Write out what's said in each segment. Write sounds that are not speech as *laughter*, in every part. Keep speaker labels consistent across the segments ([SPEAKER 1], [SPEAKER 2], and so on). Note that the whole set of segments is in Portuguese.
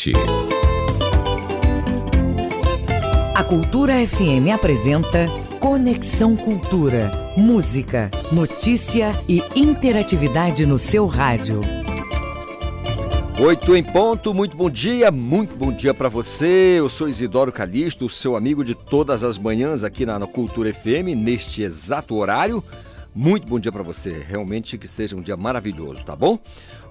[SPEAKER 1] sete.
[SPEAKER 2] A Cultura FM apresenta Conexão Cultura. Música, notícia e interatividade no seu rádio.
[SPEAKER 3] Oito em ponto, muito bom dia, muito bom dia para você. Eu sou Isidoro Calixto, seu amigo de todas as manhãs aqui na Cultura FM, neste exato horário. Muito bom dia para você, realmente que seja um dia maravilhoso, tá bom?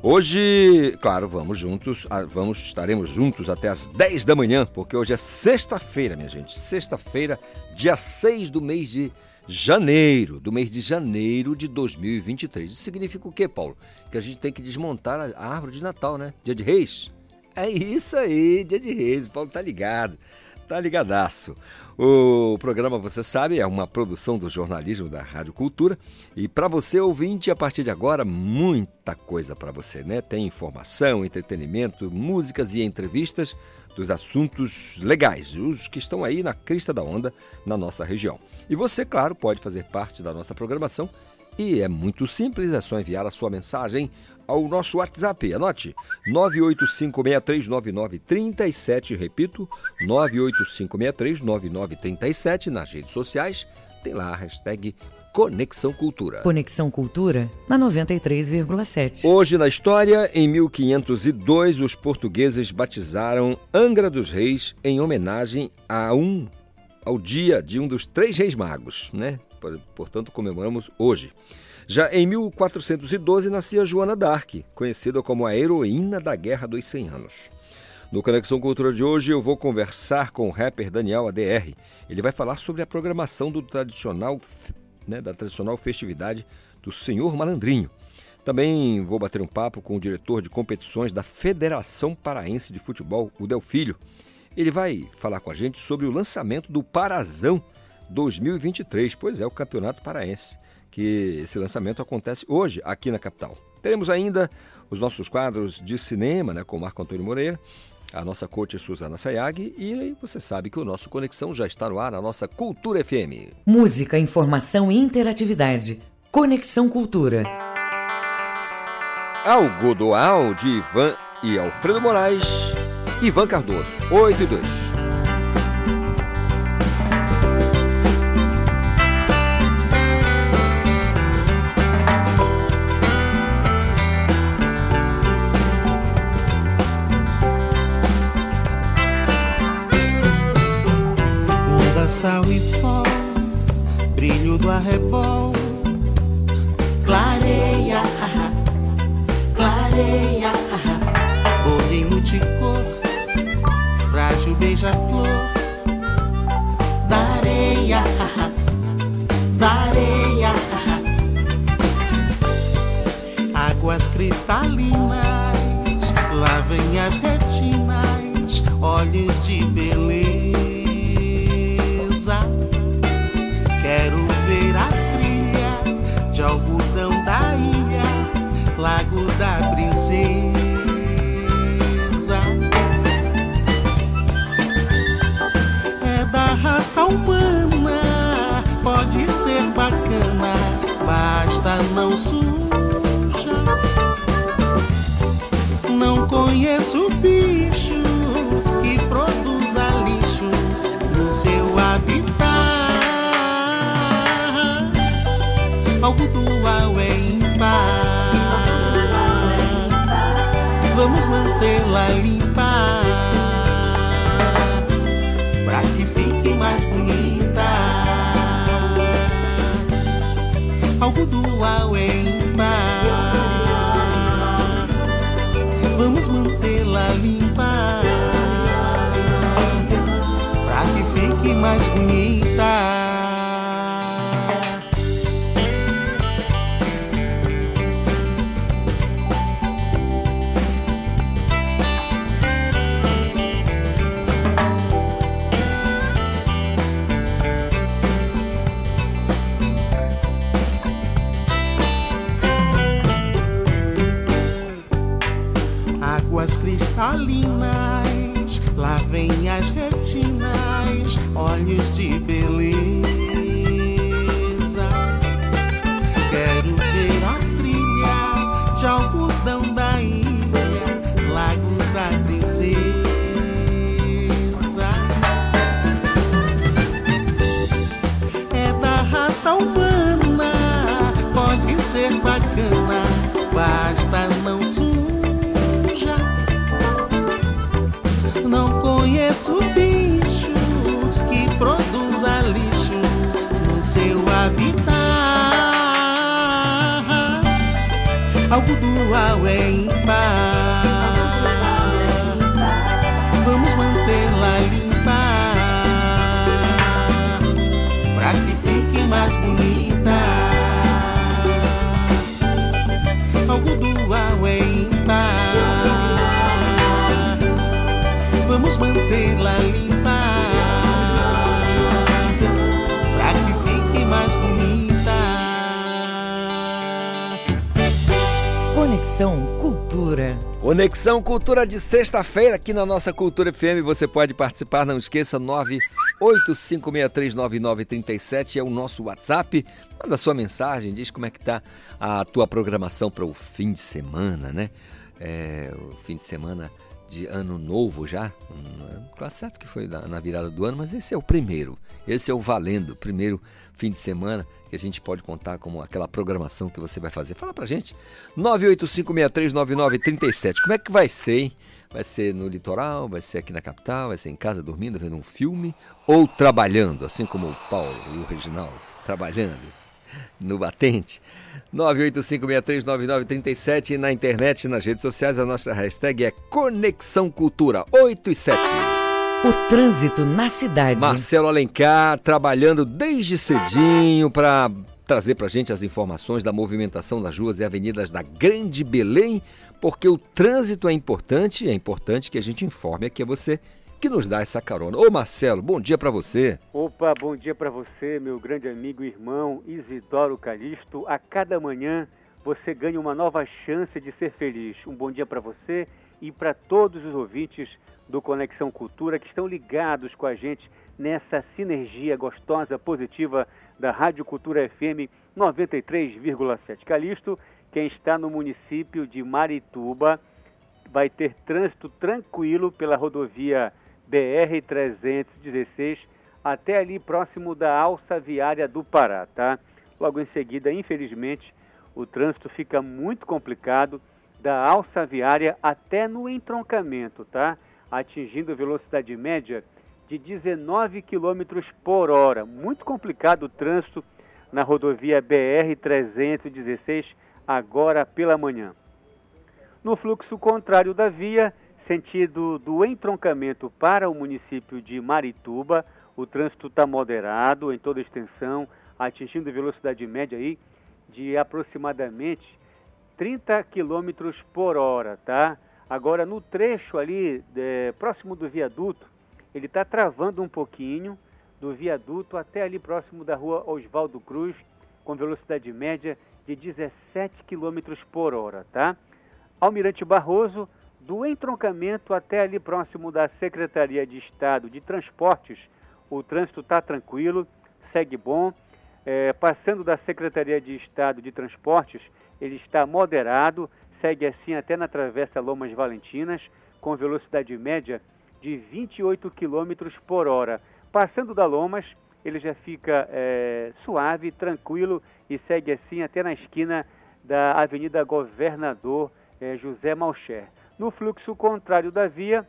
[SPEAKER 3] Hoje, claro, vamos juntos, ah, vamos estaremos juntos até as 10 da manhã, porque hoje é sexta-feira, minha gente. Sexta-feira, dia 6 do mês de janeiro, do mês de janeiro de 2023. Isso significa o quê, Paulo? Que a gente tem que desmontar a árvore de Natal, né? Dia de Reis. É isso aí, dia de Reis. O Paulo tá ligado, tá ligadaço. O programa, você sabe, é uma produção do jornalismo da Rádio Cultura. E para você ouvinte, a partir de agora, muita coisa para você, né? Tem informação, entretenimento, músicas e entrevistas dos assuntos legais, os que estão aí na crista da onda na nossa região. E você, claro, pode fazer parte da nossa programação e é muito simples, é só enviar a sua mensagem ao nosso WhatsApp. Anote: 985639937, repito, 985639937 nas redes sociais. Tem lá a hashtag Conexão Cultura.
[SPEAKER 2] Conexão Cultura na 93,7.
[SPEAKER 3] Hoje na história, em 1502, os portugueses batizaram Angra dos Reis em homenagem a um ao dia de um dos três reis magos, né? Portanto, comemoramos hoje. Já em 1412 nascia Joana d'Arc, conhecida como a heroína da Guerra dos 100 Anos. No Conexão Cultura de hoje eu vou conversar com o rapper Daniel ADR. Ele vai falar sobre a programação do tradicional, né, da tradicional festividade do Senhor Malandrinho. Também vou bater um papo com o diretor de competições da Federação Paraense de Futebol, o Delfilho. Ele vai falar com a gente sobre o lançamento do Parazão 2023, pois é, o Campeonato Paraense que esse lançamento acontece hoje aqui na capital. Teremos ainda os nossos quadros de cinema, né, com Marco Antônio Moreira, a nossa coach Suzana Sayag e você sabe que o nosso Conexão já está no ar na nossa Cultura FM.
[SPEAKER 2] Música, informação e interatividade. Conexão Cultura.
[SPEAKER 3] Algodoal de Ivan e Alfredo Moraes. Ivan Cardoso, 8 e 2.
[SPEAKER 4] Sol, brilho do arrebol, clareia, clareia, bolinho multicor, frágil beija-flor, da areia, da areia, águas cristalinas, lá vem as retinas, olhos de beleza raça humana, pode ser bacana, basta não suja. Não conheço bicho Algo é impar. Vamos mantê-la limpa pra que fique mais bonita. Algo é impar. Vamos mantê-la limpa
[SPEAKER 2] Conexão Cultura.
[SPEAKER 3] Conexão Cultura de sexta-feira aqui na nossa Cultura FM. Você pode participar, não esqueça, 985639937 é o nosso WhatsApp. Manda sua mensagem, diz como é que tá a tua programação para o fim de semana, né? É, o fim de semana de ano novo já. Tá certo que foi na, na, virada do ano, mas esse é o primeiro. Esse é o valendo, primeiro fim de semana que a gente pode contar como aquela programação que você vai fazer. Fala pra gente. 985639937. Como é que vai ser, hein? Vai ser no litoral, vai ser aqui na capital, vai ser em casa dormindo, vendo um filme ou trabalhando, assim como o Paulo e o Reginaldo trabalhando no batente. 985639937 e na internet nas redes sociais a nossa hashtag é Conexão Cultura 8 e 7.
[SPEAKER 2] O trânsito na cidade.
[SPEAKER 3] Marcelo Alencar trabalhando desde cedinho para trazer para gente as informações da movimentação das ruas e avenidas da Grande Belém, porque o trânsito é importante é importante que a gente informe aqui a você que nos dá essa carona. Ô Marcelo, bom dia para você.
[SPEAKER 1] Opa, bom dia para você, meu grande amigo e irmão Isidoro Calixto. A cada manhã você ganha uma nova chance de ser feliz. Um bom dia para você e para todos os ouvintes do Conexão Cultura que estão ligados com a gente nessa sinergia gostosa, positiva da Rádio Cultura FM 93,7. Calixto, quem está no município de Marituba, vai ter trânsito tranquilo pela rodovia BR-316 até ali próximo da alça viária do Pará, tá? Logo em seguida, infelizmente, o trânsito fica muito complicado da alça viária até no entroncamento, tá? Atingindo velocidade média de 19 km por hora. Muito complicado o trânsito na rodovia BR-316 agora pela manhã. No fluxo contrário da via, Sentido do entroncamento para o município de Marituba, o trânsito está moderado em toda a extensão, atingindo velocidade média aí de aproximadamente 30 km por hora, tá? Agora no trecho ali é, próximo do viaduto, ele está travando um pouquinho do viaduto até ali próximo da rua Oswaldo Cruz, com velocidade média de 17 km por hora, tá? Almirante Barroso, do entroncamento até ali próximo da Secretaria de Estado de Transportes, o trânsito está tranquilo, segue bom. É, passando da Secretaria de Estado de Transportes, ele está moderado, segue assim até na Travessa Lomas Valentinas, com velocidade média de 28 km por hora. Passando da Lomas, ele já fica é, suave, tranquilo e segue assim até na esquina da Avenida Governador é, José Malcher. No fluxo contrário da via,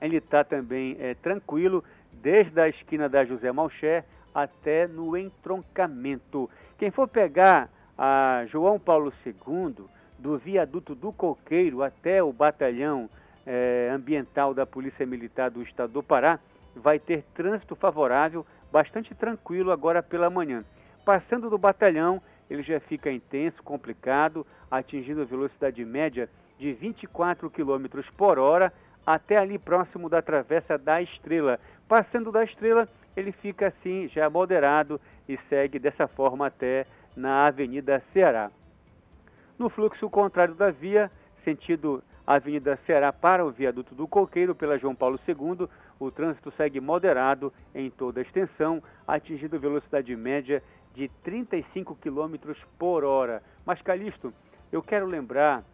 [SPEAKER 1] ele está também é, tranquilo, desde a esquina da José Malcher até no entroncamento. Quem for pegar a João Paulo II, do viaduto do Coqueiro até o batalhão é, ambiental da Polícia Militar do Estado do Pará, vai ter trânsito favorável, bastante tranquilo agora pela manhã. Passando do batalhão, ele já fica intenso, complicado, atingindo a velocidade média de 24 km por hora até ali próximo da Travessa da Estrela. Passando da Estrela, ele fica assim já moderado e segue dessa forma até na Avenida Ceará. No fluxo contrário da via, sentido Avenida Ceará para o viaduto do Coqueiro pela João Paulo II, o trânsito segue moderado em toda a extensão, atingindo velocidade média de 35 km por hora. Mas Calixto, eu quero lembrar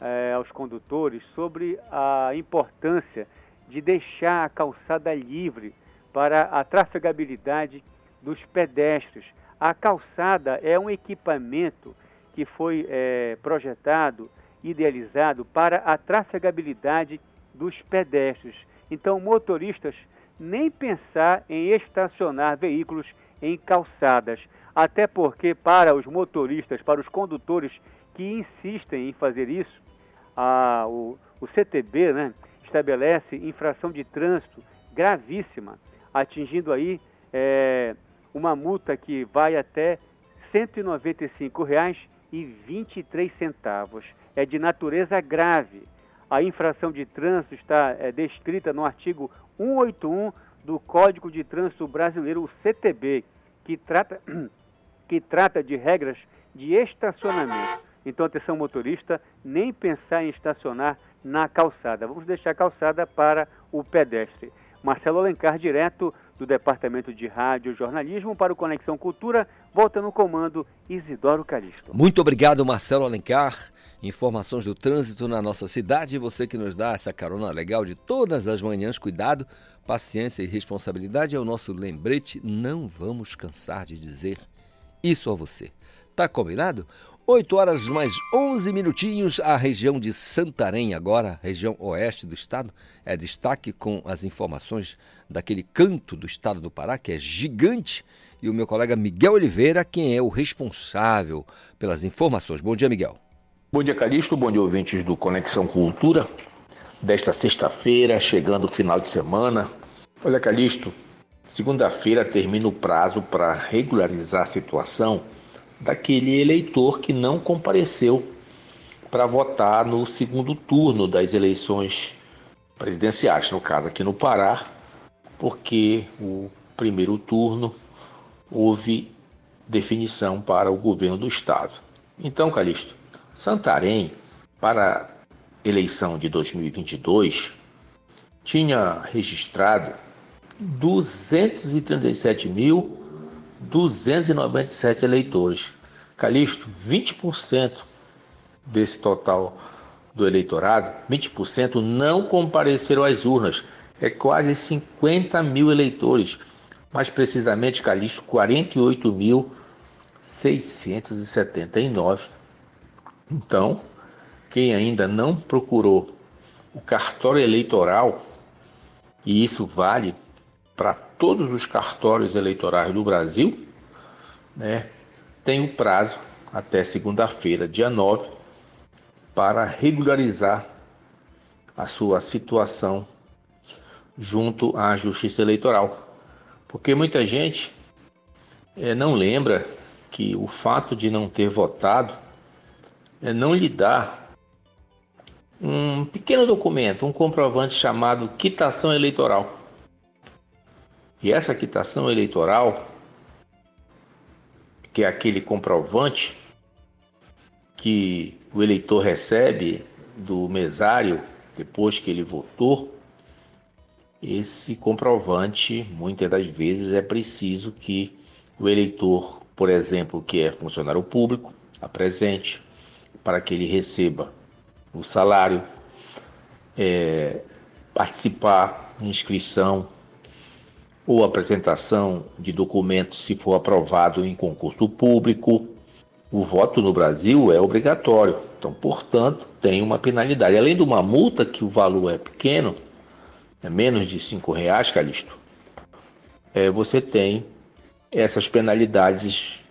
[SPEAKER 1] é, aos condutores sobre a importância de deixar a calçada livre para a trafegabilidade dos pedestres. A calçada é um equipamento que foi é, projetado, idealizado para a trafegabilidade dos pedestres. Então, motoristas, nem pensar em estacionar veículos em calçadas, até porque para os motoristas, para os condutores que insistem em fazer isso, a, o, o CTB né, estabelece infração de trânsito gravíssima, atingindo aí é, uma multa que vai até R$ 195,23. É de natureza grave. A infração de trânsito está é, descrita no artigo 181 do Código de Trânsito Brasileiro, o CTB, que trata, *clears throat* que trata de regras de estacionamento. Então, atenção motorista, nem pensar em estacionar na calçada. Vamos deixar a calçada para o pedestre. Marcelo Alencar, direto do Departamento de Rádio Jornalismo para o Conexão Cultura, volta no comando Isidoro Calixto.
[SPEAKER 3] Muito obrigado, Marcelo Alencar. Informações do trânsito na nossa cidade. Você que nos dá essa carona legal de todas as manhãs, cuidado, paciência e responsabilidade é o nosso lembrete. Não vamos cansar de dizer isso a você. Tá combinado? 8 horas mais 11 minutinhos, a região de Santarém agora, região oeste do estado, é destaque com as informações daquele canto do estado do Pará, que é gigante, e o meu colega Miguel Oliveira, quem é o responsável pelas informações. Bom dia, Miguel.
[SPEAKER 5] Bom dia, Calixto, bom dia, ouvintes do Conexão Cultura, desta sexta-feira, chegando o final de semana. Olha, Calixto, segunda-feira termina o prazo para regularizar a situação daquele eleitor que não compareceu para votar no segundo turno das eleições presidenciais, no caso aqui no Pará, porque o primeiro turno houve definição para o governo do estado. Então, Calixto, Santarém, para a eleição de 2022, tinha registrado 237 mil 297 eleitores. Calixto, 20% desse total do eleitorado, 20% não compareceram às urnas. É quase 50 mil eleitores. Mais precisamente, Calixto, 48.679. Então, quem ainda não procurou o cartório eleitoral, e isso vale para todos os cartórios eleitorais do Brasil, né, tem o um prazo até segunda-feira, dia 9, para regularizar a sua situação junto à Justiça Eleitoral. Porque muita gente é, não lembra que o fato de não ter votado é, não lhe dá um pequeno documento, um comprovante chamado quitação eleitoral. E essa quitação eleitoral, que é aquele comprovante que o eleitor recebe do mesário depois que ele votou, esse comprovante muitas das vezes é preciso que o eleitor, por exemplo, que é funcionário público, apresente para que ele receba o salário, é, participar inscrição ou apresentação de documentos se for aprovado em concurso público. O voto no Brasil é obrigatório, então, portanto, tem uma penalidade. Além de uma multa, que o valor é pequeno, é menos de cinco reais, Calixto, é, você tem essas penalidades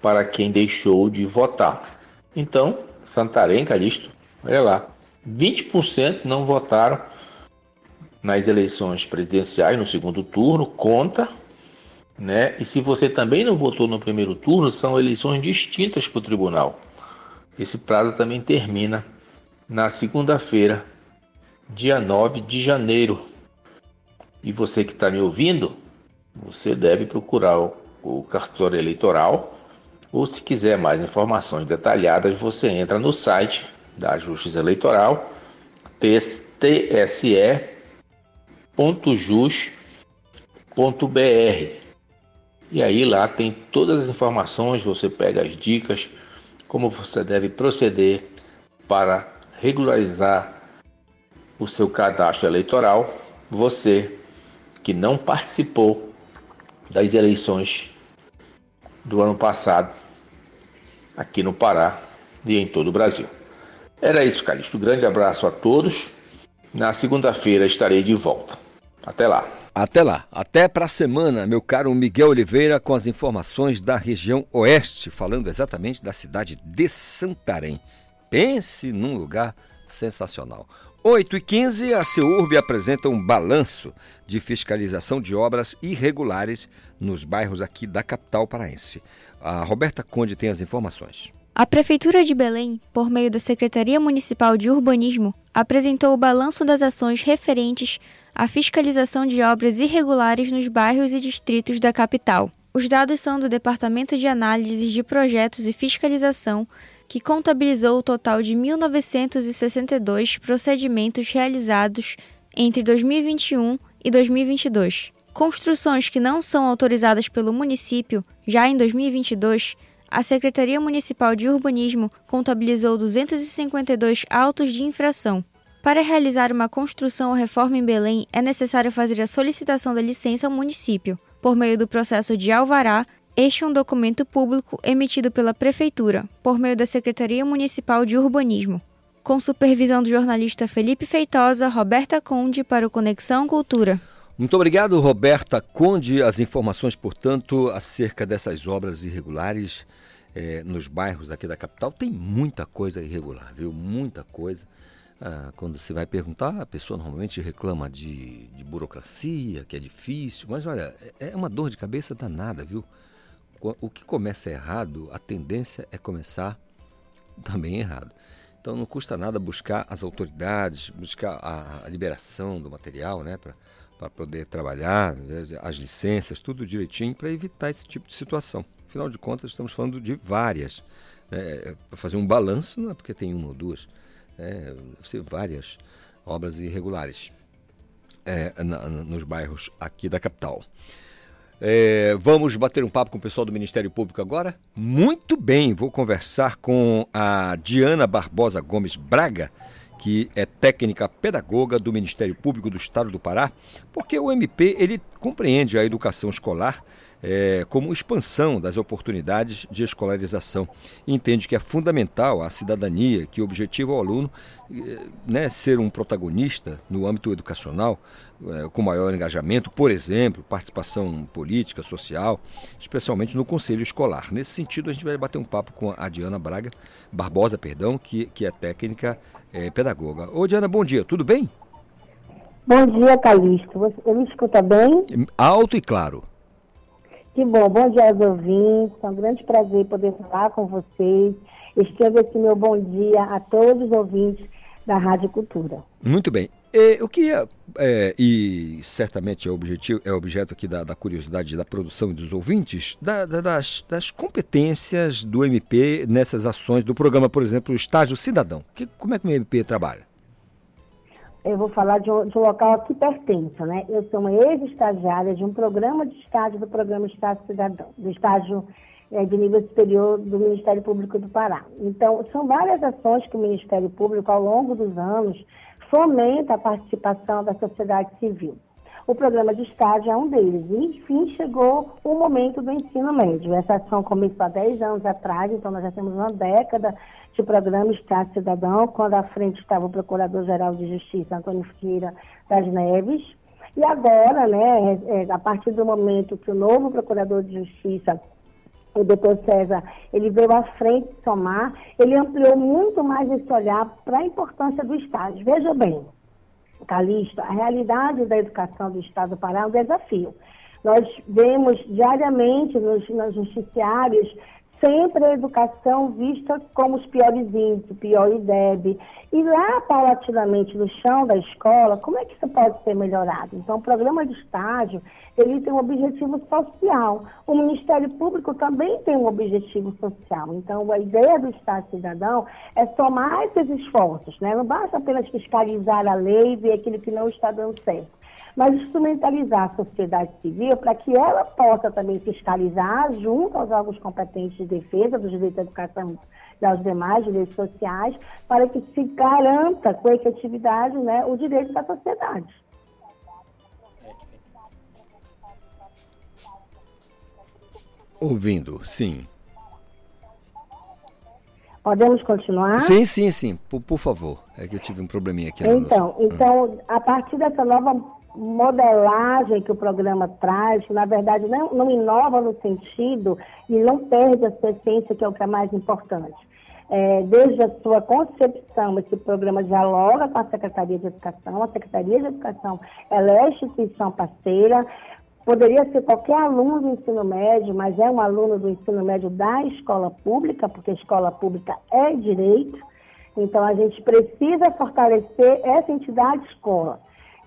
[SPEAKER 5] para quem deixou de votar. Então, Santarém, Calixto, olha lá, 20% não votaram nas eleições presidenciais, no segundo turno, conta. Né? E se você também não votou no primeiro turno, são eleições distintas para o tribunal. Esse prazo também termina na segunda-feira, dia 9 de janeiro. E você que está me ouvindo, você deve procurar o, o cartório eleitoral ou se quiser mais informações detalhadas, você entra no site da Justiça Eleitoral, TSE www.jus.br. E aí lá tem todas as informações, você pega as dicas, como você deve proceder para regularizar o seu cadastro eleitoral. Você que não participou das eleições do ano passado aqui no Pará e em todo o Brasil. Era isso, Calixto. Grande abraço a todos Na segunda-feira estarei de volta. Até lá.
[SPEAKER 3] Até lá. Até para a semana, meu caro Miguel Oliveira, com as informações da região oeste, falando exatamente da cidade de Santarém. Pense num lugar sensacional. 8 e 15 a CEURB apresenta um balanço de fiscalização de obras irregulares nos bairros aqui da capital paraense. A Roberta Conde tem as informações.
[SPEAKER 6] A Prefeitura de Belém, por meio da Secretaria Municipal de Urbanismo, apresentou o balanço das ações referentes à fiscalização de obras irregulares nos bairros e distritos da capital. Os dados são do Departamento de Análises de Projetos e Fiscalização que contabilizou o total de 1.962 procedimentos realizados entre 2021 e 2022. Construções que não são autorizadas pelo município, já em 2022, a Secretaria Municipal de Urbanismo contabilizou 252 autos de infração. Para realizar uma construção ou reforma em Belém, é necessário fazer a solicitação da licença ao município, por meio do processo de alvará este é um documento público emitido pela Prefeitura, por meio da Secretaria Municipal de Urbanismo, com supervisão do jornalista Felipe Feitosa, Roberta Conde para o Conexão Cultura.
[SPEAKER 3] Muito obrigado, Roberta Conde. As informações, portanto, acerca dessas obras irregulares eh, nos bairros aqui da capital. Tem muita coisa irregular, viu? Muita coisa. Ah, quando você vai perguntar, a pessoa normalmente reclama de, de burocracia, que é difícil, mas olha, é, é uma dor de cabeça danada, viu? o que começa errado, a tendência é começar *laughs* também errado. Então não custa nada buscar as autoridades, buscar a, a liberação do material, né, para poder trabalhar, né, as licenças, tudo direitinho para evitar esse tipo de situação. Afinal de contas, estamos falando de várias. Né, para fazer um balanço, não é porque tem uma ou duas, ser várias obras irregulares é, na, nos bairros aqui da capital. É, vamos bater um papo com o pessoal do Ministério Público agora? Muito bem, vou conversar com a Diana Barbosa Gomes Braga, que é técnica pedagoga do Ministério Público do Estado do Pará, porque o MP ele compreende a educação escolar é, como expansão das oportunidades de escolarização. Entende que é fundamental a cidadania, que objetiva o aluno é, né, ser um protagonista no âmbito educacional, é, com maior engajamento, por exemplo, participação política, social, especialmente no conselho escolar. Nesse sentido, a gente vai bater um papo com a Diana Braga, Barbosa, perdão, que, que é técnica é, pedagoga. Ô Diana, bom dia, tudo bem?
[SPEAKER 7] Bom dia, Calixto. Você me escuta bem?
[SPEAKER 3] Alto e claro.
[SPEAKER 7] Que bom, bom dia aos ouvintes. É um grande prazer poder falar com vocês. Estendo aqui meu bom dia a todos os ouvintes da Rádio Cultura.
[SPEAKER 3] Muito bem. Eu queria, é, e certamente é, objetivo, é objeto aqui da, da curiosidade da produção e dos ouvintes, da, da, das, das, competências do MP nessas ações do programa, por exemplo, o Estágio Cidadão. Que, como é que o MP trabalha?
[SPEAKER 7] Eu vou falar de um, de um local que pertence, né? Eu sou uma ex-estagiária de um programa de estágio do programa Estágio Cidadão, do estágio é, de nível superior do Ministério Público do Pará. Então, são várias ações que o Ministério Público, ao longo dos anos, fomenta a participação da sociedade civil. O programa de estágio é um deles. E, enfim, chegou o momento do ensino médio. Essa ação começou há 10 anos atrás, então nós já temos uma década de programa Estado Cidadão, quando à frente estava o Procurador-Geral de Justiça, Antônio Ferreira das Neves. E agora, né, é, é, a partir do momento que o novo Procurador de Justiça o doutor César, ele veio à frente somar, ele ampliou muito mais esse olhar para a importância do estágio. Veja bem, Calixto, a realidade da educação do Estado do Pará é um desafio. Nós vemos diariamente nos, nos noticiários sempre a educação vista como os piores índices, pior IDEB. E lá, paulatinamente, no chão da escola, como é que isso pode ser melhorado? Então, o programa de estágio, ele tem um objetivo social. O Ministério Público também tem um objetivo social. Então, a ideia do Estado Cidadão é somar esses esforços. Né? Não basta apenas fiscalizar a lei e ver aquilo que não está dando certo mas instrumentalizar a sociedade civil para que ela possa também fiscalizar, junto aos órgãos competentes de defesa dos direitos da educação e aos demais direitos sociais, para que se garanta com efetividade né, o direito da sociedade.
[SPEAKER 3] Ouvindo, sim.
[SPEAKER 7] Podemos continuar?
[SPEAKER 3] Sim, sim, sim. Por, por favor. É que eu tive um probleminha aqui.
[SPEAKER 7] Então, então a partir dessa nova modelagem que o programa traz, que na verdade não, não inova no sentido e não perde a sua essência, que é o que é mais importante. É, desde a sua concepção, esse programa dialoga com a Secretaria de Educação. A Secretaria de Educação ela é a instituição parceira. Poderia ser qualquer aluno do ensino médio, mas é um aluno do ensino médio da escola pública, porque a escola pública é direito. Então, a gente precisa fortalecer essa entidade escola.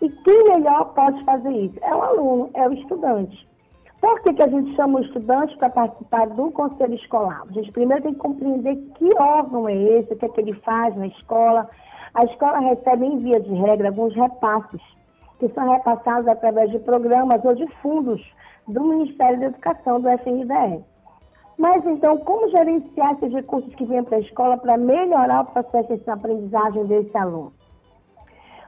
[SPEAKER 7] E quem melhor pode fazer isso? É o aluno, é o estudante. Por que, que a gente chama o estudante para participar do conselho escolar? A gente primeiro tem que compreender que órgão é esse, o que é que ele faz na escola. A escola recebe, em via de regra, alguns repasses, que são repassados através de programas ou de fundos do Ministério da Educação, do FNDE. Mas então, como gerenciar esses recursos que vêm para a escola para melhorar o processo de aprendizagem desse aluno?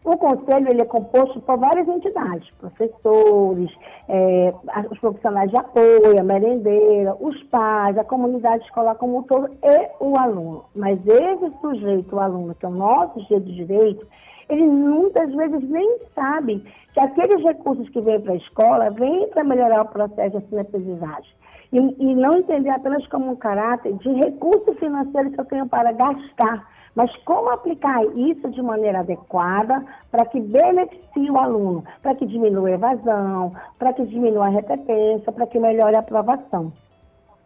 [SPEAKER 7] O conselho ele é composto por várias entidades, professores, é, os profissionais de apoio, a merendeira, os pais, a comunidade escolar como um todo e o aluno. Mas esse sujeito, o aluno, que é o nosso sujeito de direito, ele muitas vezes nem sabe que aqueles recursos que vêm para a escola vêm para melhorar o processo de ensino-aprendizagem. E, e não entender apenas como um caráter de recurso financeiro que eu tenho para gastar mas como aplicar isso de maneira adequada para que beneficie o aluno, para que diminua a evasão, para que diminua a repetência, para que melhore a aprovação.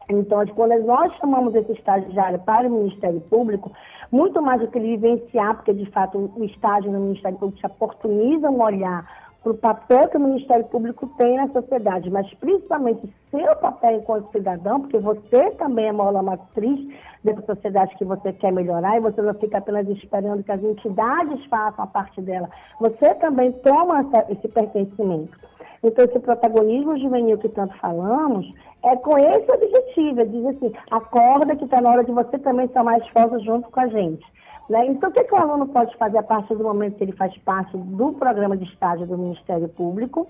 [SPEAKER 7] Então, quando nós chamamos esse estagiário para o Ministério Público, muito mais do que ele vivenciar, porque de fato o estágio no Ministério Público te oportuniza um olhar para o papel que o Ministério Público tem na sociedade, mas principalmente seu papel enquanto cidadão, porque você também é mola matriz dessa sociedade que você quer melhorar e você não fica apenas esperando que as entidades façam a parte dela. Você também toma esse pertencimento. Então, esse protagonismo juvenil que tanto falamos é com esse objetivo, é dizer assim, acorda que está na hora de você também tomar esforço junto com a gente. Né? Então, o que, que o aluno pode fazer a partir do momento que ele faz parte do programa de estágio do Ministério Público?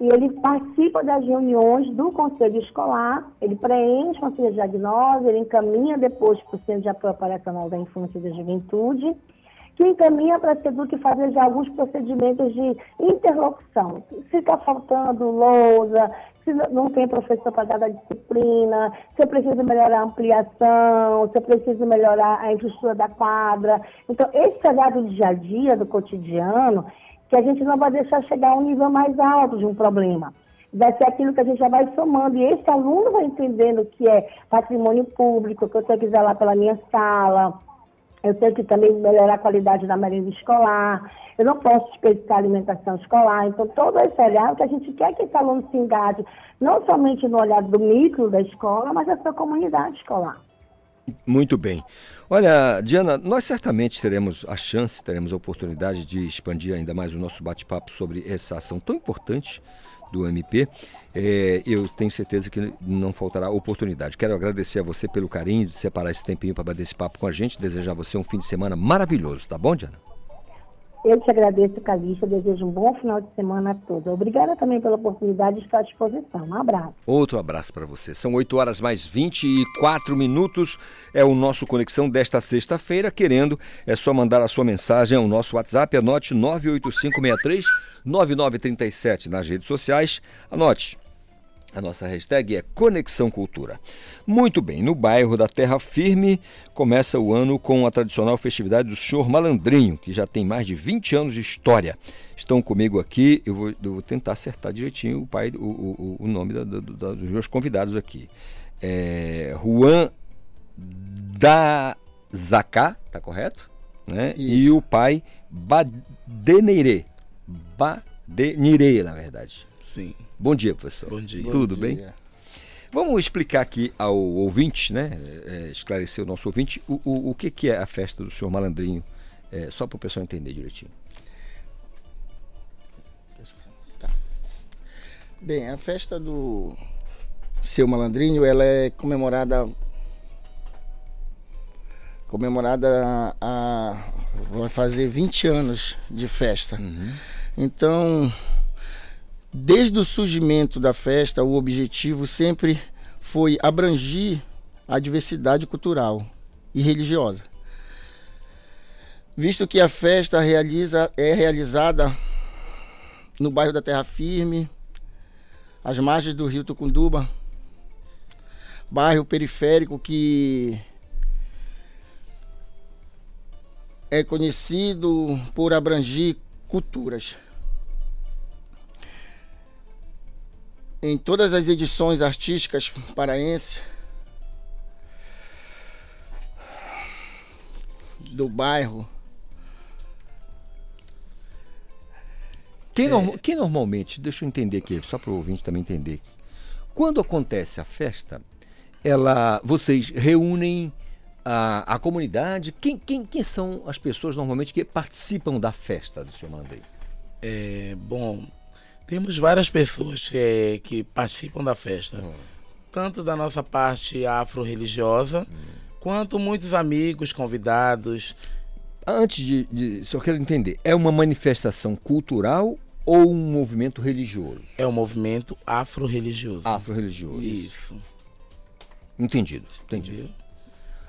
[SPEAKER 7] E ele participa das reuniões do conselho escolar, ele preenche uma ficha de diagnose, ele encaminha depois para o Centro de Apoio Operacional da Infância e da Juventude, que encaminha para a SEDUC fazer já alguns procedimentos de interlocução. Se está faltando lousa, se não tem professor para dar a disciplina, se eu preciso melhorar a ampliação, se eu preciso melhorar a infraestrutura da quadra. Então, esse olhar do dia a dia, do cotidiano, que a gente não vai deixar chegar a um nível mais alto de um problema. Vai ser aquilo que a gente já vai somando. E esse aluno vai entendendo que é patrimônio público, que eu tenho que zelar pela minha sala, eu tenho que também melhorar a qualidade da merenda escolar, eu não posso desperdiçar a alimentação escolar. Então, todo esse olhar, que a gente quer que esse aluno se engaje, não somente no olhar do micro da escola, mas da sua comunidade escolar.
[SPEAKER 3] Muito bem. Olha, Diana, nós certamente teremos a chance, teremos a oportunidade de expandir ainda mais o nosso bate-papo sobre essa ação tão importante do MP. É, eu tenho certeza que não faltará oportunidade. Quero agradecer a você pelo carinho de separar esse tempinho para bater esse papo com a gente. Desejar a você um fim de semana maravilhoso, tá bom, Diana?
[SPEAKER 7] Eu te agradeço, Calista. Desejo um bom final de semana a todos. Obrigada também pela oportunidade de estar à disposição. Um abraço.
[SPEAKER 3] Outro abraço para você. São 8 horas mais 24 minutos. É o nosso Conexão desta sexta-feira. Querendo, é só mandar a sua mensagem ao nosso WhatsApp. Anote 98563 9937 nas redes sociais. Anote a nossa hashtag é Conexão Cultura. Muito bem, no bairro da Terra Firme começa o ano com a tradicional festividade do Senhor Malandrinho, que já tem mais de 20 anos de história. Estão comigo aqui, eu vou, eu vou tentar acertar direitinho o, pai, o, o, o nome da, da, da, dos meus convidados aqui. É Juan da Zacá, tá correto? Né? E o pai Badeneire. Badeneire, na verdade.
[SPEAKER 8] Sim.
[SPEAKER 3] Bom dia, professor.
[SPEAKER 8] Bom dia.
[SPEAKER 3] Tudo
[SPEAKER 8] Bom
[SPEAKER 3] bem?
[SPEAKER 8] dia.
[SPEAKER 3] Vamos explicar aqui ao ouvinte, né? É, esclarecer o nosso ouvinte, o, o, o que, que é a festa do senhor Malandrinho, é, só para o pessoal entender direitinho.
[SPEAKER 8] Tá. Bem, a festa do seu Malandrinho, ela é comemorada comemorada a, a- vai fazer 20 anos de festa. Então, desde o surgimento da festa, o objetivo sempre foi abrangir a diversidade cultural. e religiosa. Visto que a festa realiza, é realizada no bairro da Terra Firme, às margens do rio Tucunduba, bairro periférico que é conhecido por abranger culturas. Em todas as edições artísticas paraenses do bairro.
[SPEAKER 3] Quem, é... quem normalmente, deixa eu entender aqui, só para o ouvinte também entender. Quando acontece a festa, ela, vocês reúnem a, a comunidade. Quem, quem, quem são as pessoas normalmente que participam da festa do seu Mandei?
[SPEAKER 9] É, bom, temos várias pessoas é, que participam da festa, hum. tanto da nossa parte afro-religiosa, hum. quanto muitos amigos, convidados.
[SPEAKER 3] Antes de, de. Só quero entender, é uma manifestação cultural ou um movimento religioso?
[SPEAKER 9] É um movimento afro-religioso.
[SPEAKER 3] Afro-religioso.
[SPEAKER 9] Isso.
[SPEAKER 3] Entendido, entendido.
[SPEAKER 9] Entendeu?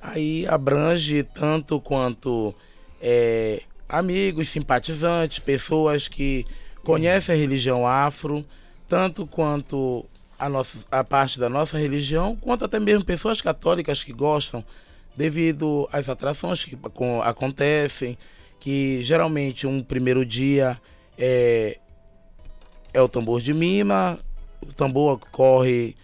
[SPEAKER 9] Aí abrange tanto quanto é, amigos, simpatizantes, pessoas que conhece a religião afro, tanto quanto a, nossa, a parte da nossa religião, quanto até mesmo pessoas católicas que gostam, devido às atrações que acontecem, que geralmente um primeiro dia é, é o tambor de mima, o tambor corre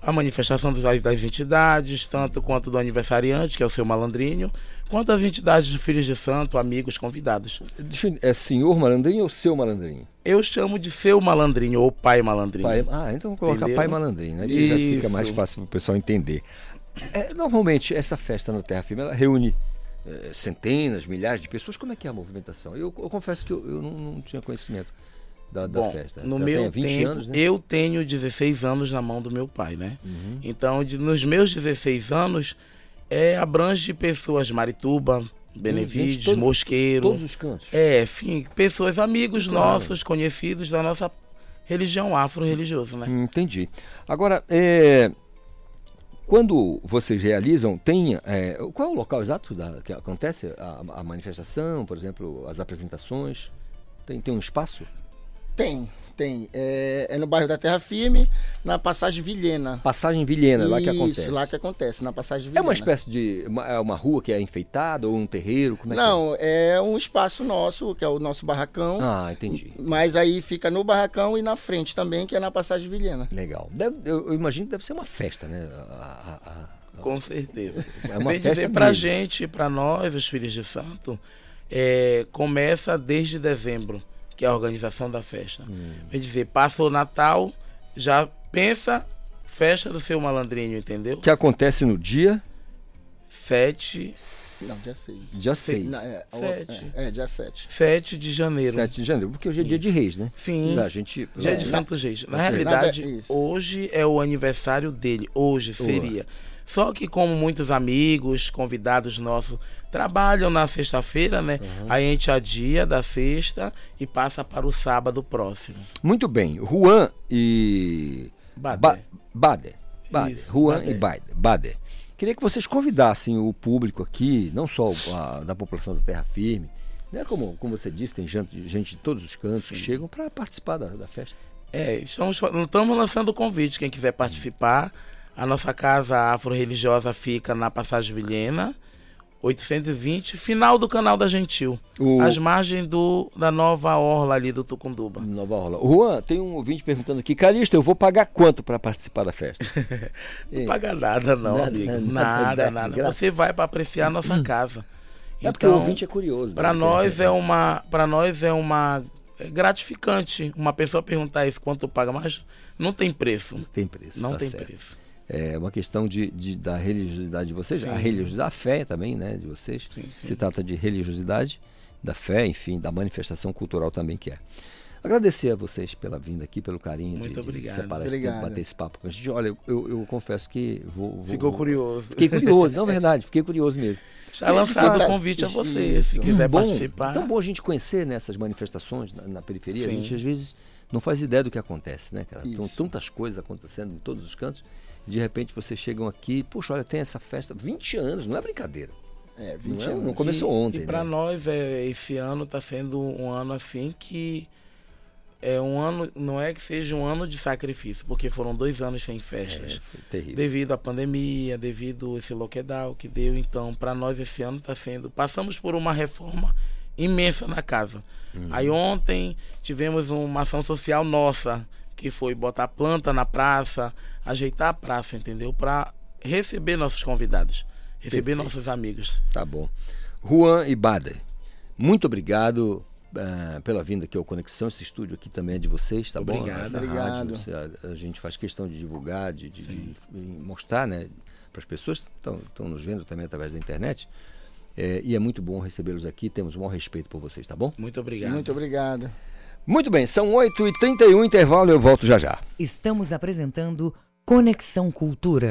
[SPEAKER 9] a manifestação das, das entidades, tanto quanto do aniversariante, que é o seu malandrinho, quanto as entidades de Filhos de Santo, amigos, convidados.
[SPEAKER 3] É senhor malandrinho ou seu malandrinho?
[SPEAKER 9] Eu chamo de seu malandrinho ou pai malandrinho.
[SPEAKER 3] Pai, ah, então vou colocar Entendeu? pai malandrinho, né? Que já fica mais fácil para o pessoal entender. É, normalmente, essa festa no Terra Firme, ela reúne é, centenas, milhares de pessoas. Como é que é a movimentação? Eu, eu confesso que eu, eu não, não tinha conhecimento da, da
[SPEAKER 9] Bom,
[SPEAKER 3] festa?
[SPEAKER 9] No Já meu tempo, anos, né? eu tenho 16 anos na mão do meu pai, né? Uhum. Então, de, nos meus 16 anos, é, abrange pessoas Marituba, Benevides, todo, Mosqueiro.
[SPEAKER 3] Todos os cantos.
[SPEAKER 9] É, enfim, pessoas, amigos claro. nossos, conhecidos da nossa religião afro-religiosa, né?
[SPEAKER 3] Entendi. Agora, é, quando vocês realizam, tem. É, qual é o local exato da, que acontece a, a manifestação, por exemplo, as apresentações? Tem, tem um espaço?
[SPEAKER 8] Tem, tem. É, é, no bairro da Terra Firme, na Passagem Vilhena.
[SPEAKER 3] Passagem Vilhena, Isso, lá que acontece.
[SPEAKER 8] lá que acontece, na Passagem Vilhena.
[SPEAKER 3] É uma espécie de. Uma, é uma rua que é enfeitada ou um terreiro? Como é
[SPEAKER 8] Não,
[SPEAKER 3] é?
[SPEAKER 8] é? um espaço nosso, que é o nosso barracão.
[SPEAKER 3] Ah, entendi.
[SPEAKER 8] Mas aí fica no barracão e na frente também, que é na Passagem Vilhena.
[SPEAKER 3] Legal. Deve, eu, eu, imagino que deve ser uma festa, né?
[SPEAKER 9] A, a, a, Com certeza. É uma Bem festa dizer, pra gente, para nós, os filhos de santo, é, começa desde dezembro que é a organização da festa. Hum. Quer dizer, passa o Natal, já pensa festa do seu malandrinho, entendeu?
[SPEAKER 3] Que acontece no dia
[SPEAKER 9] 7.
[SPEAKER 8] Não, dia 6.
[SPEAKER 3] Dia 6.
[SPEAKER 8] É, é, é, dia 7.
[SPEAKER 9] 7 de janeiro.
[SPEAKER 3] 7 de janeiro, porque hoje é dia de reis, né?
[SPEAKER 9] Sim.
[SPEAKER 3] A gente,
[SPEAKER 9] dia de Santos Reis. Na realidade, hoje é o aniversário dele. Hoje seria. Só que como muitos amigos, convidados nossos trabalham na sexta-feira, né? Uhum. Aí a gente adia da sexta e passa para o sábado próximo.
[SPEAKER 3] Muito bem. Juan e
[SPEAKER 9] Bader. Ba
[SPEAKER 3] Bader. Bader. Isso, Juan Bader. e Bader. Bader. Queria que vocês convidassem o público aqui, não só a, da população da Terra Firme, né? Como, como você disse, tem gente, gente de todos os cantos Sim. que chegam para participar da, da, festa.
[SPEAKER 9] É, estamos, estamos lançando o convite, quem quiser participar. A nossa casa afro-religiosa fica na Passagem Vilhena, 820, final do canal da Gentil. O... As margens do, da nova orla ali do Tucunduba.
[SPEAKER 3] Nova orla. Juan, tem um ouvinte perguntando aqui, Calixto, eu vou pagar quanto para participar da festa? *laughs*
[SPEAKER 9] não paga nada não, nada, amigo. Nada, nada. nada. Você vai para apreciar a nossa casa.
[SPEAKER 3] É então, porque o ouvinte é curioso.
[SPEAKER 9] Para né? nós é uma, para nós é uma é gratificante uma pessoa perguntar isso quanto paga, mas não tem preço.
[SPEAKER 3] Não tem preço.
[SPEAKER 9] Não
[SPEAKER 3] tá
[SPEAKER 9] tem
[SPEAKER 3] certo.
[SPEAKER 9] preço
[SPEAKER 3] é uma questão de, de, da religiosidade de vocês, sim. a religiosidade da fé também, né, de vocês. Sim, sim. Se trata de religiosidade, da fé, enfim, da manifestação cultural também que é. Agradecer a vocês pela vinda aqui, pelo carinho
[SPEAKER 9] Muito
[SPEAKER 3] de,
[SPEAKER 9] obrigado.
[SPEAKER 3] de separar esse tempo, bater esse papo com a gente. Olha, eu, eu, eu confesso que vou, vou
[SPEAKER 9] Ficou curioso.
[SPEAKER 3] Fiquei curioso, não é *laughs* verdade, fiquei curioso mesmo.
[SPEAKER 9] Já lançado o convite a você, se quiser
[SPEAKER 3] bom,
[SPEAKER 9] participar.
[SPEAKER 3] Tão bom a gente conhecer nessas manifestações na, na periferia.
[SPEAKER 9] Sim.
[SPEAKER 3] A gente às vezes não faz ideia do que acontece, né, cara? São
[SPEAKER 8] Isso.
[SPEAKER 3] tantas coisas acontecendo em todos os cantos. E de repente vocês chegam aqui, poxa, olha, tem essa festa, 20 anos, não é brincadeira.
[SPEAKER 8] É,
[SPEAKER 3] Não,
[SPEAKER 8] 20
[SPEAKER 3] é-
[SPEAKER 8] anos.
[SPEAKER 3] não começou
[SPEAKER 9] E-
[SPEAKER 3] ontem,
[SPEAKER 9] E para
[SPEAKER 3] né?
[SPEAKER 9] nós, é, esse ano está sendo um ano assim que é um ano, não é que seja um ano de sacrifício, porque foram dois anos sem
[SPEAKER 3] É,
[SPEAKER 9] festas.
[SPEAKER 3] terrível.
[SPEAKER 9] Devido à pandemia, devido a esse lockdown que deu, então, para nós esse ano está sendo. Passamos por uma reforma imensa na casa.
[SPEAKER 3] Uhum.
[SPEAKER 9] Aí ontem tivemos uma ação social nossa, que foi botar planta na praça, ajeitar a praça, entendeu? Para receber nossos convidados, receber
[SPEAKER 3] Perfeito.
[SPEAKER 9] nossos amigos.
[SPEAKER 3] Tá bom. Juan e Bader, muito obrigado ah, pela vinda aqui ao Conexão. Esse estúdio aqui também é de vocês, tá bom?
[SPEAKER 9] Obrigado.
[SPEAKER 3] Essa
[SPEAKER 8] Obrigado.
[SPEAKER 3] rádio, você- a, a gente faz questão de divulgar, de, de- de mostrar, né, para as pessoas que estão nos vendo também através da internet. É, e é muito bom recebê-los aqui. Temos um maior respeito por vocês, tá bom?
[SPEAKER 9] Muito obrigado.
[SPEAKER 8] Muito obrigado.
[SPEAKER 3] Muito bem, são 8h31, intervalo, eu volto já já.
[SPEAKER 2] Estamos apresentando Conexão Cultura.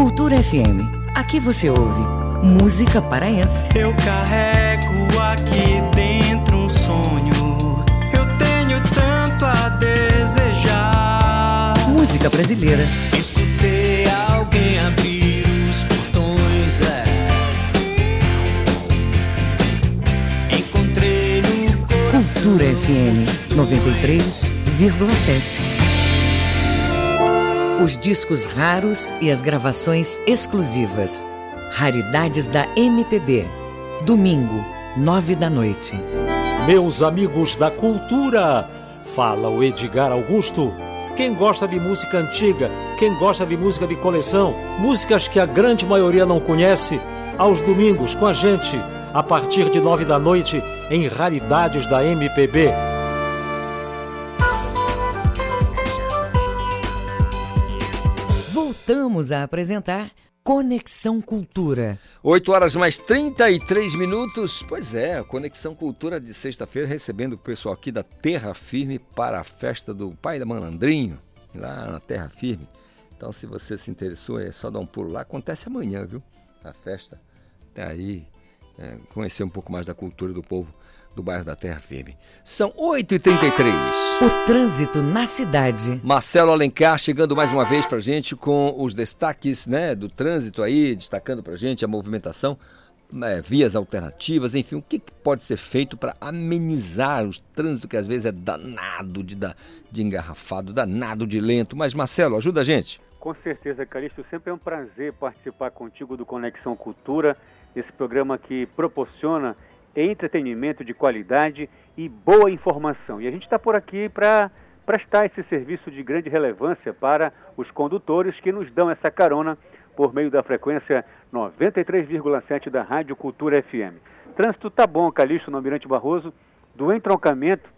[SPEAKER 2] Cultura FM. Aqui você ouve música paraense.
[SPEAKER 10] Eu carrego aqui dentro um sonho. Eu tenho tanto a desejar.
[SPEAKER 2] Música brasileira.
[SPEAKER 10] Escutei alguém abrir os portões. É. Encontrei no coração.
[SPEAKER 2] Cultura FM 93,7. Os discos raros e as gravações exclusivas. Raridades da MPB. Domingo, nove da noite.
[SPEAKER 11] Meus amigos da cultura, fala o Edgar Augusto. Quem gosta de música antiga, quem gosta de música de coleção, músicas que a grande maioria não conhece, aos domingos com a gente, a partir de nove da noite, em Raridades da MPB.
[SPEAKER 2] Voltamos a apresentar Conexão Cultura.
[SPEAKER 3] 8 horas mais 33 minutos. Pois é, Conexão Cultura de sexta-feira, recebendo o pessoal aqui da Terra Firme para a festa do Pai da Malandrinho, lá na Terra Firme. Então, se você se interessou, é só dar um pulo lá. Acontece amanhã, viu? A festa. Até aí, é, conhecer um pouco mais da cultura do povo do bairro da Terra Firme. São 8h33.
[SPEAKER 2] O trânsito na cidade.
[SPEAKER 3] Marcelo Alencar chegando mais uma vez pra gente com os destaques né, do trânsito aí, destacando pra gente a movimentação, né, vias alternativas, enfim, o que que pode ser feito para amenizar o trânsito que às vezes é danado de, da- de engarrafado, danado de lento. Mas Marcelo, ajuda a gente.
[SPEAKER 1] Com certeza, Calixto, sempre é um prazer participar contigo do Conexão Cultura, esse programa que proporciona entretenimento de qualidade e boa informação. E a gente está por aqui para prestar esse serviço de grande relevância para os condutores que nos dão essa carona por meio da frequência 93,7 da Rádio Cultura FM. Trânsito tá bom, Calixto, no Almirante Barroso, do entroncamento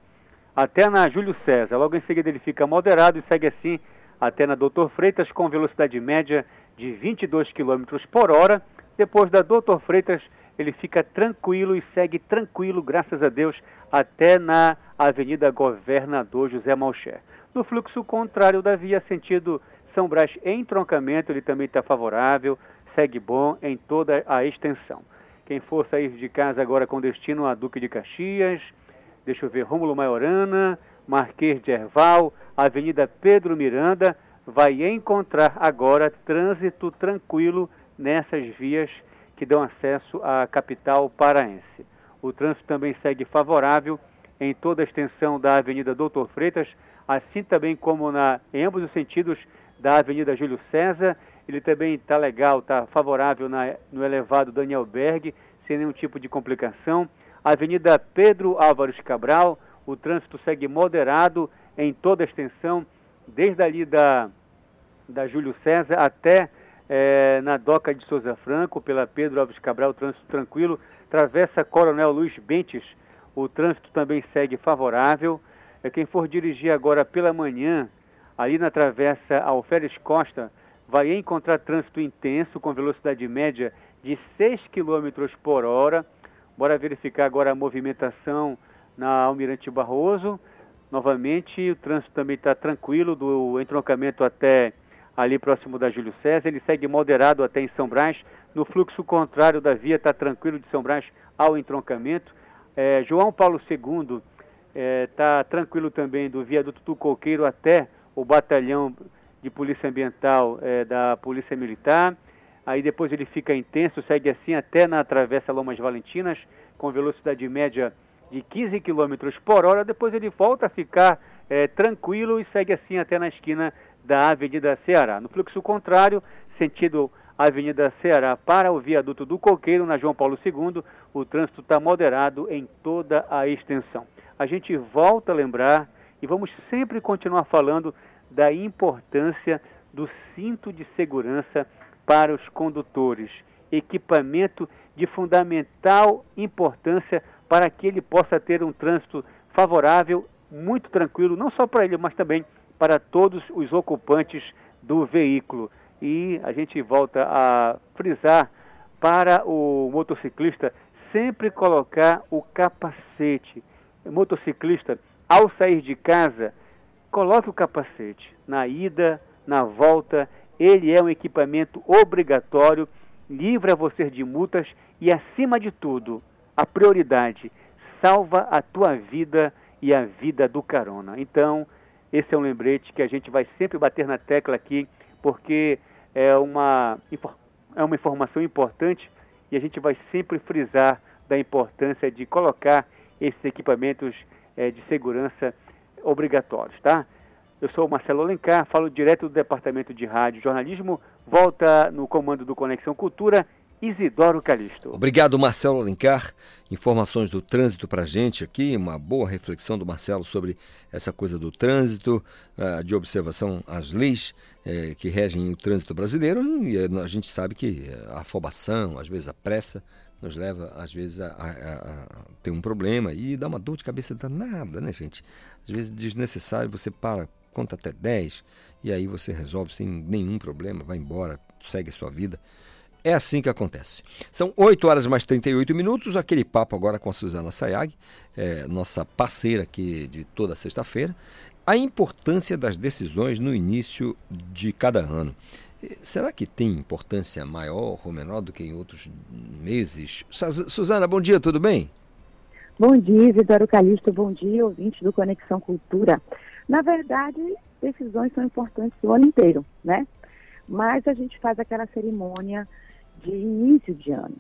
[SPEAKER 1] até na Júlio César. Logo em seguida ele fica moderado e segue assim até na Doutor Freitas com velocidade média de 22 km por hora. Depois da Doutor Freitas ele fica tranquilo e segue tranquilo, graças a Deus, até na Avenida Governador José Malcher. No fluxo contrário da via sentido São Brás em troncamento, ele também está favorável, segue bom em toda a extensão. Quem for sair de casa agora com destino a Duque de Caxias, deixa eu ver, Rômulo Maiorana, Marquês de Erval, Avenida Pedro Miranda, vai encontrar agora trânsito tranquilo nessas vias que dão acesso à capital paraense. O trânsito também segue favorável em toda a extensão da Avenida Doutor Freitas, assim também como na, em ambos os sentidos da Avenida Júlio César. Ele também está legal, está favorável na, no elevado Daniel Berg, sem nenhum tipo de complicação. Avenida Pedro Álvares Cabral, o trânsito segue moderado em toda a extensão desde ali da, da Júlio César até é, na Doca de Souza Franco, pela Pedro Alves Cabral, trânsito tranquilo. Travessa Coronel Luiz Bentes, o trânsito também segue favorável. É, quem for dirigir agora pela manhã, ali na travessa Alferes Costa, vai encontrar trânsito intenso com velocidade média de 6 km por hora. Bora verificar agora a movimentação na Almirante Barroso. Novamente, o trânsito também está tranquilo do entroncamento até ali próximo da Júlio César. Ele segue moderado até em São Brás. No fluxo contrário da via está tranquilo de São Brás ao entroncamento. É, João Paulo II está é, tranquilo também do viaduto do Coqueiro até o batalhão de polícia ambiental é, da Polícia Militar. Aí depois ele fica intenso, segue assim até na Travessa Lomas Valentinas, com velocidade média de 15 km por hora. Depois ele volta a ficar é, tranquilo e segue assim até na esquina da Avenida Ceará. No fluxo contrário, sentido Avenida Ceará para o viaduto do Coqueiro, na João Paulo II, o trânsito está moderado em toda a extensão. A gente volta a lembrar e vamos sempre continuar falando da importância do cinto de segurança para os condutores, equipamento de fundamental importância para que ele possa ter um trânsito favorável, muito tranquilo, não só para ele, mas também para todos os ocupantes do veículo. E a gente volta a frisar para o motociclista sempre colocar o capacete. Motociclista, ao sair de casa, coloque o capacete na ida, na volta. Ele é um equipamento obrigatório, livra você de multas e, acima de tudo, a prioridade, salva a tua vida e a vida do carona. Então, esse é um lembrete que a gente vai sempre bater na tecla aqui, porque é uma, é uma informação importante e a gente vai sempre frisar da importância de colocar esses equipamentos é, de segurança obrigatórios, tá? Eu sou o Marcelo Alencar, falo direto do Departamento de Rádio e Jornalismo, volta no comando do Conexão Cultura, Isidoro Calixto.
[SPEAKER 3] Obrigado, Marcelo Alencar. Informações do trânsito para gente aqui, uma boa reflexão do Marcelo sobre essa coisa do trânsito, uh, de observação às leis uh, que regem o trânsito brasileiro. E a gente sabe que a afobação, às vezes a pressa, nos leva, às vezes, a, a, a, ter um problema e dá uma dor de cabeça danada, né, gente? Às vezes desnecessário, você para, conta até 10 e aí você resolve sem nenhum problema, vai embora, segue a sua vida. É assim que acontece. São 8 horas mais 38 minutos. Aquele papo agora com a Suzana Sayag, é, nossa parceira aqui de toda sexta-feira. A importância das decisões no início de cada ano. Será que tem importância maior ou menor do que em outros meses? Suzana, bom dia, tudo bem?
[SPEAKER 12] Bom dia, Isidoro Calixto, bom dia, ouvinte do Conexão Cultura. Na verdade, decisões são importantes o ano inteiro, né? Mas a gente faz aquela cerimônia de início de ano,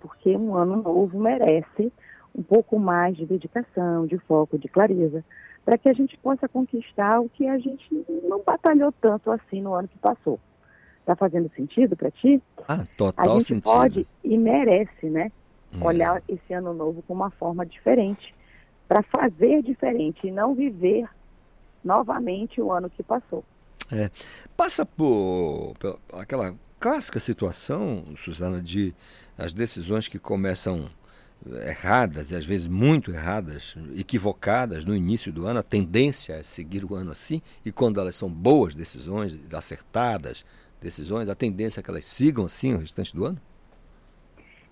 [SPEAKER 12] porque um ano novo merece um pouco mais de dedicação, de foco, de clareza, para que a gente possa conquistar o que a gente não batalhou tanto assim no ano que passou. Está fazendo sentido para ti?
[SPEAKER 3] Ah, total
[SPEAKER 12] A gente
[SPEAKER 3] sentido.
[SPEAKER 12] pode e merece, né? Hum. Olhar esse ano novo com uma forma diferente, para fazer diferente e não viver novamente o ano que passou.
[SPEAKER 3] É, passa por, por aquela clássica situação, Suzana, de as decisões que começam erradas e às vezes muito erradas, equivocadas no início do ano, a tendência é seguir o ano assim, e quando elas são boas decisões, acertadas decisões, a tendência é que elas sigam assim o restante do ano?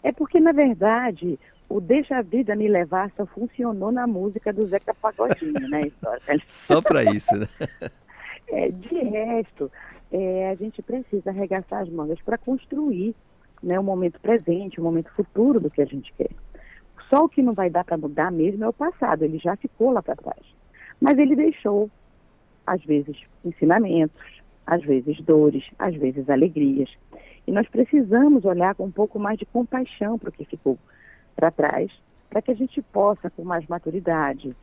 [SPEAKER 12] É porque, na verdade, o Deixa a Vida Me Levar só funcionou na música do Zeca Pagodinho, né? *laughs*
[SPEAKER 3] só para isso, né?
[SPEAKER 12] É, de resto, é, a gente precisa arregaçar as mangas para construir né, o momento presente, o momento futuro do que a gente quer. Só o que não vai dar para mudar mesmo é o passado, ele já ficou lá para trás. Mas ele deixou, às vezes, ensinamentos, às vezes dores, às vezes alegrias. E nós precisamos olhar com um pouco mais de compaixão para o que ficou para trás, para que a gente possa, com mais maturidade,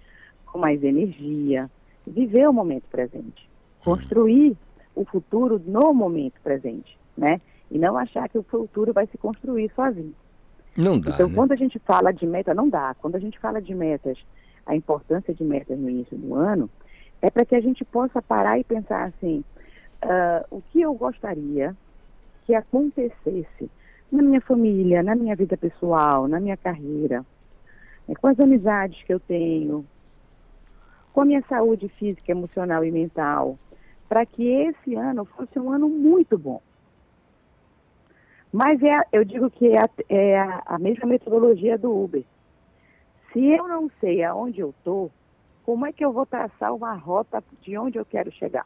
[SPEAKER 12] com mais energia, viver o momento presente, construir o futuro no momento presente, né? E não achar que o futuro vai se construir sozinho.
[SPEAKER 3] Não dá.
[SPEAKER 12] Então,
[SPEAKER 3] né?
[SPEAKER 12] quando a gente fala de meta, não dá. Quando a gente fala de metas, a importância de metas no início do ano, é para que a gente possa parar e pensar assim, uh, o que eu gostaria que acontecesse na minha família, na minha vida pessoal, na minha carreira, né, com as amizades que eu tenho, com a minha saúde física, emocional e mental, para que esse ano fosse um ano muito bom. Mas é, eu digo que é, a, é a, a mesma metodologia do Uber. Se eu não sei aonde eu estou, como é que eu vou traçar uma rota de onde eu quero chegar?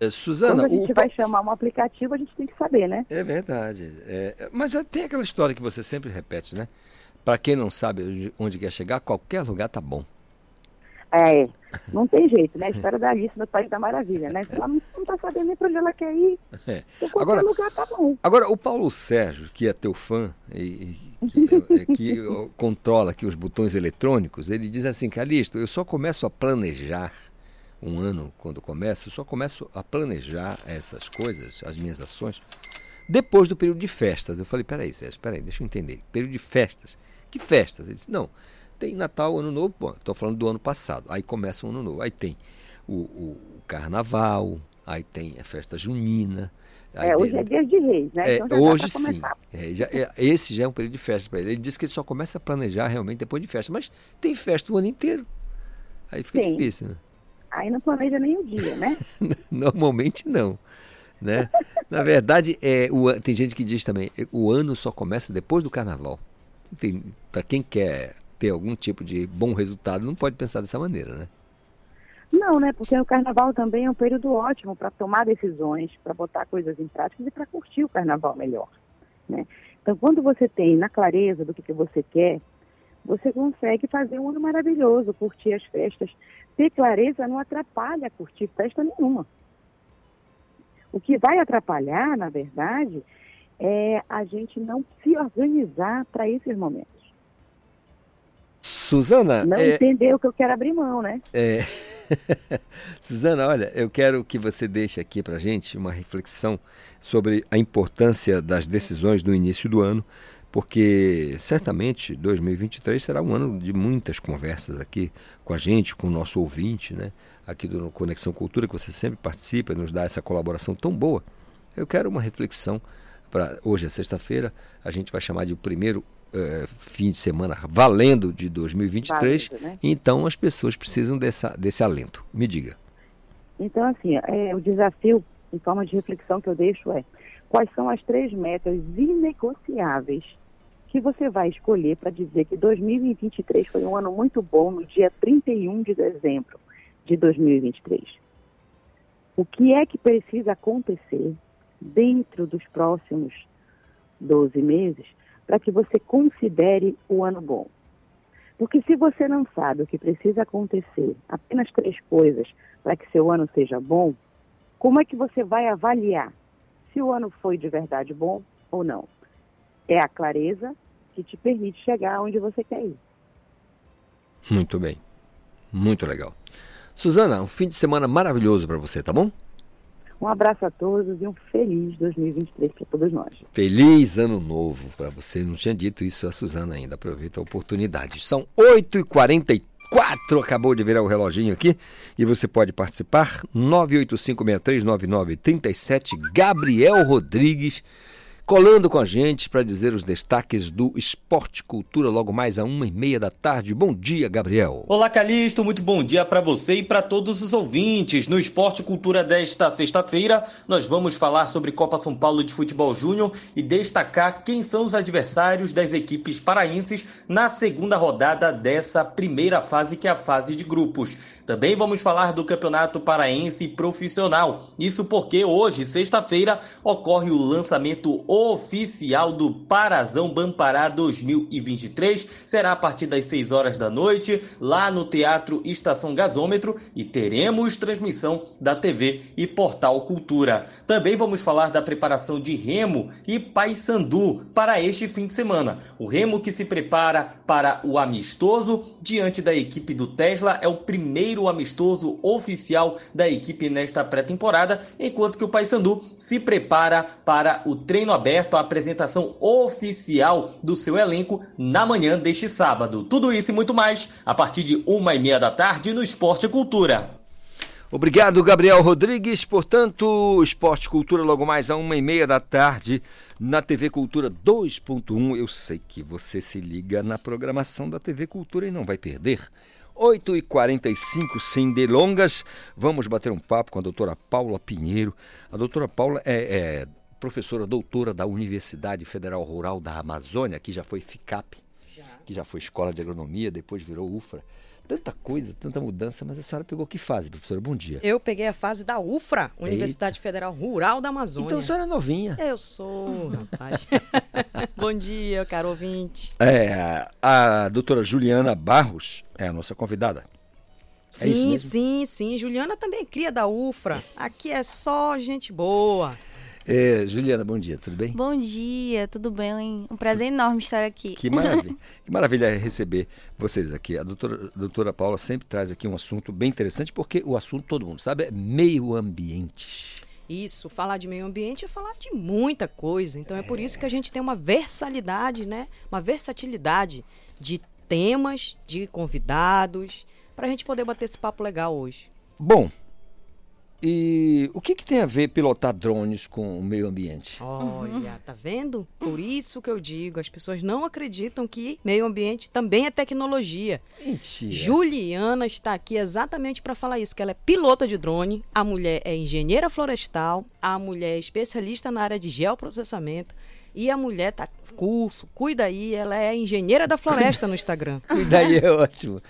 [SPEAKER 3] É, Suzana,
[SPEAKER 12] Quando a gente o... vai chamar um aplicativo, a gente tem que saber, né?
[SPEAKER 3] É verdade. É, mas tem aquela história que você sempre repete, né? Para quem não sabe onde quer chegar, qualquer lugar tá bom.
[SPEAKER 12] É, não tem jeito, né? A história da Alice no País da Maravilha, né? Ela não está sabendo nem para onde ela quer ir. É.
[SPEAKER 3] Agora,
[SPEAKER 12] lugar tá bom.
[SPEAKER 3] Agora, o Paulo Sérgio, que é teu fã e, que, é, que *laughs* controla aqui os botões eletrônicos, ele diz assim, Calixto, eu só começo a planejar um ano quando começo, eu só começo a planejar essas coisas, as minhas ações, depois do período de festas. Eu falei, peraí, Sérgio, peraí, deixa eu entender. Período de festas. Que festas? Ele disse, não, tem Natal, Ano Novo, bom, estou falando do ano passado. Aí começa o Ano Novo. Aí tem o, o, o Carnaval, aí tem a festa junina.
[SPEAKER 12] É, hoje tem... é dia de reis, né?
[SPEAKER 3] É, então hoje sim. É, já, é, esse já é um período de festa para ele. Ele disse que ele só começa a planejar realmente depois de festa. Mas tem festa o ano inteiro. Aí fica Sim. difícil, né?
[SPEAKER 12] Aí não planeja nem o dia, né? *laughs*
[SPEAKER 3] Normalmente não. Né? Na verdade, é, o, tem gente que diz também, o ano só começa depois do carnaval. Para quem quer ter algum tipo de bom resultado, não pode pensar dessa maneira, né?
[SPEAKER 12] Não, né? Porque o carnaval também é um período ótimo para tomar decisões, para botar coisas em prática e para curtir o carnaval melhor, né? Então, quando você tem na clareza do que, que você quer, você consegue fazer um ano maravilhoso, curtir as festas. Ter clareza não atrapalha curtir festa nenhuma. O que vai atrapalhar, na verdade, é a gente não se organizar para esses momentos.
[SPEAKER 3] Suzana.
[SPEAKER 12] Não é... entendeu que eu quero abrir mão, né?
[SPEAKER 3] É. *laughs* Suzana, olha, eu quero que você deixe aqui para gente uma reflexão sobre a importância das decisões no início do ano, porque certamente 2023 será um ano de muitas conversas aqui com a gente, com o nosso ouvinte, né? Aqui do Conexão Cultura, que você sempre participa e nos dá essa colaboração tão boa. Eu quero uma reflexão para hoje é sexta-feira, a gente vai chamar de o primeiro uh, fim de semana valendo de 2023, valendo, né? então as pessoas precisam dessa, desse alento. Me diga.
[SPEAKER 12] Então, assim, é, o desafio, em forma de reflexão que eu deixo é, quais são as três metas inegociáveis que você vai escolher para dizer que 2023 foi um ano muito bom no dia 31 de dezembro de 2023? O que é que precisa acontecer dentro dos próximos 12 meses para que você considere o ano bom. Porque se você não sabe o que precisa acontecer, apenas três coisas para que seu ano seja bom, como é que você vai avaliar se o ano foi de verdade bom ou não? É a clareza que te permite chegar onde você quer ir.
[SPEAKER 3] Muito bem. Muito legal. Suzana, um fim de semana maravilhoso para você, tá bom?
[SPEAKER 12] Um abraço a todos e um feliz 2023 para todos nós.
[SPEAKER 3] Feliz ano novo para você. Não tinha dito isso a Suzana ainda. Aproveita a oportunidade. São 8h44. Acabou de virar o reloginho aqui e você pode participar. 985639937. Gabriel Rodrigues colando com a gente para dizer os destaques do Esporte Cultura logo mais a uma e meia da tarde. Bom dia, Gabriel.
[SPEAKER 13] Olá, Calixto. Muito bom dia para você e para todos os ouvintes. No Esporte Cultura desta sexta-feira, nós vamos falar sobre Copa São Paulo de Futebol Júnior e destacar quem são os adversários das equipes paraenses na segunda rodada dessa primeira fase, que é a fase de grupos. Também vamos falar do Campeonato Paraense Profissional. Isso porque hoje, sexta-feira, ocorre o lançamento oficial do Parazão Bampará 2023. Será a partir das 6 horas da noite, lá no Teatro Estação Gasômetro, e teremos transmissão da TV e Portal Cultura. Também vamos falar da preparação de Remo e Paysandu para este fim de semana. O Remo que se prepara para o amistoso diante da equipe do Tesla é o primeiro amistoso oficial da equipe nesta pré-temporada, enquanto que o Paysandu se prepara para o treino aberto aberto à apresentação oficial do seu elenco na manhã deste sábado. Tudo isso e muito mais a partir de uma e meia da tarde no Esporte Cultura.
[SPEAKER 3] Obrigado, Gabriel Rodrigues. Portanto, Esporte Cultura logo mais a uma e meia da tarde na TV Cultura 2.1. Eu sei que você se liga na programação da TV Cultura e não vai perder. 8h45, sem delongas, vamos bater um papo com a doutora Paula Pinheiro. A doutora Paula é, é professora doutora da Universidade Federal Rural da Amazônia, que já foi FICAP, já. que já foi Escola de Agronomia, depois virou UFRA tanta coisa, tanta mudança, mas a senhora pegou que fase, professora? Bom dia.
[SPEAKER 14] Eu peguei a fase da UFRA, Universidade Eita. Federal Rural da Amazônia.
[SPEAKER 3] Então a senhora é novinha.
[SPEAKER 14] Eu sou, rapaz. *laughs* Bom dia, caro ouvinte.
[SPEAKER 3] É, a doutora Juliana Barros é a nossa convidada.
[SPEAKER 14] É sim, é sim, sim. Juliana também cria da UFRA. Aqui é só gente boa.
[SPEAKER 3] É, Juliana, bom dia, tudo bem?
[SPEAKER 15] Bom dia, tudo bem? Um prazer enorme estar aqui.
[SPEAKER 3] Que maravilha. *laughs* que maravilha receber vocês aqui. A doutora, a doutora Paula sempre traz aqui um assunto bem interessante, porque o assunto, todo mundo sabe, é meio ambiente.
[SPEAKER 14] Isso, falar de meio ambiente é falar de muita coisa. Então é, é por isso que a gente tem uma versalidade, né? Uma versatilidade de temas, de convidados, para a gente poder bater esse papo legal hoje.
[SPEAKER 3] Bom, e o que, que tem a ver pilotar drones com o meio ambiente?
[SPEAKER 14] Olha, tá vendo? Por isso que eu digo, as pessoas não acreditam que meio ambiente também é tecnologia.
[SPEAKER 3] Mentira.
[SPEAKER 14] Juliana está aqui exatamente para falar isso, que ela é pilota de drone, a mulher é engenheira florestal, a mulher é especialista na área de geoprocessamento e a mulher tá curso, cuida aí, ela é engenheira da floresta no Instagram. *laughs*
[SPEAKER 3] cuida aí é ótimo.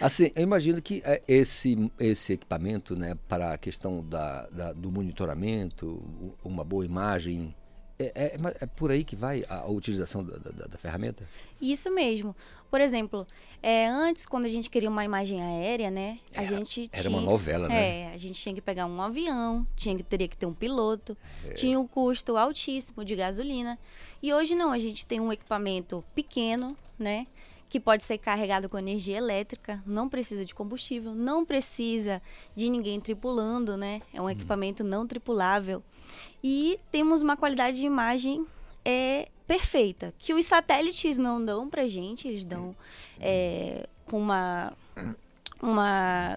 [SPEAKER 3] Assim, eu imagino que é, esse, esse equipamento, né, para a questão da, da do monitoramento, uma boa imagem, é, é, é, por aí que vai a, a utilização da, da, da, ferramenta?
[SPEAKER 15] Isso mesmo. Por exemplo, é, antes, quando a gente queria uma imagem aérea, né? A
[SPEAKER 3] era,
[SPEAKER 15] gente
[SPEAKER 3] Era tinha, uma novela,
[SPEAKER 15] né? É, a gente tinha que pegar um avião, tinha que, teria que ter um piloto, é. tinha um custo altíssimo de gasolina. E hoje não, a gente tem um equipamento pequeno, né? Que pode ser carregado com energia elétrica, não precisa de combustível, não precisa de ninguém tripulando, né? É um uhum. equipamento não tripulável. E temos uma qualidade de imagem é, perfeita, que os satélites não dão pra gente, eles dão é, com uma, uma,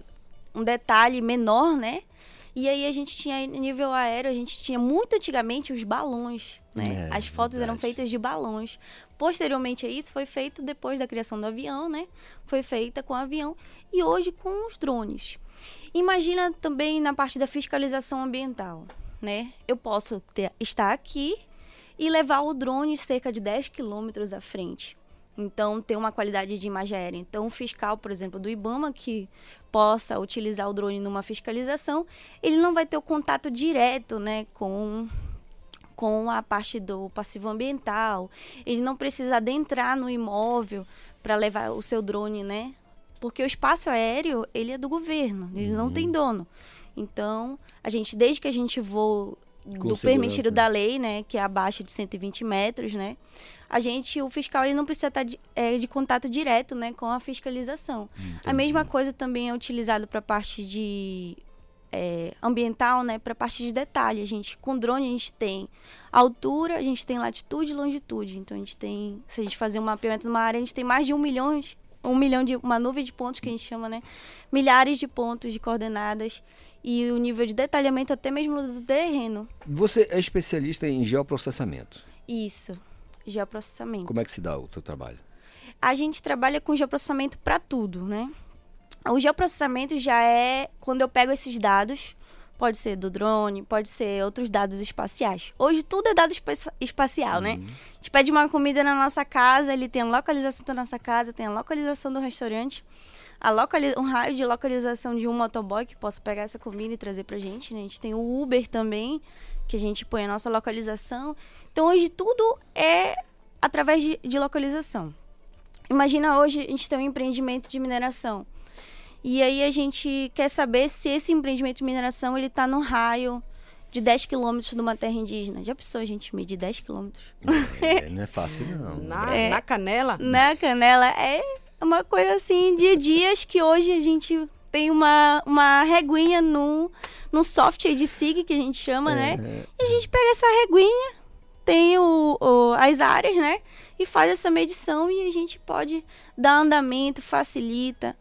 [SPEAKER 15] um detalhe menor, né? E aí a gente tinha nível aéreo, a gente tinha muito antigamente os balões, né? É, As fotos verdade. eram feitas de balões. Posteriormente a isso foi feito depois da criação do avião, né? Foi feita com o avião e hoje com os drones. Imagina também na parte da fiscalização ambiental, né? Eu posso ter, estar aqui e levar o drone cerca de 10 quilômetros à frente. Então, ter uma qualidade de imagem aérea. Então, o fiscal, por exemplo, do IBAMA, que possa utilizar o drone numa fiscalização, ele não vai ter o contato direto né, com, com a parte do passivo ambiental. Ele não precisa adentrar no imóvel para levar o seu drone, né? Porque o espaço aéreo, ele é do governo, ele uhum. não tem dono. Então, a gente, desde que a gente voa do permitido da lei, né, que é abaixo de 120 metros, né, a gente, o fiscal, ele não precisa estar de, é, de contato direto, né, com a fiscalização. Entendi. A mesma coisa também é utilizado para a parte de é, ambiental, né, para a parte de detalhe. A gente, com drone, a gente tem altura, a gente tem latitude e longitude. Então, a gente tem, se a gente fazer um mapeamento numa área, a gente tem mais de um milhão um milhão de uma nuvem de pontos que a gente chama, né? Milhares de pontos de coordenadas e o nível de detalhamento até mesmo do terreno.
[SPEAKER 3] Você é especialista em geoprocessamento?
[SPEAKER 15] Isso, geoprocessamento.
[SPEAKER 3] Como é que se dá o teu trabalho?
[SPEAKER 15] A gente trabalha com geoprocessamento para tudo, né? O geoprocessamento já é quando eu pego esses dados, pode ser do drone, pode ser outros dados espaciais. Hoje tudo é dado espacial, né? uhum. né? A gente pede uma comida na nossa casa, ele tem a localização da nossa casa, tem a localização do restaurante a localiza um raio de localização de um motoboy que possa pegar essa comida e trazer pra gente. Né? A gente tem o Uber também, que a gente põe a nossa localização. Então hoje tudo é através de, de localização. Imagina hoje a gente tem um empreendimento de mineração. E aí a gente quer saber se esse empreendimento de mineração ele está no raio de 10 quilômetros de uma terra indígena. Já pensou a gente medir 10 quilômetros?
[SPEAKER 3] É, não é fácil, não. *laughs*
[SPEAKER 14] Na, é, na canela?
[SPEAKER 15] Na canela. É uma coisa assim de dias que hoje a gente tem uma, uma reguinha no, no software de SIG, que a gente chama, né? é, né? E a gente pega essa reguinha tem o, o, as áreas, né? E faz essa medição e a gente pode dar andamento, facilita.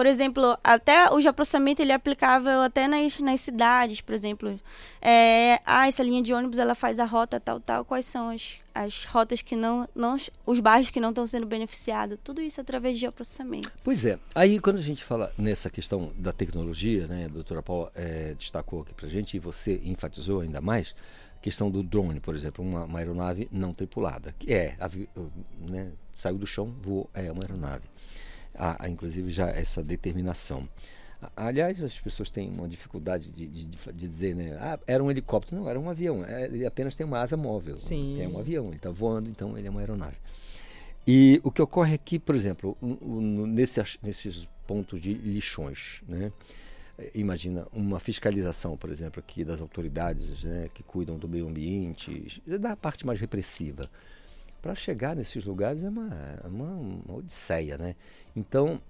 [SPEAKER 15] Por exemplo, até o geoprocessamento ele é aplicável até nas, nas cidades, por exemplo. É, ah, essa linha de ônibus ela faz a rota tal, tal. Quais são as, as rotas que não, não. Os bairros que não estão sendo beneficiados. Tudo isso através de geoprocessamento.
[SPEAKER 3] Pois é. Aí quando a gente fala nessa questão da tecnologia, né, a doutora Paula é, destacou aqui pra gente, e você enfatizou ainda mais, questão do drone, por exemplo, uma, uma aeronave não tripulada, que é, né, saiu do chão, voou, é uma aeronave há, há inclusive já essa determinação. Aliás, as pessoas têm uma dificuldade de, de, de, dizer, né? Ah, era um helicóptero. Não, era um avião. É, ele apenas tem uma asa móvel.
[SPEAKER 14] Sim.
[SPEAKER 3] É um avião, ele está voando, então ele é uma aeronave. E o que ocorre aqui, por exemplo, nesse, nesses pontos de lixões, né? Imagina uma fiscalização, por exemplo, aqui das autoridades né, que cuidam do meio ambiente, da parte mais repressiva. Para chegar nesses lugares é uma, é uma, uma odisseia, né? Então,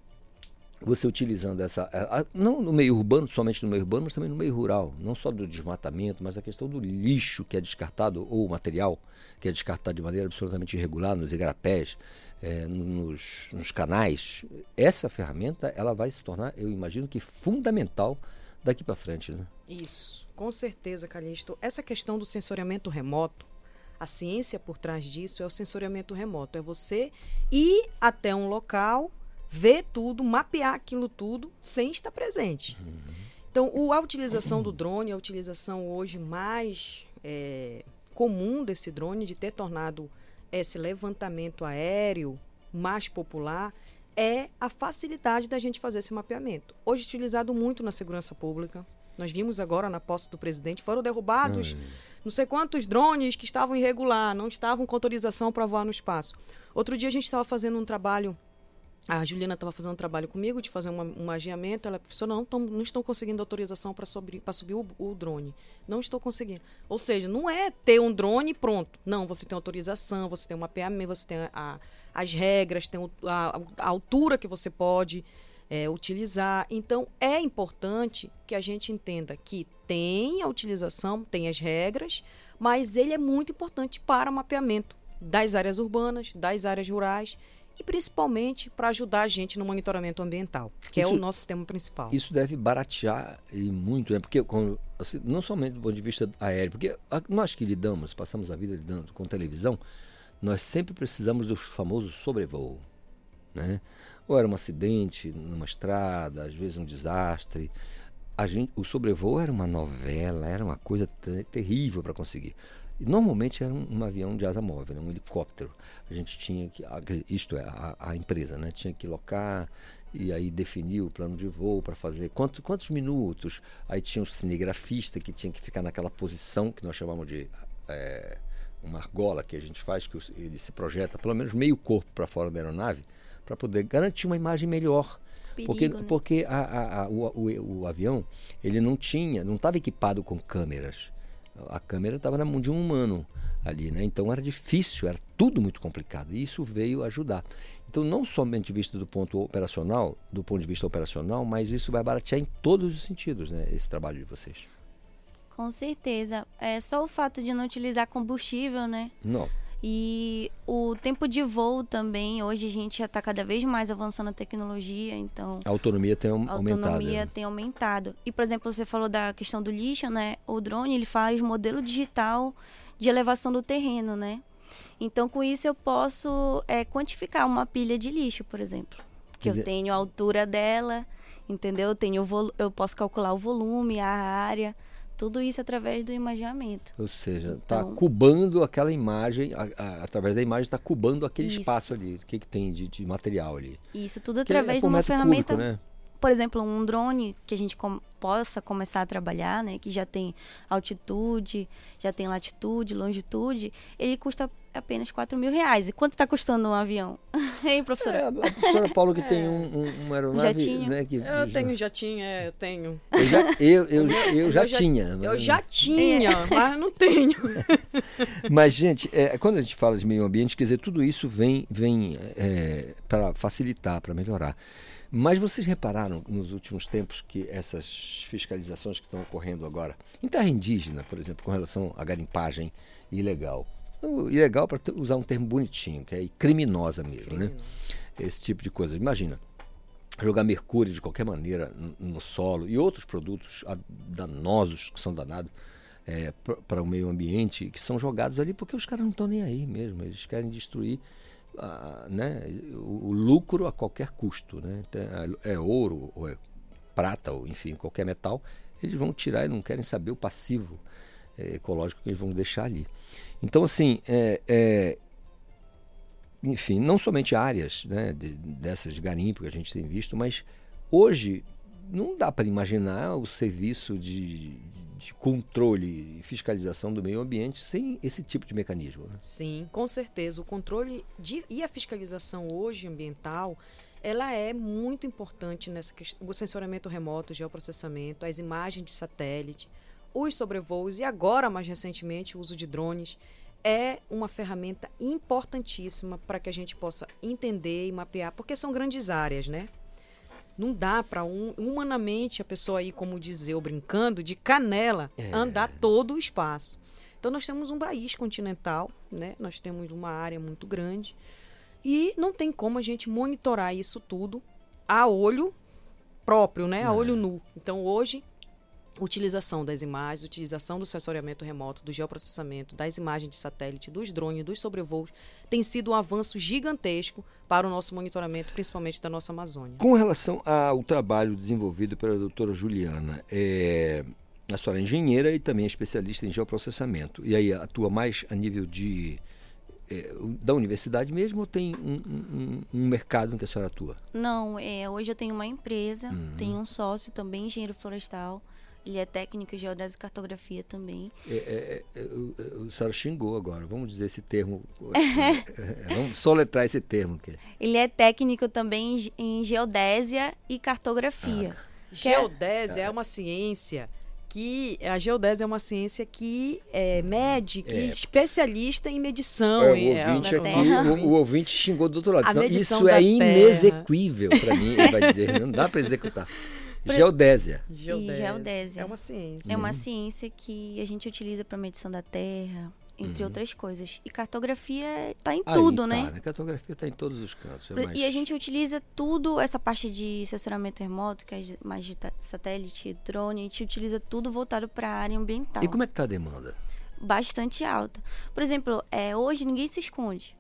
[SPEAKER 3] você utilizando essa. Não no meio urbano, somente no meio urbano, mas também no meio rural. Não só do desmatamento, mas a questão do lixo que é descartado, ou material que é descartado de maneira absolutamente irregular nos igarapés, é, nos, nos canais. Essa ferramenta ela vai se tornar, eu imagino que fundamental daqui para frente. Né?
[SPEAKER 14] Isso, com certeza, Calixto. Essa questão do sensoriamento remoto, a ciência por trás disso é o sensoriamento remoto. É você ir até um local ver tudo, mapear aquilo tudo sem estar presente. Então, o, a utilização do drone, a utilização hoje mais é, comum desse drone, de ter tornado esse levantamento aéreo mais popular, é a facilidade da gente fazer esse mapeamento. Hoje utilizado muito na segurança pública. Nós vimos agora na posse do presidente, foram derrubados uhum. Não sei quantos drones que estavam irregular, não estavam com autorização para voar no espaço. Outro dia a gente estava fazendo um trabalho a Juliana estava fazendo um trabalho comigo de fazer uma, um agiamento. Ela disse: não, tão, não estou conseguindo autorização para subir, subir o, o, drone. Não estou conseguindo. Ou seja, não é ter um drone pronto. Não, você tem autorização, você tem um mapeamento, você tem a, as regras, tem a, a, altura que você pode é, utilizar. Então, é importante que a gente entenda que tem a utilização, tem as regras, mas ele é muito importante para o mapeamento das áreas urbanas, das áreas rurais e principalmente para ajudar a gente no monitoramento ambiental, que isso, é o nosso tema principal.
[SPEAKER 3] Isso deve baratear e muito, né? porque assim, não somente do ponto de vista aéreo, porque nós que lidamos, passamos a vida lidando com televisão, nós sempre precisamos do famoso sobrevoo, né? Ou era um acidente numa estrada, às vezes um desastre. A gente, o sobrevoo era uma novela, era uma coisa terrível para conseguir. Normalmente era um, um, avião de asa móvel, né, um helicóptero. A gente tinha que, isto é, a, a, empresa, né, tinha que locar e aí definir o plano de voo para fazer quantos, quantos minutos. Aí tinha um cinegrafista que tinha que ficar naquela posição que nós chamamos de é, uma argola que a gente faz, que ele se projeta pelo menos meio corpo para fora da aeronave, para poder garantir uma imagem melhor. Perigo, porque né? porque a, a, a, o, o, o avião ele não tinha, não estava equipado com câmeras a câmera estava na mão de um humano ali, né? Então era difícil, era tudo muito complicado. E isso veio ajudar. Então, não somente visto do ponto operacional, do ponto de vista operacional, mas isso vai baratear em todos os sentidos, né? Esse trabalho de vocês.
[SPEAKER 15] Com certeza. É só o fato de não utilizar combustível, né?
[SPEAKER 3] Não.
[SPEAKER 15] E o tempo de voo também, hoje a gente já está cada vez mais avançando a tecnologia, então...
[SPEAKER 3] A autonomia tem aumentado.
[SPEAKER 15] A autonomia
[SPEAKER 3] né?
[SPEAKER 15] tem aumentado. E, por exemplo, você falou da questão do lixo, né? O drone, ele faz modelo digital de elevação do terreno, né? Então, com isso, eu posso é, quantificar uma pilha de lixo, por exemplo. Que eu tenho a altura dela, entendeu? Eu, tenho eu posso calcular o volume, a área tudo isso através do imaginamento.
[SPEAKER 3] Ou seja, está então, cubando aquela imagem, a, a, através da imagem está cubando aquele isso. espaço ali, o que, que tem de, de material ali.
[SPEAKER 15] Isso, tudo através é de uma ferramenta. Cúbico, né? Por exemplo, um drone que a gente com, possa começar a trabalhar, né? Que já tem altitude, já tem latitude, longitude, ele custa apenas 4 mil reais. E quanto está custando um avião? *laughs* hein, professora? É,
[SPEAKER 3] a professora Paulo que é. tem um, um, uma aeronave, jatinho. né? Que,
[SPEAKER 14] eu tenho jatinho, é, eu tenho.
[SPEAKER 3] Eu já, eu, eu, eu já, tinha.
[SPEAKER 14] Eu já tinha, mas não tenho. *laughs*
[SPEAKER 3] mas, gente, é, quando a gente fala de meio ambiente, quer dizer, tudo isso vem, vem é, para facilitar, para melhorar. Mas vocês repararam nos últimos tempos que essas fiscalizações que estão ocorrendo agora, em terra indígena, por exemplo, com relação à garimpagem ilegal, ilegal para usar um termo bonitinho, que é criminosa mesmo, né? Esse tipo de coisa. Imagina, jogar mercúrio de qualquer maneira no, no solo e outros produtos danosos que são danados é, para o meio ambiente que são jogados ali porque os caras não estão nem aí mesmo, eles querem destruir né, o, o, lucro a qualquer custo. Né? Então, é, é ouro, ou é prata, ou enfim, qualquer metal, eles vão tirar e não querem saber o passivo é, ecológico que eles vão deixar ali. Então, assim, é, é enfim, não somente áreas né, de, dessas de garimpo que a gente tem visto, mas hoje não dá para imaginar o serviço de, de controle e fiscalização do meio ambiente sem esse tipo de mecanismo. Né?
[SPEAKER 14] Sim, com certeza. O controle de, e a fiscalização hoje ambiental ela é muito importante nessa questão. O sensoramento remoto, o geoprocessamento, as imagens de satélite, os sobrevoos e agora, mais recentemente, o uso de drones é uma ferramenta importantíssima para que a gente possa entender e mapear, porque são grandes áreas, né? Não dá para um, humanamente a pessoa aí, como diz eu brincando, de canela, é. andar todo o espaço. Então nós temos um país continental, né? Nós temos uma área muito grande e não tem como a gente monitorar isso tudo a olho próprio, né? A é. olho nu. Então hoje utilização das imagens, utilização do sensoriamento remoto, do geoprocessamento, das imagens de satélite, dos drones, dos sobrevoos, tem sido um avanço gigantesco para o nosso monitoramento, principalmente da nossa Amazônia.
[SPEAKER 3] Com relação ao trabalho desenvolvido pela doutora Juliana, é, a senhora é engenheira e também é especialista em geoprocessamento. E aí atua mais a nível de é, da universidade mesmo ou tem um, um, um, mercado em que a senhora atua?
[SPEAKER 15] Não, é, hoje eu tenho uma empresa, uhum. tenho um sócio também, engenheiro florestal. Ele é técnico em geodésia e cartografia também.
[SPEAKER 3] É, é, é, o, o senhor xingou agora, vamos dizer esse termo. *laughs* É, vamos soletrar esse termo. aqui.
[SPEAKER 15] Ele é técnico também em geodésia e cartografia. Ah.
[SPEAKER 14] Geodésia é uma ciência que a geodésia é uma ciência que é médica, é. especialista em medição. É,
[SPEAKER 3] o, ouvinte aqui, o, o, ouvinte xingou do outro lado. Isso é inexequível para mim, ele vai dizer. Não dá para executar. *laughs* Geodésia.
[SPEAKER 15] Geodésia. geodésia.
[SPEAKER 14] É uma ciência.
[SPEAKER 15] É uma ciência que a gente utiliza para medição da Terra, entre uhum. outras coisas. E cartografia está em Aí, tudo, tá, né?
[SPEAKER 3] né? Cartografia está em todos os cantos.
[SPEAKER 15] É mais... E a gente utiliza tudo, essa parte de assessoramento remoto, que é mais de satélite, drone, a gente utiliza tudo voltado para a área ambiental.
[SPEAKER 3] E como é que está a demanda?
[SPEAKER 15] Bastante alta. Por exemplo, é, hoje ninguém se esconde.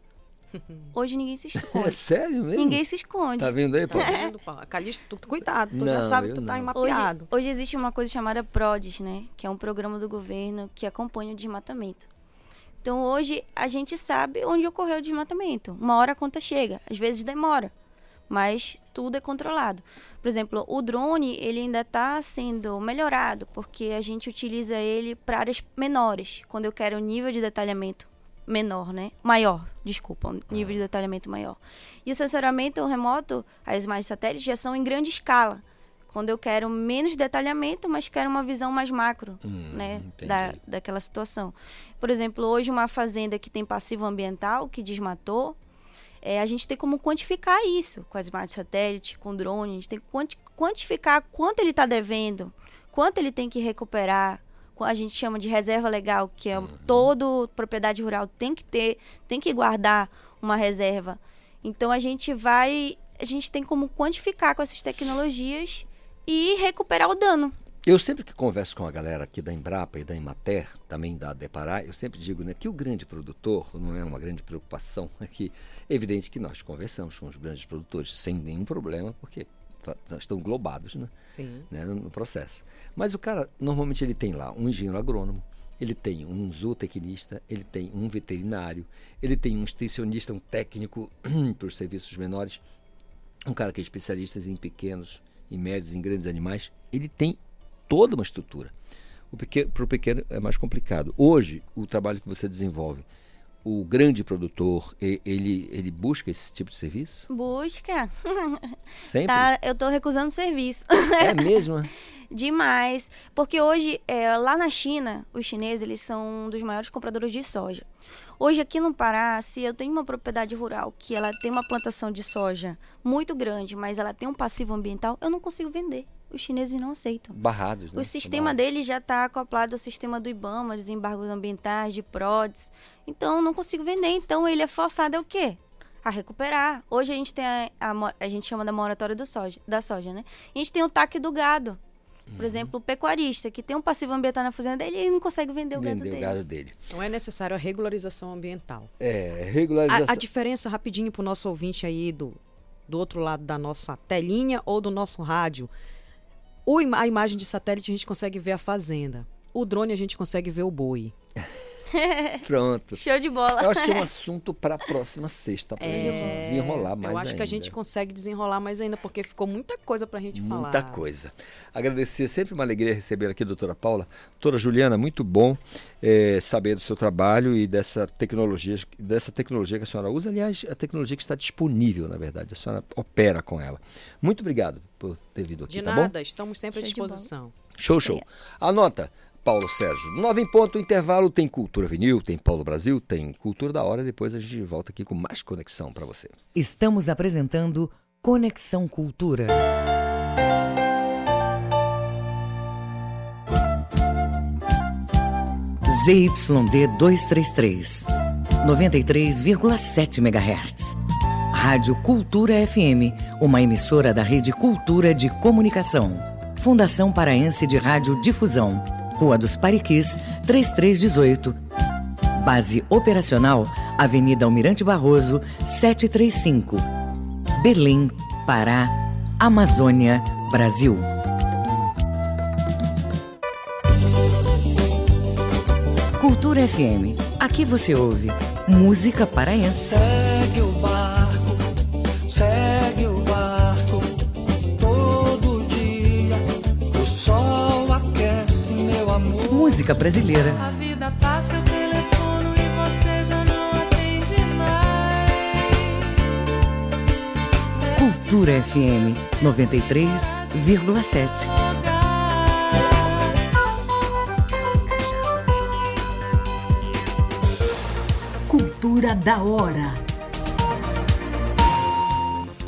[SPEAKER 15] *laughs* Hoje ninguém se esconde.
[SPEAKER 3] É sério mesmo?
[SPEAKER 15] Ninguém se esconde.
[SPEAKER 3] Tá vendo aí, pô? Tá
[SPEAKER 14] vendo, pô? Calixto, tu, cuidado, tu não, já sabe que tu tá não. tá
[SPEAKER 15] mapeado. Hoje, hoje existe uma coisa chamada PRODES, né? Que é um programa do governo que acompanha o desmatamento. Então hoje a gente sabe onde ocorreu o desmatamento. Uma hora a conta chega, às vezes demora, mas tudo é controlado. Por exemplo, o drone ele ainda está sendo melhorado porque a gente utiliza ele para áreas menores, quando eu quero um nível de detalhamento menor, né? Maior, desculpa, um nível de detalhamento maior. E o sensoramento remoto, as imagens satélites já são em grande escala. Quando eu quero menos detalhamento, mas quero uma visão mais macro, hum, né, da, daquela situação. Por exemplo, hoje uma fazenda que tem passivo ambiental, que desmatou, é, a gente tem como quantificar isso com as imagens satélite, com drone, a gente tem que quantificar quanto ele está devendo, quanto ele tem que recuperar, a gente chama de reserva legal, que é uhum. todo propriedade rural tem que ter, tem que guardar uma reserva. Então a gente vai, a gente tem como quantificar com essas tecnologias e recuperar o dano.
[SPEAKER 3] Eu sempre que converso com a galera aqui da Embrapa e da Emater, também da Deparar, eu sempre digo né, que o grande produtor não é uma grande preocupação. Aqui, *laughs* é evidente que nós conversamos com os grandes produtores sem nenhum problema, porque estão englobados né? Né? no processo. Mas o cara, normalmente ele tem lá um engenheiro agrônomo, ele tem um zootecnista, ele tem um veterinário, ele tem um extensionista, um técnico *clears throat* para os serviços menores, um cara que é especialista em pequenos, em médios, em grandes animais. Ele tem toda uma estrutura. Para o pequeno é mais complicado. Hoje, o trabalho que você desenvolve o grande produtor, ele, ele busca esse tipo de serviço?
[SPEAKER 15] Busca. *laughs*
[SPEAKER 3] Sempre?
[SPEAKER 15] Tá, eu estou recusando serviço.
[SPEAKER 3] É *laughs* mesmo?
[SPEAKER 15] Demais. Porque hoje, é, lá na China, os chineses eles são um dos maiores compradores de soja. Hoje, aqui no Pará, se eu tenho uma propriedade rural que ela tem uma plantação de soja muito grande, mas ela tem um passivo ambiental, eu não consigo vender. Os chineses não aceitam.
[SPEAKER 3] Barrados, né?
[SPEAKER 15] O sistema deles já está acoplado ao sistema do IBAMA, dos embargos ambientais, de PRODES. Então, não consigo vender. Então, ele é forçado a o quê? A recuperar. Hoje a gente tem a, a, a gente chama da moratória do soja, da soja, né? A gente tem o TAC do gado. Por exemplo, o pecuarista, que tem um passivo ambiental na fazenda dele, ele não consegue vender o gado
[SPEAKER 3] Vender o
[SPEAKER 15] dele.
[SPEAKER 3] gado dele.
[SPEAKER 14] Então é necessário a regularização ambiental.
[SPEAKER 3] É, regularização.
[SPEAKER 14] A, a diferença, rapidinho, para o nosso ouvinte aí do, do outro lado da nossa telinha ou do nosso rádio. O, a imagem de satélite a gente consegue ver a fazenda. O drone a gente consegue ver o boi. *laughs*
[SPEAKER 3] Pronto.
[SPEAKER 15] Show de bola.
[SPEAKER 3] Eu acho que é um assunto para a próxima sexta, para gente desenrolar mais
[SPEAKER 14] É, Eu acho que a
[SPEAKER 3] ainda.
[SPEAKER 14] gente consegue desenrolar mais ainda, porque ficou muita coisa pra gente falar.
[SPEAKER 3] Muita coisa. Agradecer, sempre uma alegria receber aqui a doutora Paula. Doutora Juliana, muito bom eh, saber do seu trabalho e dessa tecnologia, dessa tecnologia que a senhora usa. Aliás, a tecnologia que está disponível, na verdade. A senhora opera com ela. Muito obrigado por ter vindo aqui,
[SPEAKER 14] De
[SPEAKER 3] tá
[SPEAKER 14] nada,
[SPEAKER 3] bom?
[SPEAKER 14] estamos sempre à
[SPEAKER 15] Show bola.
[SPEAKER 14] disposição.
[SPEAKER 3] Show, show. Anota, Paulo Sérgio. Nove em ponto, intervalo, tem Cultura Vinil, tem Paulo Brasil, tem Cultura da Hora. Depois a gente volta aqui com mais conexão para você.
[SPEAKER 2] Estamos apresentando Conexão Cultura. ZYD 233, 93,7 MHz. Rádio Cultura FM, uma emissora da Rede Cultura de Comunicação. Fundação Paraense de Rádio Difusão. Rua dos Pariquis, 3318. Base operacional, Avenida Almirante Barroso, 735. Belém, Pará, Amazônia, Brasil. Cultura FM. Aqui você ouve música paraense.
[SPEAKER 16] Segue o barco,
[SPEAKER 2] Música brasileira.
[SPEAKER 17] A vida passa, eu telefono e você já não atende mais.
[SPEAKER 2] Cultura FM 93,7.
[SPEAKER 18] Cultura da hora.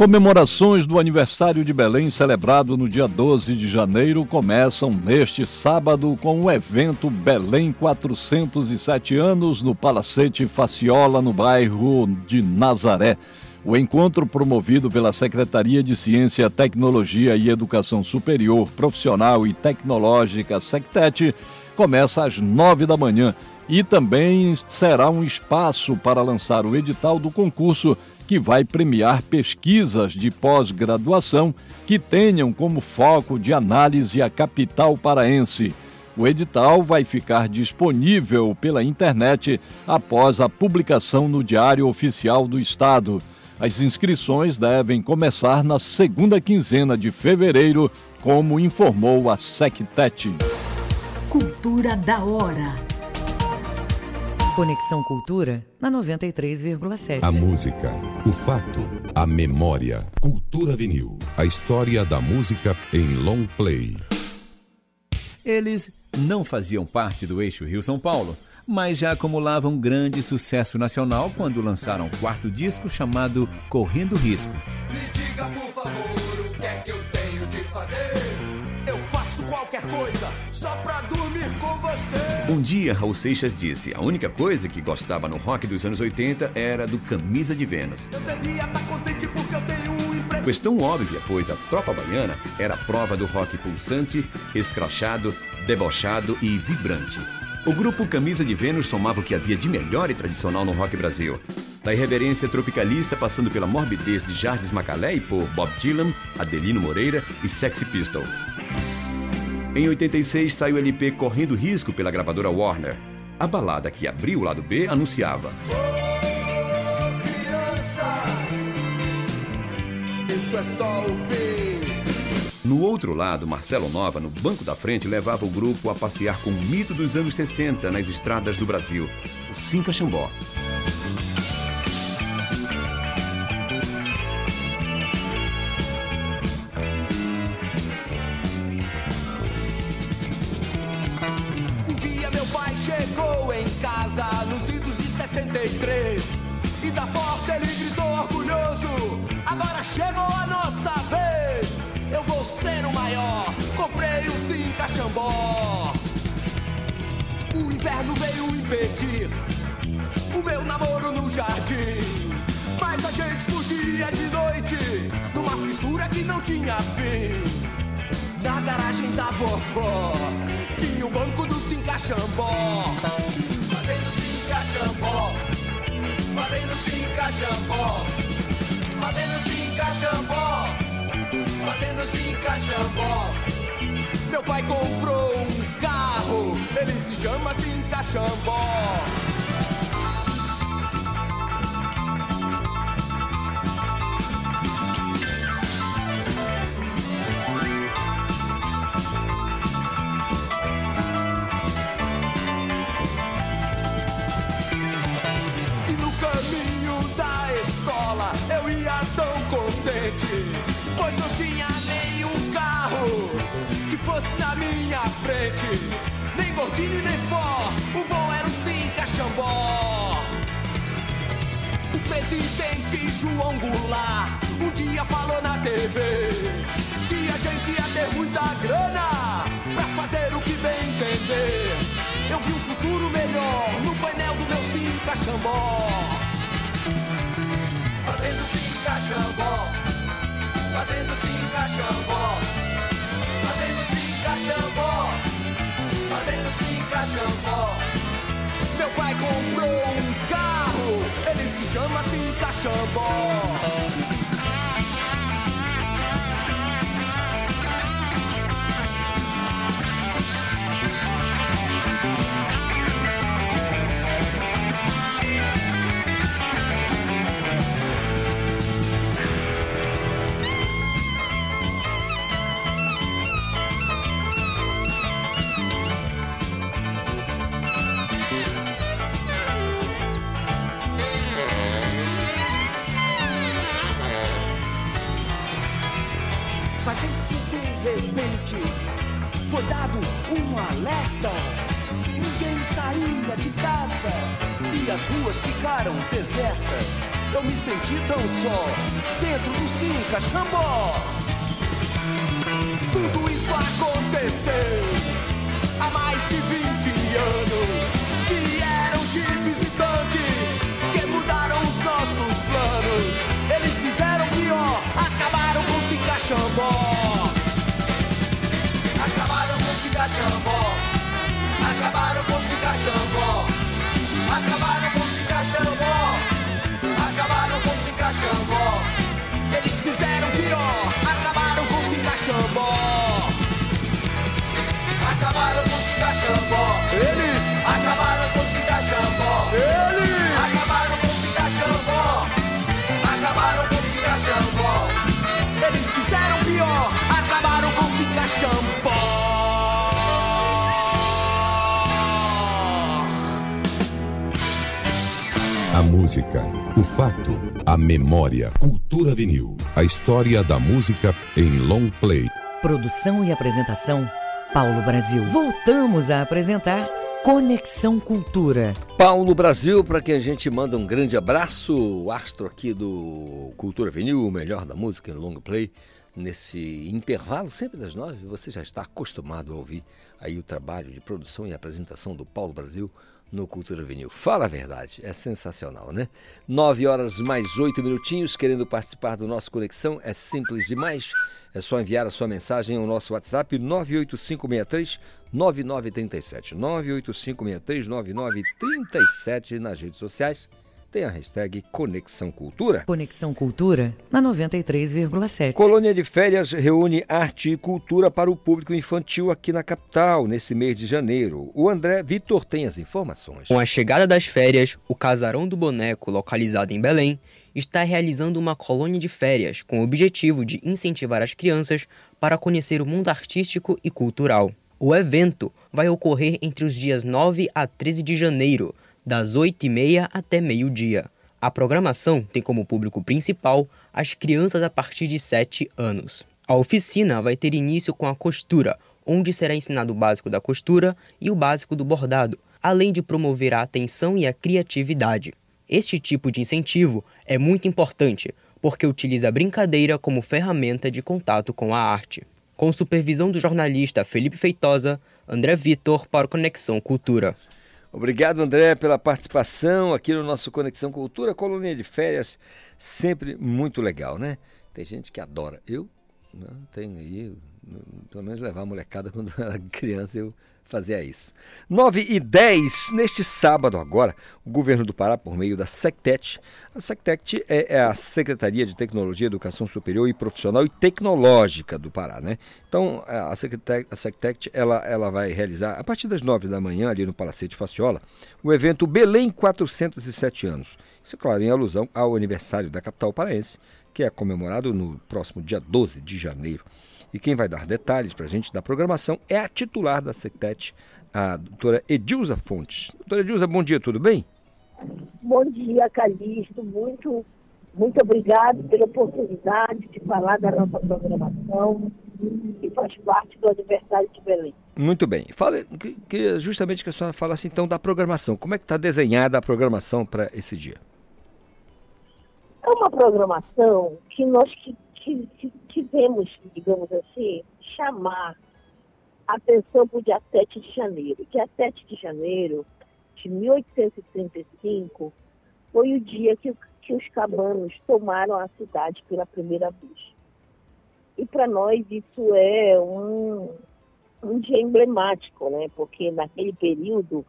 [SPEAKER 19] Comemorações do aniversário de Belém, celebrado no dia 12 de janeiro, começam neste sábado com o evento Belém 407 anos no Palacete Faciola, no bairro de Nazaré. O encontro promovido pela Secretaria de Ciência, Tecnologia e Educação Superior, Profissional e Tecnológica, SECTET, começa às nove da manhã e também será um espaço para lançar o edital do concurso que vai premiar pesquisas de pós-graduação que tenham como foco de análise a capital paraense. O edital vai ficar disponível pela internet após a publicação no Diário Oficial do Estado. As inscrições devem começar na segunda quinzena de fevereiro, como informou a SECTET.
[SPEAKER 18] Cultura da hora.
[SPEAKER 2] Conexão Cultura na 93,7.
[SPEAKER 20] A música, o fato, a memória. Cultura vinil. A história da música em long play.
[SPEAKER 21] Eles não faziam parte do eixo Rio-São Paulo, mas já acumulavam grande sucesso nacional quando lançaram o quarto disco chamado Correndo Risco.
[SPEAKER 16] Diga por favor o que é que eu tenho de fazer. Eu faço qualquer coisa só pra dormir.
[SPEAKER 22] Um dia, Raul Seixas disse: a única coisa que gostava no rock dos anos 80 era do Camisa de Vênus.
[SPEAKER 16] Emprego.
[SPEAKER 22] Questão óbvia, pois a tropa baiana era a prova do rock pulsante, escrachado, debochado e vibrante. O grupo Camisa de Vênus somava o que havia de melhor e tradicional no rock Brasil. Da irreverência tropicalista, passando pela morbidez de Jardim Macalé e por Bob Dylan, Adelino Moreira e Sexy Pistol. Em 86 saiu o LP Correndo Risco pela gravadora Warner. A balada que abriu o lado B anunciava:
[SPEAKER 16] Isso é só o fim.
[SPEAKER 22] No outro lado, Marcelo Nova, no banco da frente, levava o grupo a passear com o mito dos anos 60 nas estradas do Brasil, o Cinca Xambó.
[SPEAKER 16] três. E da porta ele gritou orgulhoso: Agora chegou a nossa vez. Eu vou ser o maior. Comprei o sim Cachambó O inverno veio impedir o meu namoro no jardim. Mas a gente fugia de noite numa fissura que não tinha fim. Na garagem da vovó tinha o banco do Sim Cachambó Fazendo Sim Cachambó fazendo Sincaxambó, fazendo Sincaxambó, fazendo Sincaxambó. Meu pai comprou um carro, ele se chama Sincaxambó. Na minha frente. Nem Gordini, nem Ford, o bom era o Cinca Xambó. O presidente João Goulart um dia falou na TV que a gente ia ter muita grana pra fazer o que bem entender. Eu vi um futuro melhor no painel do meu Cinca Xambó. Fazendo Cinca Xambó, fazendo Cinca Xambó, Xambó, fazendo Cinca Xambó. Meu pai comprou um carro, ele se chama Cinca Xambó. Foi dado um alerta. Ninguém saía de casa e as ruas ficaram desertas. Eu me senti tão só dentro do Cinca Xambó. Tudo isso aconteceu há mais de 20 anos. Vieram jipes e tanques que mudaram os nossos planos. Eles fizeram pior, acabaram com o Cinca Xambó. Xambó. Acabaram com o Cinca Xambó. Acabaram com
[SPEAKER 20] música, o fato, a memória. Cultura vinil. A história da música em long play.
[SPEAKER 2] Produção e apresentação, Paulo Brasil. Voltamos a apresentar Conexão Cultura.
[SPEAKER 3] Paulo Brasil, para quem a gente manda um grande abraço, o astro aqui do Cultura Vinil, o melhor da música em long play, nesse intervalo, sempre das nove, você já está acostumado a ouvir aí o trabalho de produção e apresentação do Paulo Brasil no Cultura Vinil. Fala a verdade, é sensacional, né? Nove horas mais oito minutinhos, querendo participar do nosso Conexão, é simples demais. É só enviar a sua mensagem ao nosso WhatsApp 98563 9937. 98563 9937 nas redes sociais. Tem a hashtag Conexão Cultura.
[SPEAKER 2] Conexão Cultura na 93,7.
[SPEAKER 3] Colônia de Férias reúne arte e cultura para o público infantil aqui na capital, nesse mês de janeiro. O André Vitor tem as informações.
[SPEAKER 23] Com a chegada das férias, o Casarão do Boneco, localizado em Belém, está realizando uma colônia de férias com o objetivo de incentivar as crianças para conhecer o mundo artístico e cultural. O evento vai ocorrer entre os dias 9 a 13 de janeiro, das 8h30 até meio-dia. A programação tem como público principal as crianças a partir de 7 anos. A oficina vai ter início com a costura, onde será ensinado o básico da costura e o básico do bordado, além de promover a atenção e a criatividade. Este tipo de incentivo é muito importante, porque utiliza a brincadeira como ferramenta de contato com a arte. Com supervisão do jornalista Felipe Feitosa, André Vitor para o Conexão Cultura.
[SPEAKER 3] Obrigado, André, pela participação aqui no nosso Conexão Cultura, colônia de férias, sempre muito legal, né? Tem gente que adora. Eu não tenho aí, pelo menos levar a molecada *laughs* quando eu era criança, eu fazia isso. 9 e 10, neste sábado agora, o governo do Pará, por meio da SECTET, a SECTET é, é a Secretaria de Tecnologia, Educação Superior e Profissional e Tecnológica do Pará, né? Então, a SECTET, a SECTET ela, ela vai realizar, a partir das 9 da manhã, ali no Palacete Faciola, o evento Belém 407 anos. Isso, claro, em alusão ao aniversário da capital paraense, que é comemorado no próximo dia 12 de janeiro. E quem vai dar detalhes para a gente da programação é a titular da SECTET, a doutora Edilza Fontes. Doutora Edilza, bom dia, tudo bem?
[SPEAKER 24] Bom dia, Calixto. Muito, muito obrigado pela oportunidade de falar da nossa programação que faz parte do aniversário de Belém.
[SPEAKER 3] Muito bem. Fala, que- queria justamente que a senhora falasse então da programação. Como é que está desenhada a programação para esse dia?
[SPEAKER 24] É uma programação que nós que, que, que quisemos, digamos assim, chamar a atenção para o dia 7 de janeiro. Dia 7 de janeiro de 1835 foi o dia que, que os cabanos tomaram a cidade pela primeira vez. E para nós isso é um, um dia emblemático, né? Porque naquele período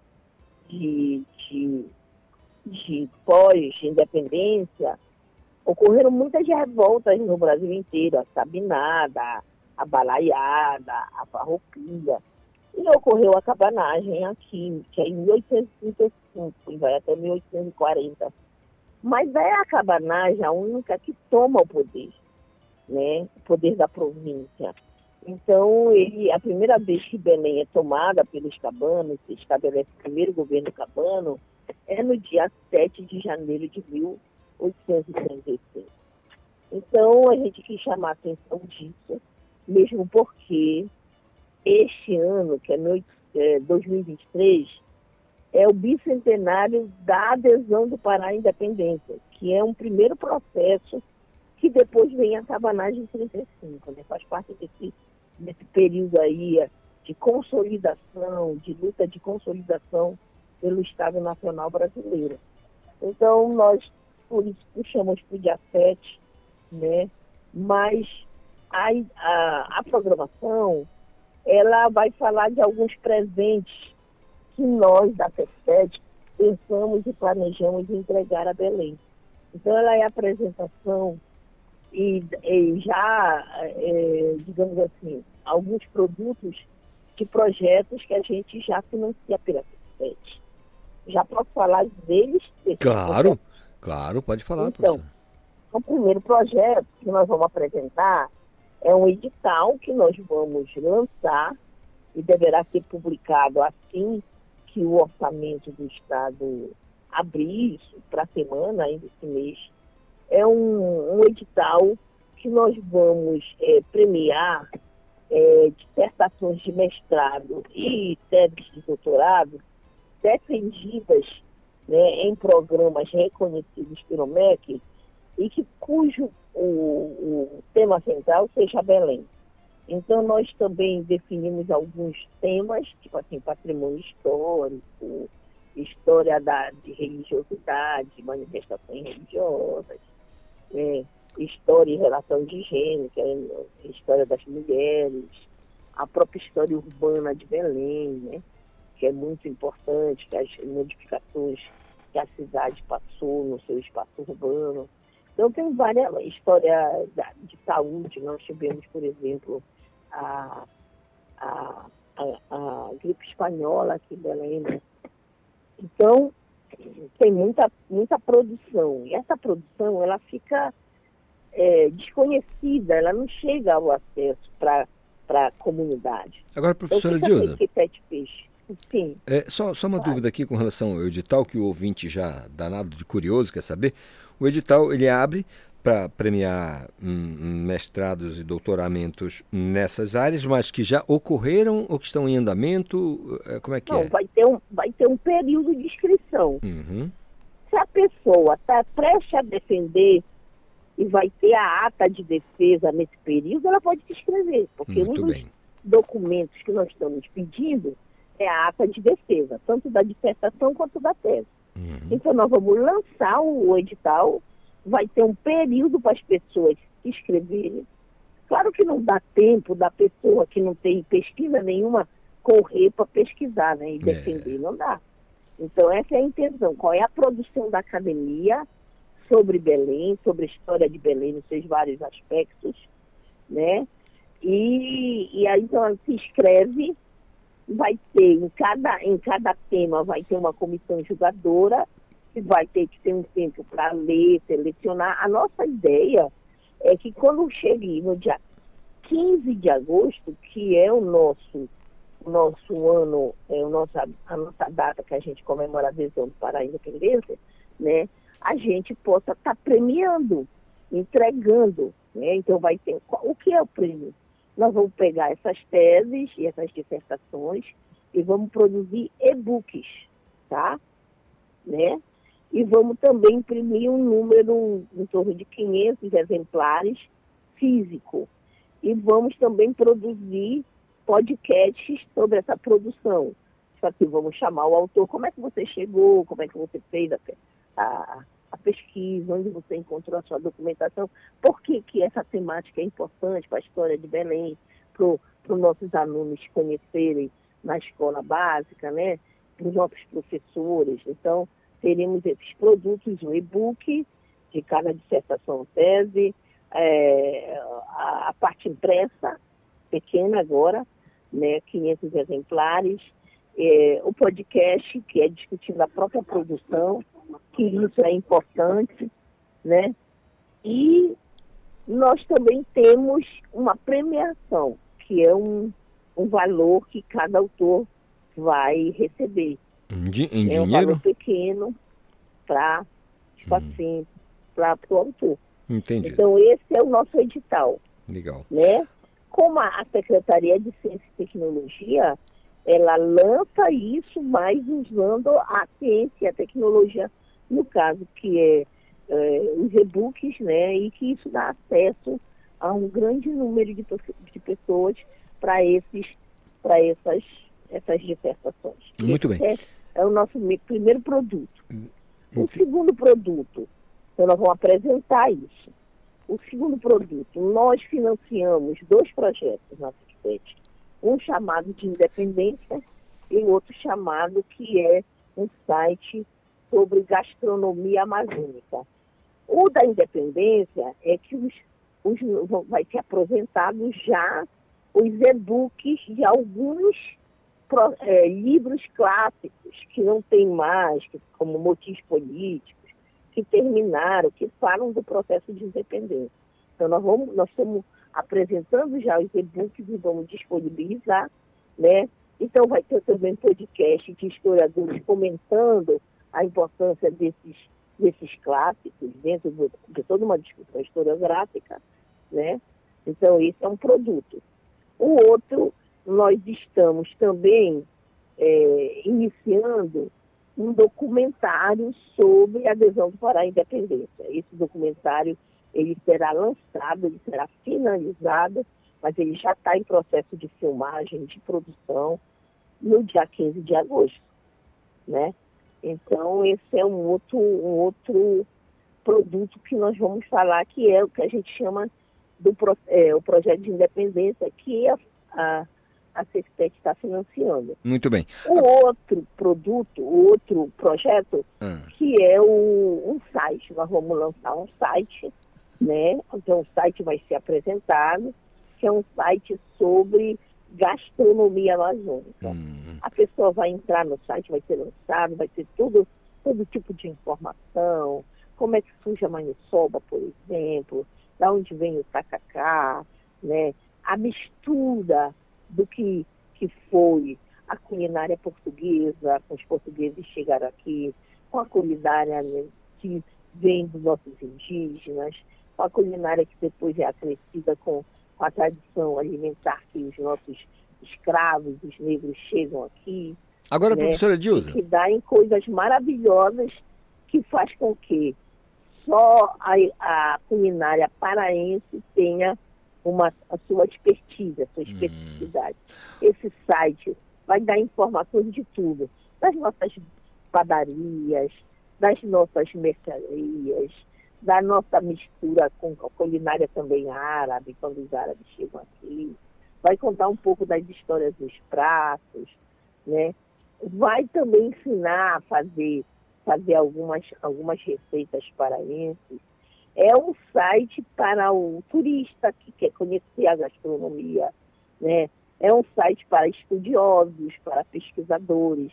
[SPEAKER 24] de, de, de pós-independência, ocorreram muitas revoltas no Brasil inteiro, a Sabinada, a Balaiada, a Farroupilha. E ocorreu a cabanagem aqui, que é em 1835 e vai até 1840. Mas é a cabanagem a única que toma o poder, né? O poder da província. Então, ele, a primeira vez que Belém é tomada pelos cabanos, se estabelece o primeiro governo cabano, é no dia 7 de janeiro de 1836. Então, a gente quis chamar a atenção disso, mesmo porque este ano, que é, mil- é 2023, é o bicentenário da adesão do Pará à independência, que é um primeiro processo que depois vem a cabanagem em 35, né? Faz parte desse, desse período aí é, de consolidação, de luta de consolidação pelo Estado Nacional Brasileiro. Então, nós, por isso, puxamos para o dia 7, né? Mas a, a, a programação, ela vai falar de alguns presentes que nós, da FESTED, pensamos e planejamos entregar a Belém. Então, ela é a apresentação e, e já, é, digamos assim, alguns produtos de projetos que a gente já financia pela FESTED. Já posso falar deles?
[SPEAKER 3] Claro, claro, pode falar,
[SPEAKER 24] Então,
[SPEAKER 3] professor.
[SPEAKER 24] o primeiro projeto que nós vamos apresentar é um edital que nós vamos lançar e deverá ser publicado assim que o orçamento do Estado abrir isso para a semana ainda esse mês. É um, um edital que nós vamos eh, premiar eh, dissertações de mestrado e teses de doutorado defendidas né, em programas reconhecidos pelo MEC e que cujo o, o tema central seja Belém. Então nós também definimos alguns temas, tipo assim, patrimônio histórico, história da, de religiosidade, manifestações religiosas, né, história em relação de gênero, que é a história das mulheres, a própria história urbana de Belém, né, que é muito importante, que as modificações que a cidade passou no seu espaço urbano. Então tem várias histórias da- de saúde. Nós tivemos, por exemplo, a, a, a, a gripe espanhola aqui em Belém. né? Então tem muita, muita produção. E essa produção ela fica é, desconhecida, ela não chega ao acesso para a comunidade.
[SPEAKER 3] Agora, professora
[SPEAKER 24] então, o que Pet fez? Sim.
[SPEAKER 3] É, só, só uma dúvida aqui com relação ao edital, que o ouvinte já danado de curioso quer saber. O edital ele abre para premiar hum, mestrados e doutoramentos nessas áreas, mas que já ocorreram ou que estão em andamento? É, Como é que
[SPEAKER 24] Não,
[SPEAKER 3] é?
[SPEAKER 24] vai ter, um, vai ter um período de inscrição.
[SPEAKER 3] Uhum.
[SPEAKER 24] Se a pessoa está prestes a defender e vai ter a ata de defesa nesse período, ela pode se inscrever, porque
[SPEAKER 3] Muito
[SPEAKER 24] um dos
[SPEAKER 3] bem.
[SPEAKER 24] documentos que nós estamos pedindo é a ata de defesa, tanto da dissertação quanto da tese. Então nós vamos lançar o edital, vai ter um período para as pessoas se inscreverem. Claro que não dá tempo da pessoa que não tem pesquisa nenhuma correr para pesquisar né, e defender, não dá. Então essa é a intenção. Qual é a produção da academia sobre Belém, sobre a história de Belém nos seus vários aspectos, né? E, e aí então se inscreve, vai ter em cada, em cada tema vai ter uma comissão julgadora que vai ter que ter um tempo para ler, selecionar. A nossa ideia é que quando chegue no dia 15 de agosto, que é o nosso nosso ano, é o nosso, a nossa data que a gente comemora a adesão para a independência, né, a gente possa estar premiando, entregando. Né? Então vai ter. O que é o prêmio? Nós vamos pegar essas teses e essas dissertações e vamos produzir e-books, tá? Né? E vamos também imprimir um número em torno de 500 exemplares físico. E vamos também produzir podcasts sobre essa produção. Só que vamos chamar o autor, como é que você chegou, como é que você fez a, a, a pesquisa, onde você encontrou a sua documentação, por que, que essa temática é importante para a história de Belém, para os nossos alunos conhecerem na escola básica, né? para os nossos professores. Então, teremos esses produtos, um e-book de cada dissertação tese, é, a, a parte impressa, pequena agora, né, 500 exemplares, é, o podcast, que é discutindo a própria produção, que isso é importante, né? E nós também temos uma premiação, que é um, um valor que cada autor vai receber.
[SPEAKER 3] Em, em
[SPEAKER 24] é um
[SPEAKER 3] dinheiro?
[SPEAKER 24] valor pequeno para, tipo assim, para o autor.
[SPEAKER 3] Entendi.
[SPEAKER 24] Então esse é o nosso edital
[SPEAKER 3] Legal.
[SPEAKER 24] né? Como a Secretaria de Ciência e Tecnologia, ela lança isso, mas usando a ciência e a tecnologia, no caso, que é, é, os e-books, né? E que isso dá acesso a um grande número de, de pessoas para esses, para essas, essas dissertações.
[SPEAKER 3] Muito
[SPEAKER 24] Esse
[SPEAKER 3] bem.
[SPEAKER 24] É, é o nosso me- primeiro produto. O segundo produto, então nós vamos apresentar isso. O segundo produto, nós financiamos dois projetos na FICPET. Um chamado de Independência e outro chamado que é um site sobre gastronomia amazônica. O da Independência é que os, os, vai ser apresentado já os e-books de alguns eh, livros clássicos que não tem mais, que- como motivos políticos, que terminaram, que falam do processo de independência. Então, nós, vamos, nós estamos apresentando já os e-books e vamos disponibilizar, né? Então, vai ter também podcast de historiadores comentando a importância desses, desses clássicos dentro do- de toda uma discussão historiográfica, né? Então, esse é um produto. O outro, nós estamos também eh, iniciando um documentário sobre a adesão do Pará à independência. Esse documentário ele será lançado, ele será finalizado, mas ele já está em processo de filmagem, de produção, no dia 15 de agosto, né? Então esse é um outro, um outro produto que nós vamos falar que é o que a gente chama do é, o projeto de independência que a, a, a CESPET está financiando.
[SPEAKER 3] Muito bem.
[SPEAKER 24] O outro produto, o outro projeto,
[SPEAKER 3] Ah,
[SPEAKER 24] que é o, um site. Nós vamos lançar um site, né? Então o site vai ser apresentado, que é um site sobre gastronomia amazônica. A pessoa vai entrar no site, vai ser lançado, vai ter tudo, todo tipo de informação, como é que surge a maniçoba, por exemplo, da onde vem o tacacá, né? A mistura do que, que foi a culinária portuguesa, com os portugueses chegaram aqui, com a culinária né, que vem dos nossos indígenas, com a culinária que depois é acrescida com, com a tradição alimentar que os nossos escravos, os negros chegam aqui.
[SPEAKER 3] Agora,
[SPEAKER 24] né,
[SPEAKER 3] professora Dilza.
[SPEAKER 24] Que dá em coisas maravilhosas que faz com que só a, a culinária paraense tenha uma, a sua expertise, a sua especificidade. Esse site vai dar informações de tudo, das nossas padarias, das nossas mercearias, da nossa mistura com a culinária também árabe, quando os árabes chegam aqui. Vai contar um pouco das histórias dos pratos, né? Vai também ensinar a fazer, fazer algumas, algumas receitas paraenses. É um site para o turista que quer conhecer a gastronomia, né? É um site para estudiosos, para pesquisadores,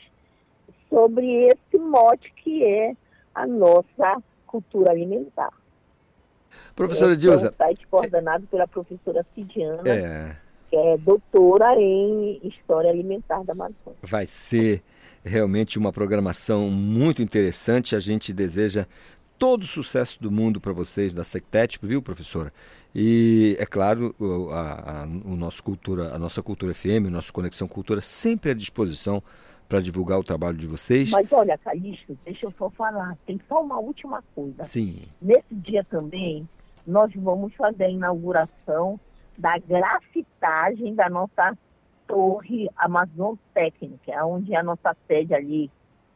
[SPEAKER 24] sobre esse mote que é a nossa cultura alimentar.
[SPEAKER 3] Professora
[SPEAKER 24] é
[SPEAKER 3] Dilza,
[SPEAKER 24] um site coordenado pela professora Cidiana,
[SPEAKER 3] é,
[SPEAKER 24] que é doutora em História Alimentar da Amazônia.
[SPEAKER 3] vai ser realmente uma programação muito interessante. A gente deseja todo o sucesso do mundo para vocês da Sectet, viu, professora? E é claro, a, a- o nosso cultura, a nossa cultura FM, o nosso Conexão Cultura sempre à disposição para divulgar o trabalho de vocês.
[SPEAKER 24] Mas olha, Calixto, deixa eu só falar, tem só uma última coisa.
[SPEAKER 3] Sim.
[SPEAKER 24] Nesse dia também, nós vamos fazer a inauguração da grafitagem da nossa torre Amazon Técnica, onde é a nossa sede ali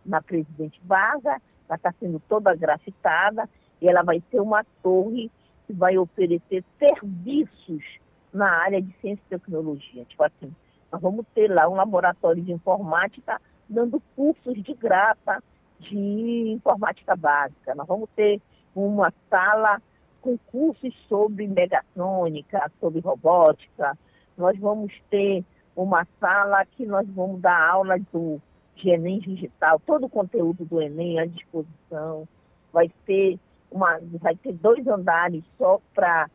[SPEAKER 24] na Presidente Vargas, ela está sendo toda grafitada e ela vai ser uma torre que vai oferecer serviços na área de ciência e tecnologia. Tipo assim, nós vamos ter lá um laboratório de informática dando cursos de graça de informática básica. Nós vamos ter uma sala com cursos sobre megatrônica, sobre robótica. Nós vamos ter uma sala que nós vamos dar aula do de Enem digital, todo o conteúdo do Enem à disposição. Vai ter uma, vai ter dois andares só para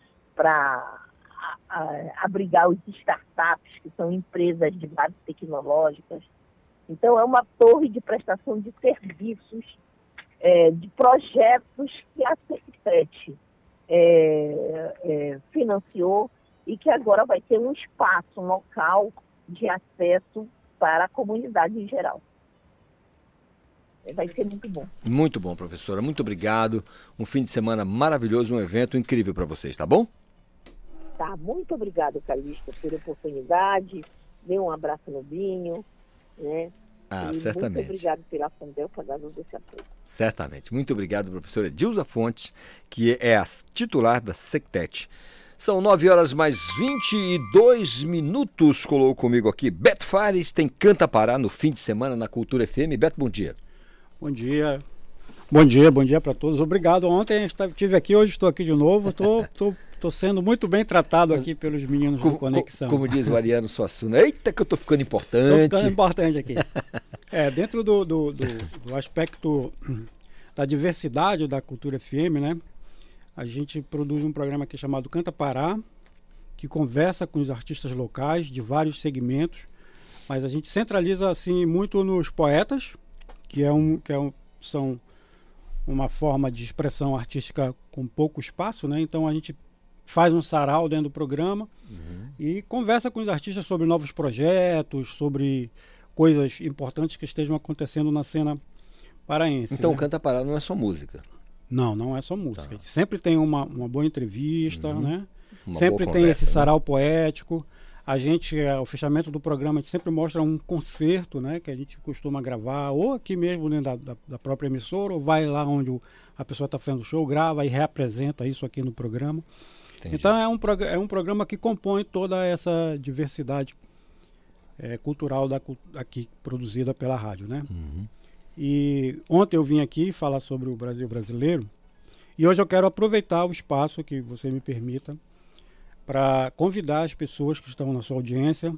[SPEAKER 24] abrigar os startups, que são empresas de base tecnológicas. Então, é uma torre de prestação de serviços, eh, de projetos que a Secret eh, eh, financiou e que agora vai ter um espaço, um local de acesso para a comunidade em geral. Vai ser muito bom.
[SPEAKER 3] Muito bom, professora. Muito obrigado. Um fim de semana maravilhoso, um evento incrível para vocês, tá bom?
[SPEAKER 24] Tá, muito obrigado, Calixto, pela oportunidade. Dê um abraço no Binho, né?
[SPEAKER 3] Ah,
[SPEAKER 24] E
[SPEAKER 3] certamente.
[SPEAKER 24] Muito obrigado pela Fundel por dar desse apoio.
[SPEAKER 3] Certamente. Muito obrigado, professora Dilza Fontes, que é a titular da Sectet. São 9 horas mais 22 minutos. Colou comigo aqui. Beto Fares tem Canta Pará no fim de semana na Cultura FM. Beto, bom dia.
[SPEAKER 25] Bom dia. Bom dia, bom dia para todos. Obrigado. Ontem estive aqui, hoje estou aqui de novo. Estou tô sendo muito bem tratado aqui pelos meninos do Conexão.
[SPEAKER 3] Como diz o Ariano Suassuna. Eita, que eu tô ficando
[SPEAKER 25] Estou
[SPEAKER 3] importante.
[SPEAKER 25] ficando importante aqui. *laughs* É, dentro do, do, do, do aspecto da diversidade da cultura FM, né? A gente produz um programa aqui chamado Canta Pará, que conversa com os artistas locais de vários segmentos, mas a gente centraliza assim muito nos poetas, que é um que é um, são uma forma de expressão artística com pouco espaço, né? Então a gente faz um sarau dentro do programa e conversa com os artistas sobre novos projetos, sobre coisas importantes que estejam acontecendo na cena paraense.
[SPEAKER 3] Então,
[SPEAKER 25] né?
[SPEAKER 3] Canta Pará não é só música.
[SPEAKER 25] Não, não é só música. Sempre tem uma, uma boa entrevista,
[SPEAKER 3] Uhum.
[SPEAKER 25] né?
[SPEAKER 3] Uma
[SPEAKER 25] sempre tem
[SPEAKER 3] conversa,
[SPEAKER 25] esse
[SPEAKER 3] né?
[SPEAKER 25] sarau poético. A gente, é, o fechamento do programa, a gente sempre mostra um concerto, né? Que a gente costuma gravar, ou aqui mesmo dentro da, da, da própria emissora, ou vai lá onde o- a pessoa está fazendo show, grava e reapresenta isso aqui no programa. Então é um, é um programa que compõe toda essa diversidade é, cultural da, aqui produzida pela rádio, né? E ontem eu vim aqui falar sobre o Brasil brasileiro e hoje eu quero aproveitar o espaço que você me permita para convidar as pessoas que estão na sua audiência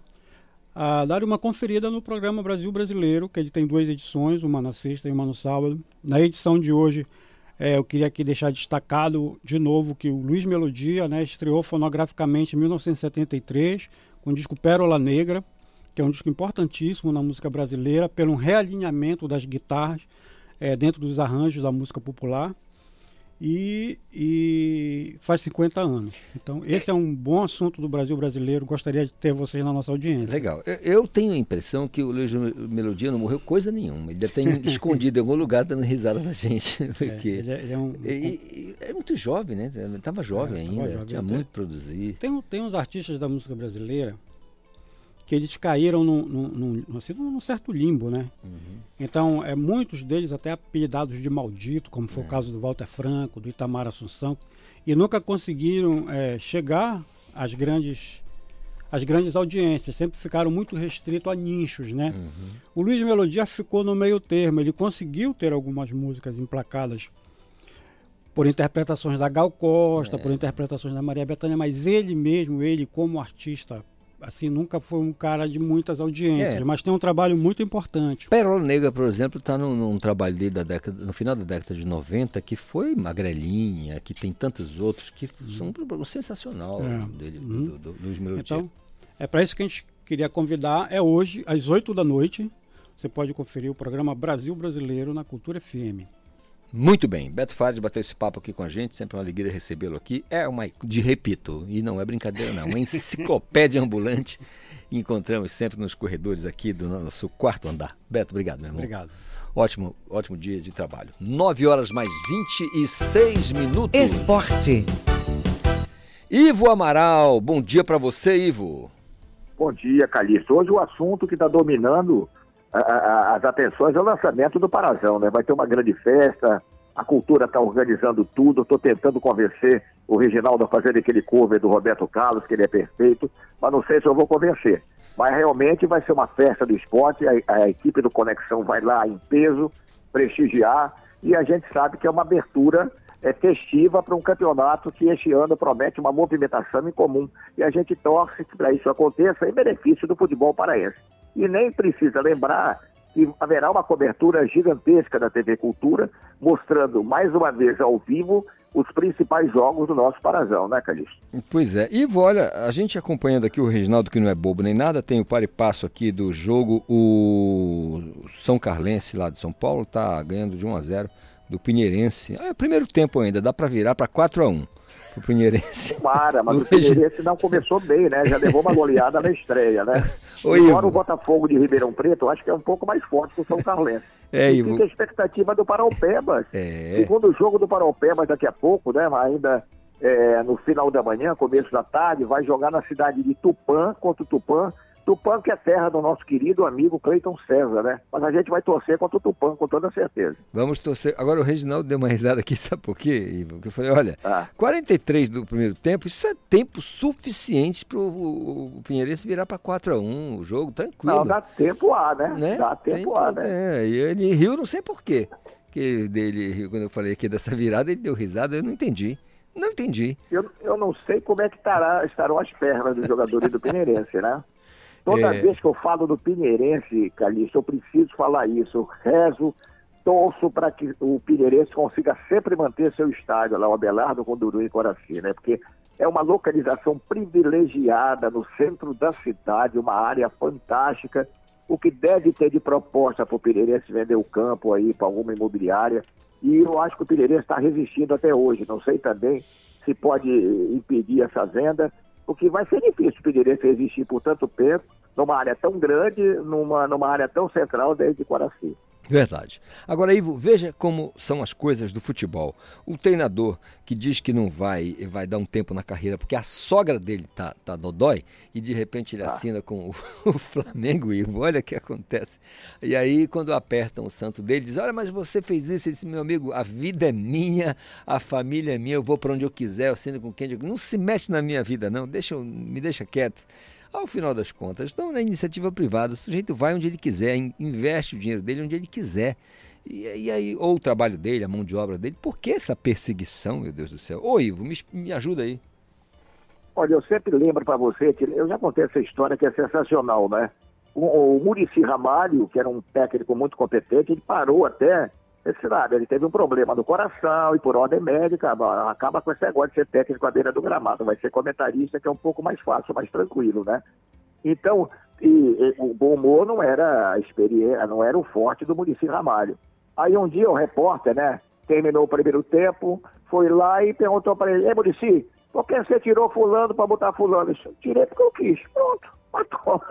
[SPEAKER 25] a dar uma conferida no programa Brasil Brasileiro, que ele tem duas edições, uma na sexta e uma no sábado. Na edição de hoje, eh, eu queria aqui deixar destacado de novo que o Luiz Melodia né, estreou fonograficamente em 1973 com o disco Pérola Negra, que é um disco importantíssimo na música brasileira, pelo realinhamento das guitarras eh, dentro dos arranjos da música popular. E, e faz 50 anos. Então, esse é um bom assunto do Brasil brasileiro. Gostaria de ter vocês na nossa audiência.
[SPEAKER 3] Legal. Eu, tenho a impressão que o Luiz Melodia não morreu coisa nenhuma. Ele deve ter *laughs* escondido em algum lugar dando risada na gente. *laughs* Porque
[SPEAKER 25] ele é- ele é um-
[SPEAKER 3] E- é muito jovem, né? Estava jovem
[SPEAKER 25] É,
[SPEAKER 3] ainda,
[SPEAKER 25] jovem
[SPEAKER 3] tinha muito a produzir.
[SPEAKER 25] Tem, tem uns artistas da música brasileira que eles caíram num, num, num, assim, num certo limbo, né? Então, é, muitos deles até apelidados de maldito, como foi o caso do Walter Franco, do Itamar Assunção, e nunca conseguiram é, chegar às grandes, às grandes audiências, sempre ficaram muito restritos a nichos, né? O Luiz Melodia ficou no meio termo, ele conseguiu ter algumas músicas emplacadas por interpretações da Gal Costa, por interpretações da Maria Bethânia, mas ele mesmo, ele como artista, assim, nunca foi um cara de muitas audiências,
[SPEAKER 3] É.
[SPEAKER 25] mas tem um trabalho muito importante.
[SPEAKER 3] Pérola Negra, por exemplo, está num, num trabalho dele da década, no final da década de 90, que foi magrelinha, que tem tantos outros que são um trabalho sensacional
[SPEAKER 25] É.
[SPEAKER 3] dele,
[SPEAKER 25] Uhum.
[SPEAKER 3] do, do, do Luiz Melodia.
[SPEAKER 25] Então, é para isso que a gente queria convidar, é hoje, às 8 da noite, você pode conferir o programa Brasil Brasileiro na Cultura FM.
[SPEAKER 3] Muito bem, Beto Fares bateu esse papo aqui com a gente, sempre uma alegria recebê-lo aqui. É uma, de repito, e não é brincadeira não, uma *laughs* enciclopédia ambulante. Encontramos sempre nos corredores aqui do nosso quarto andar. Beto, obrigado, meu irmão.
[SPEAKER 25] Obrigado.
[SPEAKER 3] Ótimo, ótimo dia de trabalho. 9 horas mais 26 minutos.
[SPEAKER 2] Esporte.
[SPEAKER 3] Ivo Amaral, bom dia para você, Ivo.
[SPEAKER 26] Bom dia, Calixto. Hoje o assunto que está dominando a- a- as atenções é o lançamento do Parazão, né? Vai ter uma grande festa, a cultura está organizando tudo, estou tentando convencer o Reginaldo a fazer aquele cover do Roberto Carlos, que ele é perfeito, mas não sei se eu vou convencer. Mas realmente vai ser uma festa do esporte, a, a equipe do Conexão vai lá em peso, prestigiar, e a gente sabe que é uma abertura é, festiva para um campeonato que este ano promete uma movimentação em comum. E a gente torce para isso aconteça em benefício do futebol paraense. E nem precisa lembrar que haverá uma cobertura gigantesca da TV Cultura, mostrando mais uma vez ao vivo os principais jogos do nosso Parazão, né, Calixto?
[SPEAKER 3] Pois é. Ivo, olha, a gente acompanhando aqui o Reginaldo, que não é bobo nem nada, tem o par e passo aqui do jogo. O São Carlense, lá de São Paulo, tá ganhando de 1 a 0 do Pinheirense. É primeiro tempo ainda, dá para virar para 4 a 1 o Pinheirense.
[SPEAKER 26] Tomara, mas *laughs* o Pinheirense não começou bem, né? Já levou uma goleada na estreia, né? *laughs*
[SPEAKER 3] Ô,
[SPEAKER 26] Embora o Botafogo de Ribeirão Preto, eu acho que é um pouco mais forte que o São *laughs* Carlense.
[SPEAKER 3] É,
[SPEAKER 26] e
[SPEAKER 3] Ivo.
[SPEAKER 26] fica a expectativa do Paraupebas.
[SPEAKER 3] É.
[SPEAKER 26] Segundo jogo do Paraupebas daqui a pouco, né? Ainda é, no final da manhã, começo da tarde, vai jogar na cidade de Tupã contra o Tupã. Tupã que é terra do nosso querido amigo Cleiton César, né? Mas a gente vai torcer contra o Tupã, com toda certeza.
[SPEAKER 3] Vamos torcer. Agora o Reginaldo deu uma risada aqui, *laughs* sabe por quê, Ivo? Que eu falei, olha, 43 do primeiro tempo, isso é tempo suficiente para o Pinheirense virar para 4 a 1 o jogo, tranquilo.
[SPEAKER 26] Não, dá tempo A, né?
[SPEAKER 3] né?
[SPEAKER 26] Dá tempo
[SPEAKER 3] Tem
[SPEAKER 26] A,
[SPEAKER 3] que-
[SPEAKER 26] né?
[SPEAKER 3] É, e ele riu, não sei porquê. Que dele riu quando eu falei aqui dessa virada, ele deu risada, eu não entendi. Não entendi.
[SPEAKER 26] Eu, eu não sei como é que estará, estarão as pernas dos jogadores do Pinheirense, né? Toda
[SPEAKER 3] É.
[SPEAKER 26] vez que eu falo do Pinheirense, Calixto, eu preciso falar isso. Eu rezo, torço para que o Pinheirense consiga sempre manter seu estádio lá, o Abelardo, Conduru e Coraci, né? Porque é uma localização privilegiada no centro da cidade, uma área fantástica. O que deve ter de proposta para o Pinheirense vender o campo aí para alguma imobiliária. E eu acho que o Pinheirense está resistindo até hoje. Não sei também se pode impedir essa venda, porque vai ser difícil o Pinheirense resistir por tanto tempo numa área tão grande, numa, numa área tão central desde Coraci.
[SPEAKER 3] Verdade. Agora, Ivo, veja como são as coisas do futebol. O treinador que diz que não vai, vai dar um tempo na carreira porque a sogra dele tá, tá dodói e de repente ele assina com o, *laughs* o Flamengo, Ivo. Olha o que acontece. E aí, quando apertam o santo dele, diz: Olha, mas você fez isso. Ele disse: Meu amigo, a vida é minha, a família é minha, eu vou para onde eu quiser, eu assino com quem eu Não se mete na minha vida, não. Deixa, me deixa quieto. Ao final das contas, estão na iniciativa privada. O sujeito vai onde ele quiser, in- investe o dinheiro dele onde ele quiser. E, e aí, ou o trabalho dele, a mão de obra dele. Por que essa perseguição, meu Deus do céu? Ô, Ivo, me, me ajuda aí.
[SPEAKER 26] Olha, eu sempre lembro para você, que eu já contei essa história que é sensacional, né? O, o Murici Ramalho, que era um técnico muito competente, ele parou até, sei lá, ele teve um problema no coração e por ordem médica, acaba, com esse negócio de ser técnico à beira do gramado, vai ser comentarista, que é um pouco mais fácil, mais tranquilo, né? Então, e, e, o bom humor não era a experiência, não era o forte do Murici Ramalho. Aí um dia o repórter, né, terminou o primeiro tempo, foi lá e perguntou para ele, Ei, Murici, por que você tirou fulano para botar fulano? Eu Tirei porque eu quis. Pronto, *laughs* matou.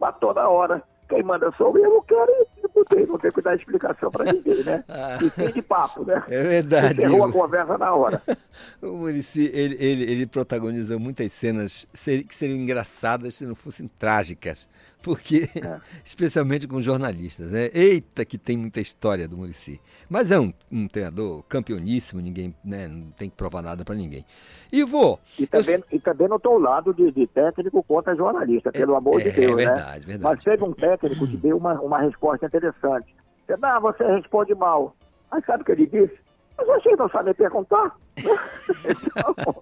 [SPEAKER 26] matou na hora. Quem manda sou eu, eu quero e botei, não tem que dar explicação para ninguém, né? *laughs* E fim de papo, né?
[SPEAKER 3] É verdade.
[SPEAKER 26] Encerrou a conversa na hora. *laughs*
[SPEAKER 3] O Murici, ele, ele, ele protagonizou muitas cenas que seriam engraçadas se não fossem trágicas, porque, *laughs* especialmente com jornalistas, né? Eita, que tem muita história do Murici. Mas é um, um treinador campeoníssimo, ninguém, né? Não tem que provar nada para ninguém. Ivo,
[SPEAKER 26] E também, e também não estou ao lado de, de técnico contra jornalista, pelo amor de
[SPEAKER 3] é
[SPEAKER 26] Deus,
[SPEAKER 3] verdade,
[SPEAKER 26] né?
[SPEAKER 3] verdade.
[SPEAKER 26] Mas teve um técnico que *clears throat* deu uma, uma resposta interessante. Você, não, você responde mal. Aí sabe o que ele disse? Mas vocês não sabem perguntar. *laughs*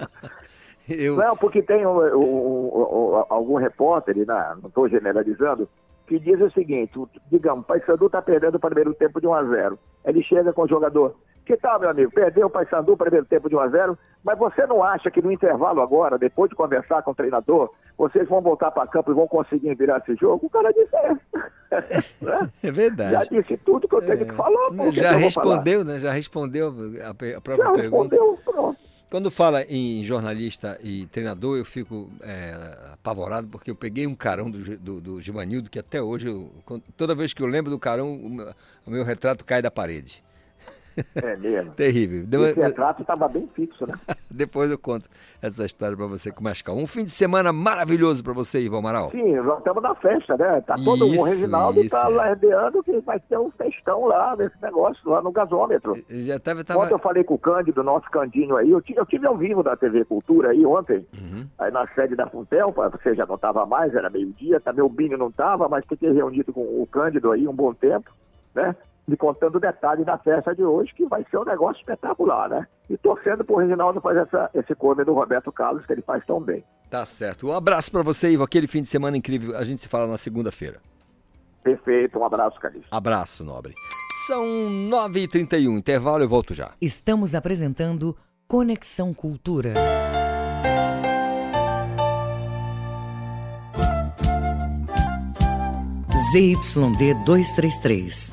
[SPEAKER 3] eu...
[SPEAKER 26] Não, porque tem um, um- um- um- algum repórter, na- não estou generalizando, que diz o seguinte, digamos, o Paysandu está perdendo o primeiro tempo de 1 a 0 Ele chega com o jogador, que tal, meu amigo? Perdeu o Paysandu o primeiro tempo de 1 a 0 mas você não acha que no intervalo agora, depois de conversar com o treinador, vocês vão voltar para campo e vão conseguir virar esse jogo? O cara disse, é. *laughs*
[SPEAKER 3] É verdade.
[SPEAKER 26] Já disse tudo que eu tenho que falar. que
[SPEAKER 3] Já
[SPEAKER 26] que
[SPEAKER 3] respondeu, né? Já respondeu a, própria
[SPEAKER 26] Já
[SPEAKER 3] pergunta.
[SPEAKER 26] respondeu, pronto.
[SPEAKER 3] Quando fala em jornalista e treinador, eu fico é, apavorado porque eu peguei um carão do, do, do Givanildo que até hoje, eu- toda vez que eu lembro do carão, o meu, o meu retrato cai da parede.
[SPEAKER 26] É mesmo.
[SPEAKER 3] Terrível. Deu-
[SPEAKER 26] Esse retrato estava bem fixo, né? *laughs*
[SPEAKER 3] Depois eu conto essa história para você com mais calma. Um fim de semana maravilhoso para você, Ivo Amaral.
[SPEAKER 26] Sim, nós estamos na festa, né? Tá todo
[SPEAKER 3] Isso,
[SPEAKER 26] o Reginaldo está
[SPEAKER 3] é.
[SPEAKER 26] lardeando que vai ter um festão lá nesse negócio, lá no gasômetro.
[SPEAKER 3] Já tava, tava...
[SPEAKER 26] Ontem eu falei com o Cândido, nosso Candinho aí, eu tive, eu tive ao vivo da TV Cultura aí ontem,
[SPEAKER 3] Uhum.
[SPEAKER 26] aí na sede da Funtel, você já não estava mais, era meio-dia, também o Binho não estava, mas fiquei reunido com o Cândido aí um bom tempo, né? Me contando detalhes da festa de hoje, que vai ser um negócio espetacular, né? E torcendo pro Reginaldo fazer essa, esse cover do Roberto Carlos, que ele faz tão bem.
[SPEAKER 3] Tá certo. Um abraço para você, Ivo. Aquele fim de semana incrível. A gente se fala na segunda-feira.
[SPEAKER 26] Perfeito, um abraço, Calixto.
[SPEAKER 3] Abraço, nobre. São 9h31. Intervalo, eu volto já.
[SPEAKER 2] Estamos apresentando Conexão Cultura. ZYD 233,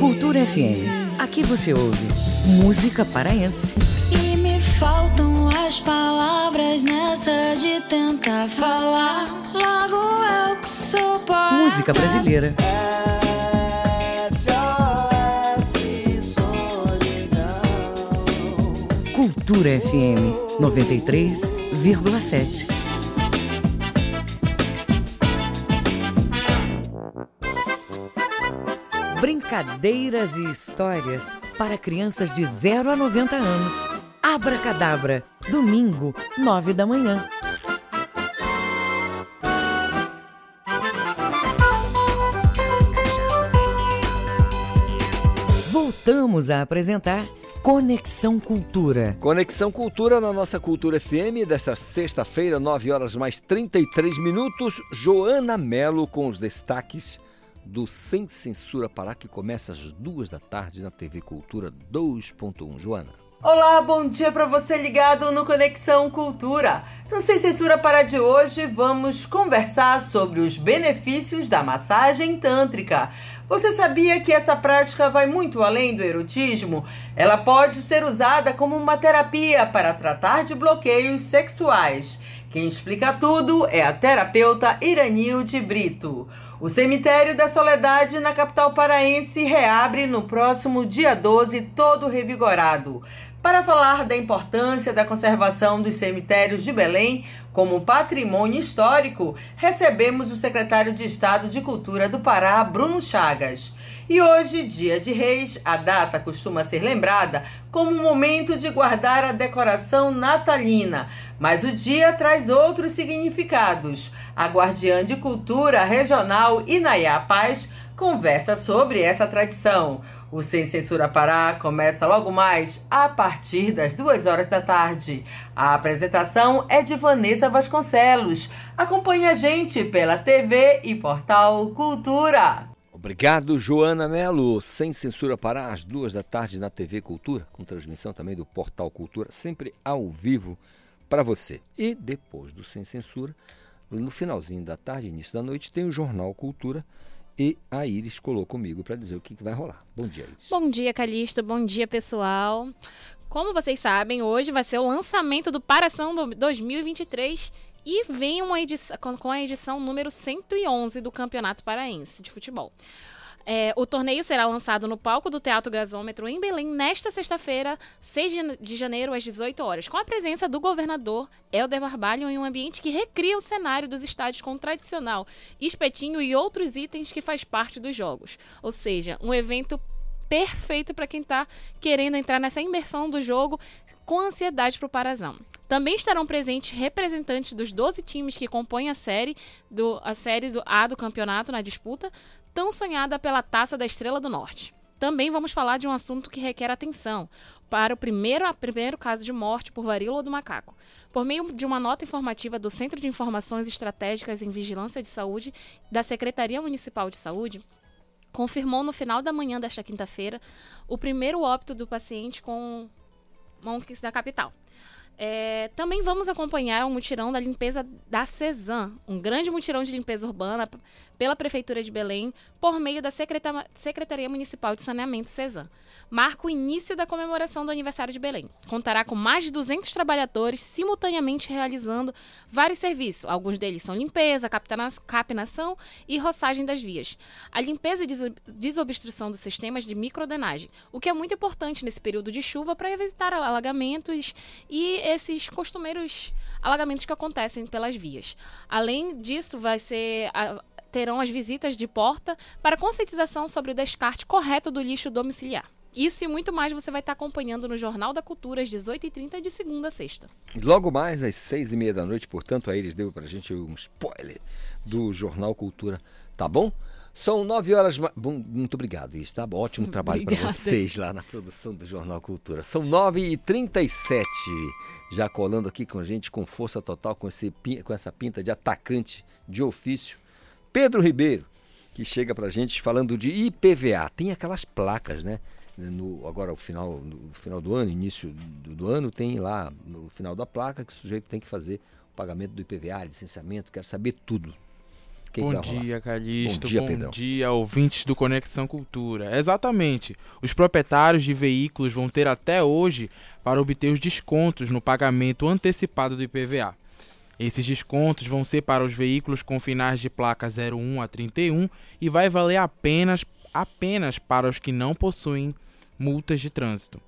[SPEAKER 2] Cultura FM. Aqui você ouve música paraense.
[SPEAKER 17] E me faltam as palavras nessa de tentar falar. Logo eu que sou poeta.
[SPEAKER 2] Música brasileira. Cultura FM 93,7. Brincadeiras e histórias para crianças de 0 a 90 anos. Abracadabra, domingo, 9 da manhã. Voltamos a apresentar Conexão Cultura.
[SPEAKER 3] Conexão Cultura na nossa Cultura FM desta sexta-feira, 9 horas mais 33 minutos. Joana Melo com os destaques do Sem Censura Pará, que começa às duas da tarde na TV Cultura 2.1. Joana.
[SPEAKER 27] Olá, bom dia para você ligado no Conexão Cultura. No Sem Censura para de hoje, vamos conversar sobre os benefícios da massagem tântrica. Você sabia que essa prática vai muito além do erotismo? Ela pode ser usada como uma terapia para tratar de bloqueios sexuais. Quem explica tudo é a terapeuta Iranilde Brito. O Cemitério da Soledade, na capital paraense, reabre no próximo dia 12, todo revigorado. Para falar da importância da conservação dos cemitérios de Belém como patrimônio histórico, recebemos o secretário de Estado de Cultura do Pará, Bruno Chagas. E hoje, dia de Reis, a data costuma ser lembrada como um momento de guardar a decoração natalina. Mas o dia traz outros significados. A guardiã de cultura regional Inayá Paz conversa sobre essa tradição. O Sem Censura Pará começa logo mais a partir das duas horas da tarde. A apresentação é de Vanessa Vasconcelos. Acompanhe a gente pela TV e portal Cultura.
[SPEAKER 3] Obrigado, Joana Melo. Sem Censura Pará, às duas da tarde na TV Cultura, com transmissão também do portal Cultura, sempre ao vivo para você. E depois do Sem Censura, no finalzinho da tarde, início da noite, tem o Jornal Cultura e a Iris colou comigo para dizer o que, que vai rolar. Bom dia, Iris.
[SPEAKER 28] Bom dia, Calixto. Bom dia, pessoal. Como vocês sabem, hoje vai ser o lançamento do Paração 2023 e vem uma edição, com a edição número 111 do Campeonato Paraense de Futebol. É, o torneio será lançado no palco do Teatro Gasômetro em Belém nesta sexta-feira, 6 de janeiro, às 18 horas, com a presença do governador Helder Barbalho em um ambiente que recria o cenário dos estádios com tradicional espetinho e outros itens que faz parte dos jogos. Ou seja, um evento perfeito para quem está querendo entrar nessa imersão do jogo com ansiedade para o Parazão. Também estarão presentes representantes dos 12 times que compõem a série do a série do A do campeonato na disputa, tão sonhada pela Taça da Estrela do Norte. Também vamos falar de um assunto que requer atenção para o primeiro, primeiro caso de morte por varíola do macaco. Por meio de uma nota informativa do Centro de Informações Estratégicas em Vigilância de Saúde da Secretaria Municipal de Saúde, confirmou no final da manhã desta quinta-feira o primeiro óbito do paciente com monkeys da capital. É, também vamos acompanhar o mutirão da limpeza da CESAM, um grande mutirão de limpeza urbana pela Prefeitura de Belém, por meio da Secretaria Municipal de Saneamento CESAM. Marca o início da comemoração do aniversário de Belém. Contará com mais de 200 trabalhadores simultaneamente realizando vários serviços. Alguns deles são limpeza, capinação e roçagem das vias. A limpeza e desobstrução dos sistemas de microdenagem, o que é muito importante nesse período de chuva para evitar alagamentos e esses costumeiros alagamentos que acontecem pelas vias. Além disso, vai ser terão as visitas de porta para conscientização sobre o descarte correto do lixo domiciliar. Isso e muito mais você vai estar acompanhando no Jornal da Cultura às 18h30 de segunda a sexta.
[SPEAKER 3] Logo mais às seis e meia da noite, portanto, a Iris deu para a gente um spoiler do Jornal Cultura, tá bom? São nove horas. Bom, muito obrigado, isso tá ótimo trabalho para vocês lá na produção do Jornal Cultura. São nove e trinta e sete, já colando aqui com a gente com força total, com, esse, com essa pinta de atacante de ofício Pedro Ribeiro, que chega para a gente falando de IPVA. Tem aquelas placas, né? No, agora, o final, no final do ano, início do, do, ano, tem lá no final da placa que o sujeito tem que fazer o pagamento do IPVA, licenciamento, quero saber tudo.
[SPEAKER 29] Que bom que dia, Calixto. Bom dia, bom Pedrão. dia, ouvintes do Conexão Cultura. Exatamente. Os proprietários de veículos vão ter até hoje para obter os descontos no pagamento antecipado do IPVA. Esses descontos vão ser para os veículos com finais de placa 01 a 31 e vai valer apenas, apenas para os que não possuem multas de trânsito.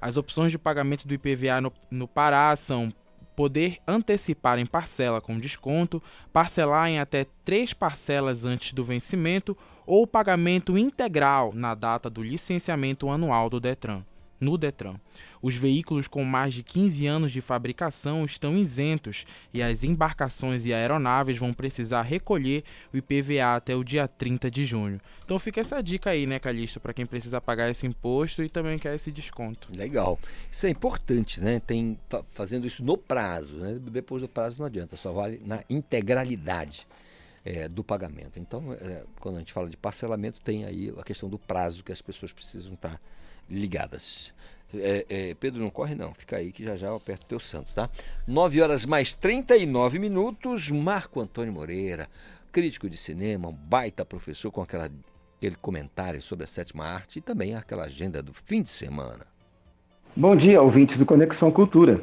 [SPEAKER 29] As opções de pagamento do IPVA no, no Pará são poder antecipar em parcela com desconto, parcelar em até três parcelas antes do vencimento ou pagamento integral na data do licenciamento anual do Detran no Detran. Os veículos com mais de 15 anos de fabricação estão isentos e as embarcações e aeronaves vão precisar recolher o IPVA até o dia 30 de junho. Então fica essa dica aí, né, Calixto, para quem precisa pagar esse imposto e também quer esse desconto.
[SPEAKER 3] Legal. Isso é importante, né? Tem fazendo isso no prazo, né? Depois do prazo não adianta, só vale na integralidade. É, do pagamento. Então, é, quando a gente fala de parcelamento, tem aí a questão do prazo que as pessoas precisam estar ligadas. É, é, Pedro, não corre não, fica aí que já já eu aperto o teu santo, tá? 9 horas mais 39 minutos, Marco Antônio Moreira, crítico de cinema, um baita professor com aquela, aquele comentário sobre a sétima arte e também aquela agenda do fim de semana.
[SPEAKER 30] Bom dia, ouvintes do Conexão Cultura.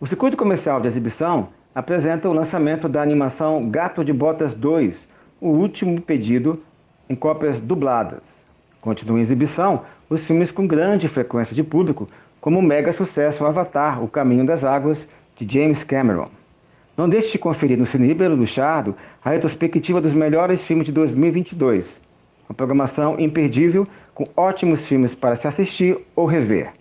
[SPEAKER 30] O circuito comercial de exibição apresenta o lançamento da animação Gato de Botas 2, o último pedido em cópias dubladas. Continua em exibição os filmes com grande frequência de público, como o mega sucesso Avatar, O Caminho das Águas, de James Cameron. Não deixe de conferir no Cinebelo do Chardo a retrospectiva dos melhores filmes de 2022. Uma programação imperdível com ótimos filmes para se assistir ou rever.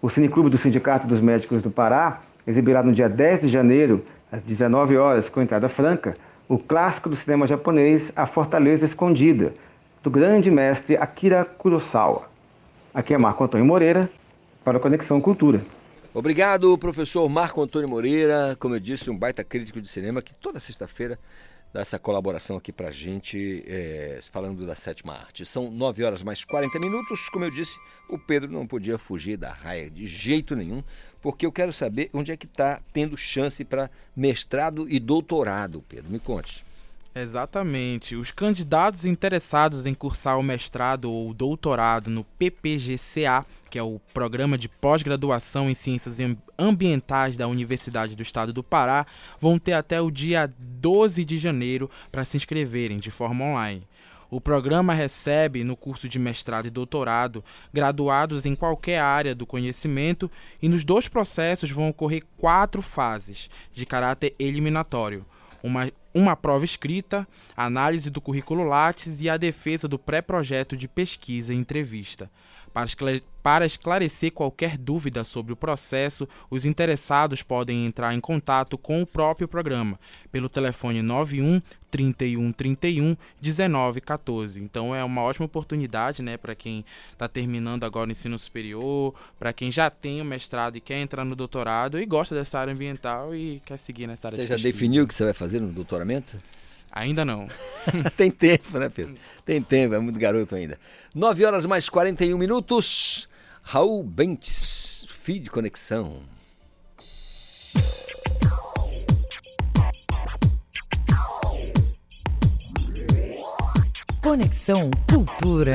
[SPEAKER 30] O Cineclube do Sindicato dos Médicos do Pará exibirá no dia 10 de janeiro, às 19 horas, com entrada franca, o clássico do cinema japonês A Fortaleza Escondida, do grande mestre Akira Kurosawa. Aqui é Marco Antônio Moreira, para a Conexão Cultura.
[SPEAKER 3] Obrigado, professor Marco Antônio Moreira. Como eu disse, um baita crítico de cinema que toda sexta-feira dá essa colaboração aqui pra gente, é, falando da sétima arte. São 9 horas mais 40 minutos. Como eu disse, o Pedro não podia fugir da raia de jeito nenhum, porque eu quero saber onde é que está tendo chance para mestrado e doutorado, Pedro. Me conte.
[SPEAKER 29] Exatamente. Os candidatos interessados em cursar o mestrado ou doutorado no PPGCA, que é o Programa de Pós-Graduação em Ciências Ambientais da Universidade do Estado do Pará, vão ter até o dia 12 de janeiro para se inscreverem de forma online. O programa recebe, no curso de mestrado e doutorado, graduados em qualquer área do conhecimento, e nos dois processos vão ocorrer quatro fases, de caráter eliminatório. Uma, uma prova escrita, análise do currículo Lattes e a defesa do pré-projeto de pesquisa e entrevista. Para esclarecer qualquer dúvida sobre o processo, os interessados podem entrar em contato com o próprio programa pelo telefone 91 31 31 19 14. Então é uma ótima oportunidade, né, para quem está terminando agora o ensino superior, para quem já tem o mestrado e quer entrar no doutorado e gosta dessa área ambiental e quer seguir nessa área.
[SPEAKER 3] Você
[SPEAKER 29] de
[SPEAKER 3] já definiu o que você vai fazer no doutoramento?
[SPEAKER 29] Ainda não. *laughs*
[SPEAKER 3] Tem tempo, né, Pedro? Tem tempo, é muito garoto ainda. 9 horas mais 41 minutos. Raul Bentes, Feed Conexão.
[SPEAKER 2] Conexão Cultura.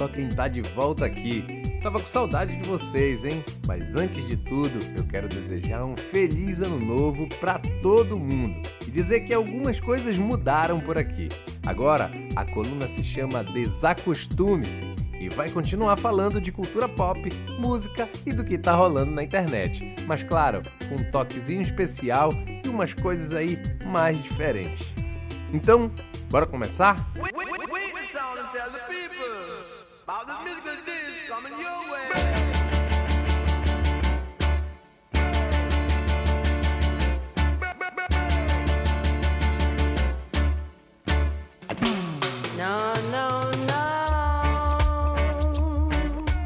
[SPEAKER 31] Só quem tá de volta aqui. Tava com saudade de vocês, hein? Mas antes de tudo, eu quero desejar um feliz ano novo para todo mundo e dizer que algumas coisas mudaram por aqui. Agora, a coluna se chama Desacostume-se e vai continuar falando de cultura pop, música e do que tá rolando na internet. Mas claro, com um toquezinho especial e umas coisas aí mais diferentes. Então, bora começar?
[SPEAKER 32] No,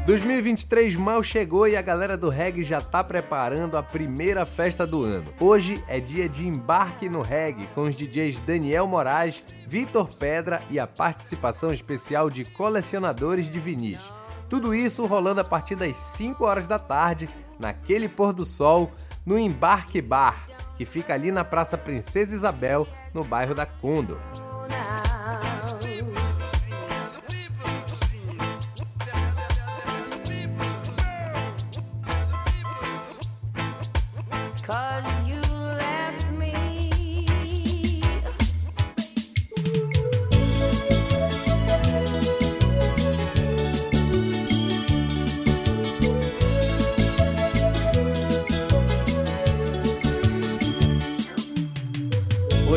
[SPEAKER 31] 2023 mal chegou e a galera do reggae já tá preparando a primeira festa do ano. Hoje é dia de embarque no reggae com os DJs Daniel Moraes, Vitor Pedra e a participação especial de colecionadores de vinis. Tudo isso rolando a partir das 5 horas da tarde, naquele pôr do sol, no Embarque Bar, que fica ali na Praça Princesa Isabel, no bairro da Condo.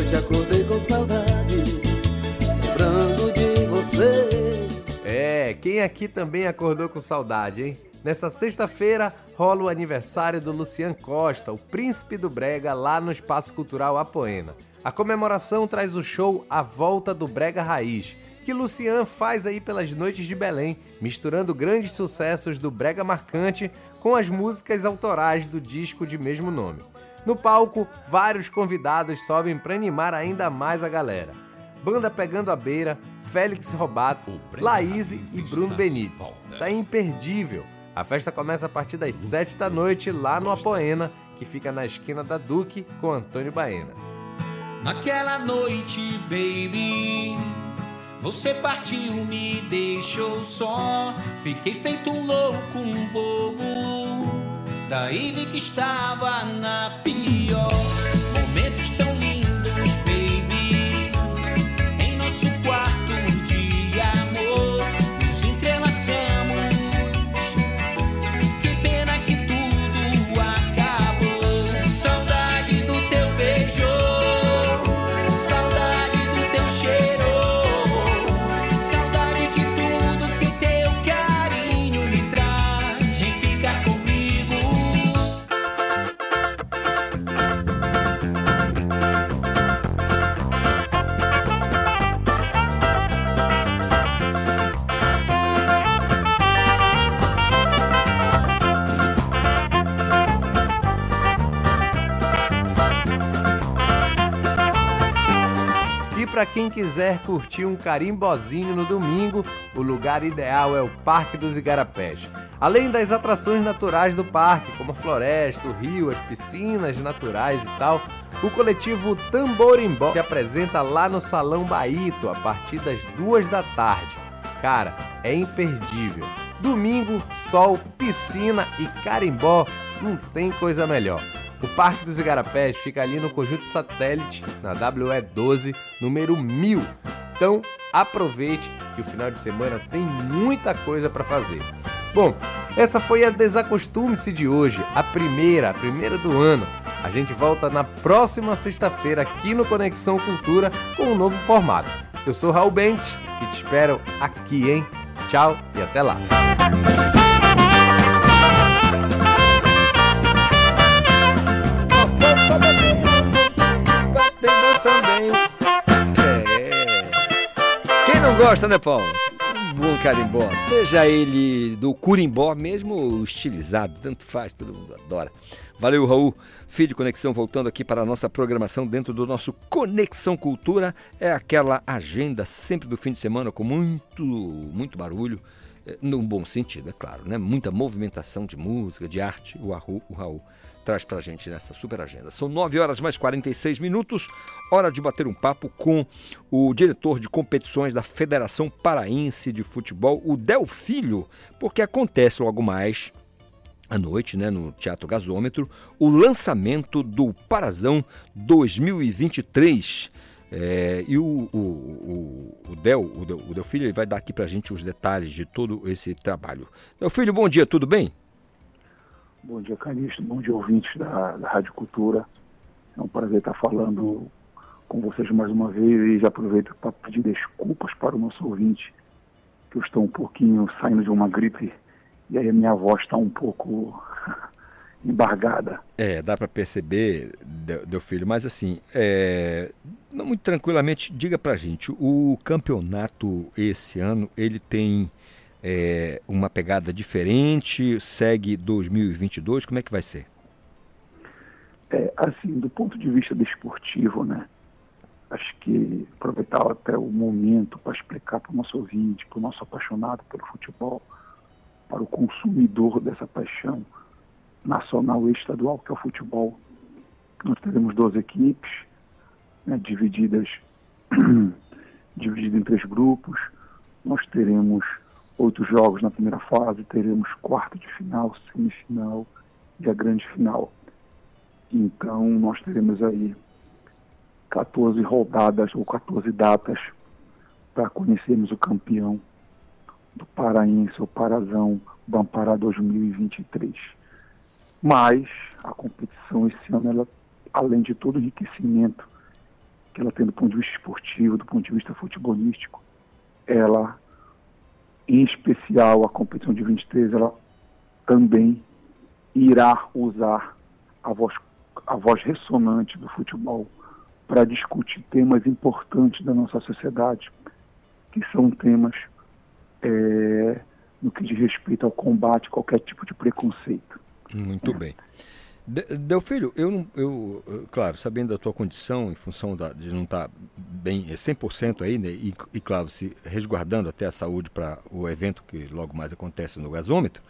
[SPEAKER 33] Hoje acordei com saudade, lembrando de você.
[SPEAKER 31] É, quem aqui também acordou com saudade, hein? Nessa sexta-feira rola o aniversário do Lucian Costa, o príncipe do Brega, lá no Espaço Cultural Apoena. A comemoração traz o show A Volta do Brega Raiz, que Lucian faz aí pelas noites de Belém, misturando grandes sucessos do Brega Marcante com as músicas autorais do disco de mesmo nome. No palco, vários convidados sobem para animar ainda mais a galera. Banda Pegando a Beira, Félix Robato, Laís e Bruno Benites. Tá imperdível. A festa começa a partir das 7 da noite lá no Apoena, que fica na esquina da Duque com Antônio Baena.
[SPEAKER 34] Naquela noite, baby, você partiu, me deixou só. Fiquei feito um louco, um bobo. Daí vi que estava na pior. Momentos tão
[SPEAKER 31] para quem quiser curtir um carimbozinho no domingo, o lugar ideal é o Parque dos Igarapés. Além das atrações naturais do parque, como a floresta, o rio, as piscinas naturais e tal, o coletivo Tamborimbó se apresenta lá no Salão Baíto a partir das duas da tarde. Cara, é imperdível. Domingo, sol, piscina e carimbó, não tem coisa melhor. O Parque dos Igarapés fica ali no Conjunto Satélite, na WE12, número 1000. Então, aproveite que o final de semana tem muita coisa para fazer. Bom, essa foi a Desacostume-se de hoje, a primeira, a primeira do ano. A gente volta na próxima sexta-feira aqui no Conexão Cultura com um novo formato. Eu sou Raul Bente e te espero aqui, hein? Tchau e até lá.
[SPEAKER 3] Não gosta, né, Paulo? Um bom carimbó. Seja ele do curimbó mesmo estilizado, tanto faz, todo mundo adora. Valeu, Raul. Filho de Conexão, voltando aqui para a nossa programação dentro do nosso Conexão Cultura. É aquela agenda sempre do fim de semana com muito, muito barulho. eh, No bom sentido, é claro, né? Muita movimentação de música, de arte. O Raul, o Raul traz pra gente nessa super agenda. São 9 horas mais 46 minutos, hora de bater um papo com o diretor de competições da Federação Paraense de Futebol, o Del Filho, porque acontece logo mais à noite, né, no Teatro Gasômetro, o lançamento do Parazão 2023. É, e o, o, o, o Del, o, Del, o Del Filho, ele vai dar aqui pra gente os detalhes de todo esse trabalho. Del Filho, bom dia, tudo bem?
[SPEAKER 35] Bom dia, Calixto. Bom dia, ouvintes da, da Rádio Cultura. É um prazer estar falando com vocês mais uma vez e já aproveito para pedir desculpas para o nosso ouvinte, que eu estou um pouquinho saindo de uma gripe e aí a minha voz está um pouco *laughs* embargada.
[SPEAKER 3] É, dá para perceber, Del Filho, mas assim, é, não muito tranquilamente, diga pra gente, o campeonato esse ano, ele tem é, uma pegada diferente, segue 2022, como é que vai ser?
[SPEAKER 35] É, assim, do ponto de vista desportivo, né? Acho que aproveitar até o momento para explicar para o nosso ouvinte, para o nosso apaixonado pelo futebol, para o consumidor dessa paixão nacional e estadual que é o futebol. Nós teremos 12 equipes, né, divididas, *clears throat* divididas em três grupos. Nós teremos oito jogos na primeira fase, teremos quarto de final, semifinal e a grande final. Então nós teremos aí 14 rodadas ou 14 datas para conhecermos o campeão do Paraense, o Parazão Bampará 2023. Mas a competição esse ano, ela, além de todo o enriquecimento que ela tem do ponto de vista esportivo, do ponto de vista futebolístico, ela, em especial a competição de 23, ela também irá usar a voz, a voz ressonante do futebol para discutir temas importantes da nossa sociedade, que são temas é, no que diz respeito ao combate a qualquer tipo de preconceito.
[SPEAKER 3] Muito bem. De- Del Filho, eu, eu, claro, sabendo da tua condição, em função da- de não estar bem é 100% aí, né, e, e, claro, se resguardando até a saúde para o evento que logo mais acontece no gasômetro,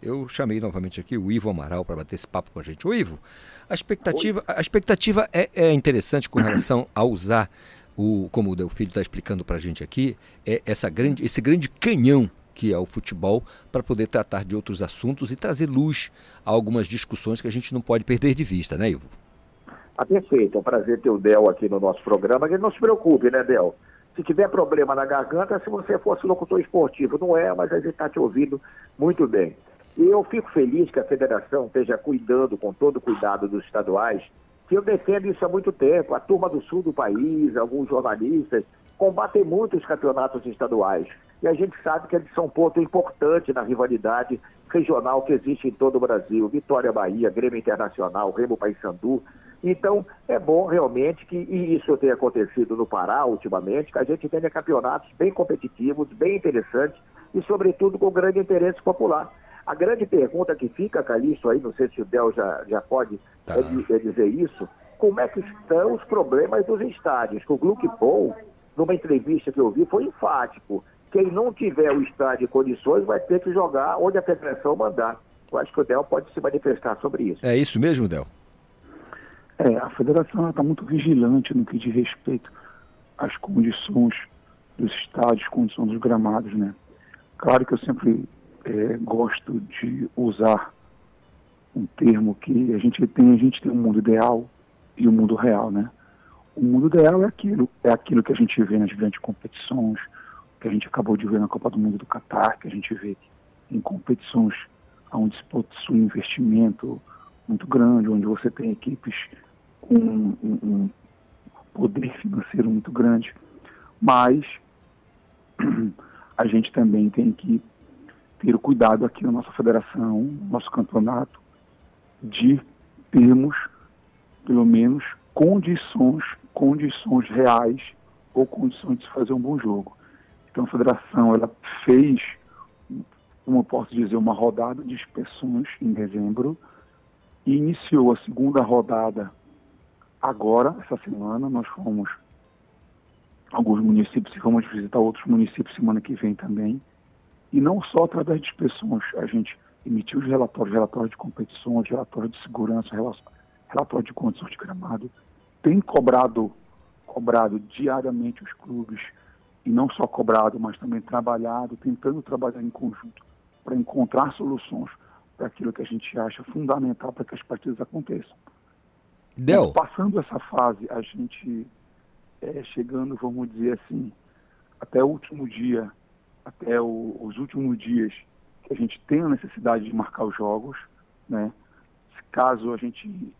[SPEAKER 3] eu chamei novamente aqui o Ivo Amaral para bater esse papo com a gente. Ô Ivo, a expectativa, a expectativa é, é interessante com relação a usar, o, como o Del Filho está explicando para a gente aqui, é essa grande, esse grande canhão que é o futebol, para poder tratar de outros assuntos e trazer luz a algumas discussões que a gente não pode perder de vista, né, Ivo?
[SPEAKER 26] Ah, perfeito. É um prazer ter o Del aqui no nosso programa. Que não se preocupe, né, Del? Se tiver problema na garganta, se você fosse locutor esportivo, não é, mas a gente está te ouvindo muito bem. E eu fico feliz que a federação esteja cuidando, com todo cuidado dos estaduais, que eu defendo isso há muito tempo. A turma do sul do país, alguns jornalistas, combatem muito os campeonatos estaduais. E a gente sabe que eles são um ponto importante na rivalidade regional que existe em todo o Brasil. Vitória Bahia, Grêmio Internacional, Remo Paysandu. Então, é bom realmente que, e isso tem acontecido no Pará ultimamente, que a gente tenha campeonatos bem competitivos, bem interessantes e, sobretudo, com grande interesse popular. A grande pergunta que fica, Calixto, aí, não sei se o Del já, já pode é, di- é dizer isso, como é que estão os problemas dos estádios? O Gluck Bowl numa entrevista que eu vi, foi enfático. Quem não tiver o estádio em condições vai ter que jogar onde a federação mandar. Eu acho que o Del pode se manifestar sobre isso.
[SPEAKER 3] É isso mesmo, Del?
[SPEAKER 35] É, a federação está muito vigilante no que diz respeito às condições dos estádios, condições dos gramados, né? Claro que eu sempre é, gosto de usar um termo que a gente tem, a gente tem um mundo ideal e um mundo real, né? O mundo ideal é aquilo, é aquilo que a gente vê nas grandes competições, que a gente acabou de ver na Copa do Mundo do Catar, que a gente vê em competições onde se possui investimento muito grande, onde você tem equipes com um, um poder financeiro muito grande, mas *clears throat* a gente também tem que ter o cuidado aqui na nossa federação, no nosso campeonato, de termos, pelo menos, condições, condições reais ou condições de fazer um bom jogo. Então a federação ela fez, como eu posso dizer, uma rodada de inspeções em dezembro e iniciou a segunda rodada agora, essa semana. Nós fomos alguns municípios e vamos visitar outros municípios semana que vem também. E não só através de inspeções, a gente emitiu os relatórios, relatórios de competições, relatórios de segurança, relatórios de condições de gramado, tem cobrado, cobrado diariamente os clubes, e não só cobrado, mas também trabalhado, tentando trabalhar em conjunto para encontrar soluções para aquilo que a gente acha fundamental para que as partidas aconteçam.
[SPEAKER 3] Del.
[SPEAKER 35] Passando essa fase, a gente é, chegando, vamos dizer assim, até o último dia, até o, os últimos dias que a gente tem a necessidade de marcar os jogos, né? Caso a gente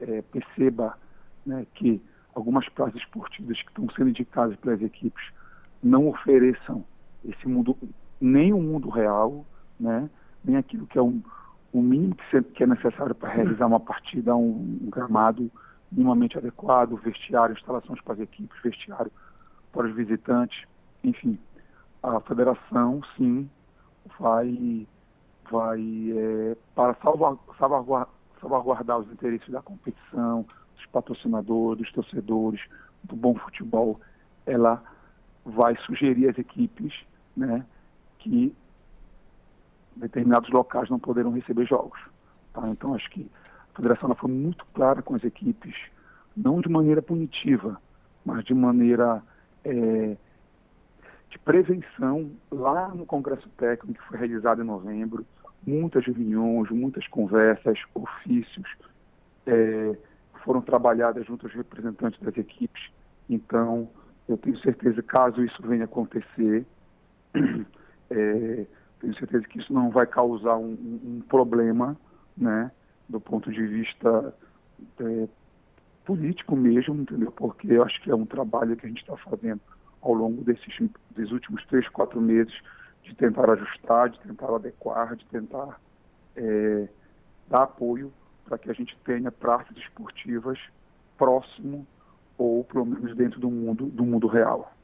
[SPEAKER 35] é, perceba né, que algumas praças esportivas que estão sendo indicadas pelas equipes não ofereçam esse mundo, nem o mundo real, né, nem aquilo que é um, o mínimo que, é necessário para realizar uma partida, um, um gramado minimamente adequado, vestiário, instalações para as equipes, vestiário para os visitantes, enfim, a federação sim vai, vai é, para salvaguardar, salvaguardar os interesses da competição, dos patrocinadores, torcedores, do bom futebol, ela vai sugerir às equipes né, que determinados locais não poderão receber jogos. Tá? Então, acho que a federação foi muito clara com as equipes, não de maneira punitiva, mas de maneira é, de prevenção lá no Congresso Técnico, que foi realizado em novembro, muitas reuniões, muitas conversas, ofícios é, foram trabalhadas junto aos representantes das equipes. Então, eu tenho certeza, caso isso venha acontecer, *clears throat* é, tenho certeza que isso não vai causar um, um problema, né, do ponto de vista é, político mesmo, entendeu? Porque eu acho que é um trabalho que a gente está fazendo ao longo desses, desses últimos três, quatro meses de tentar ajustar, de tentar adequar, de tentar é, dar apoio para que a gente tenha praças esportivas próximo ou pelo menos dentro do mundo do mundo real.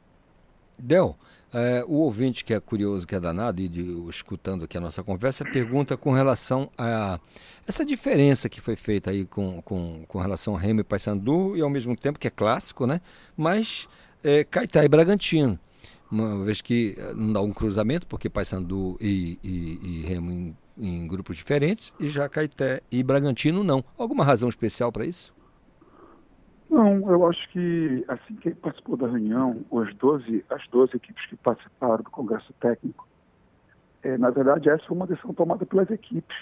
[SPEAKER 3] Del, é, o ouvinte que é curioso, que é danado, e de, escutando aqui a nossa conversa, pergunta com relação a essa diferença que foi feita aí com, com, com relação a Remo e Paysandu, e ao mesmo tempo que é clássico, né? Mas é, Caetá e Bragantino. Uma vez que eh, não dá um cruzamento, porque Paysandu e, e, e Remo em, grupos diferentes, e já Caeté e Bragantino não. Alguma razão especial para isso?
[SPEAKER 35] Não, eu acho que assim que participou da reunião, as 12, as 12 equipes que participaram do Congresso Técnico, é, na verdade essa foi uma decisão tomada pelas equipes.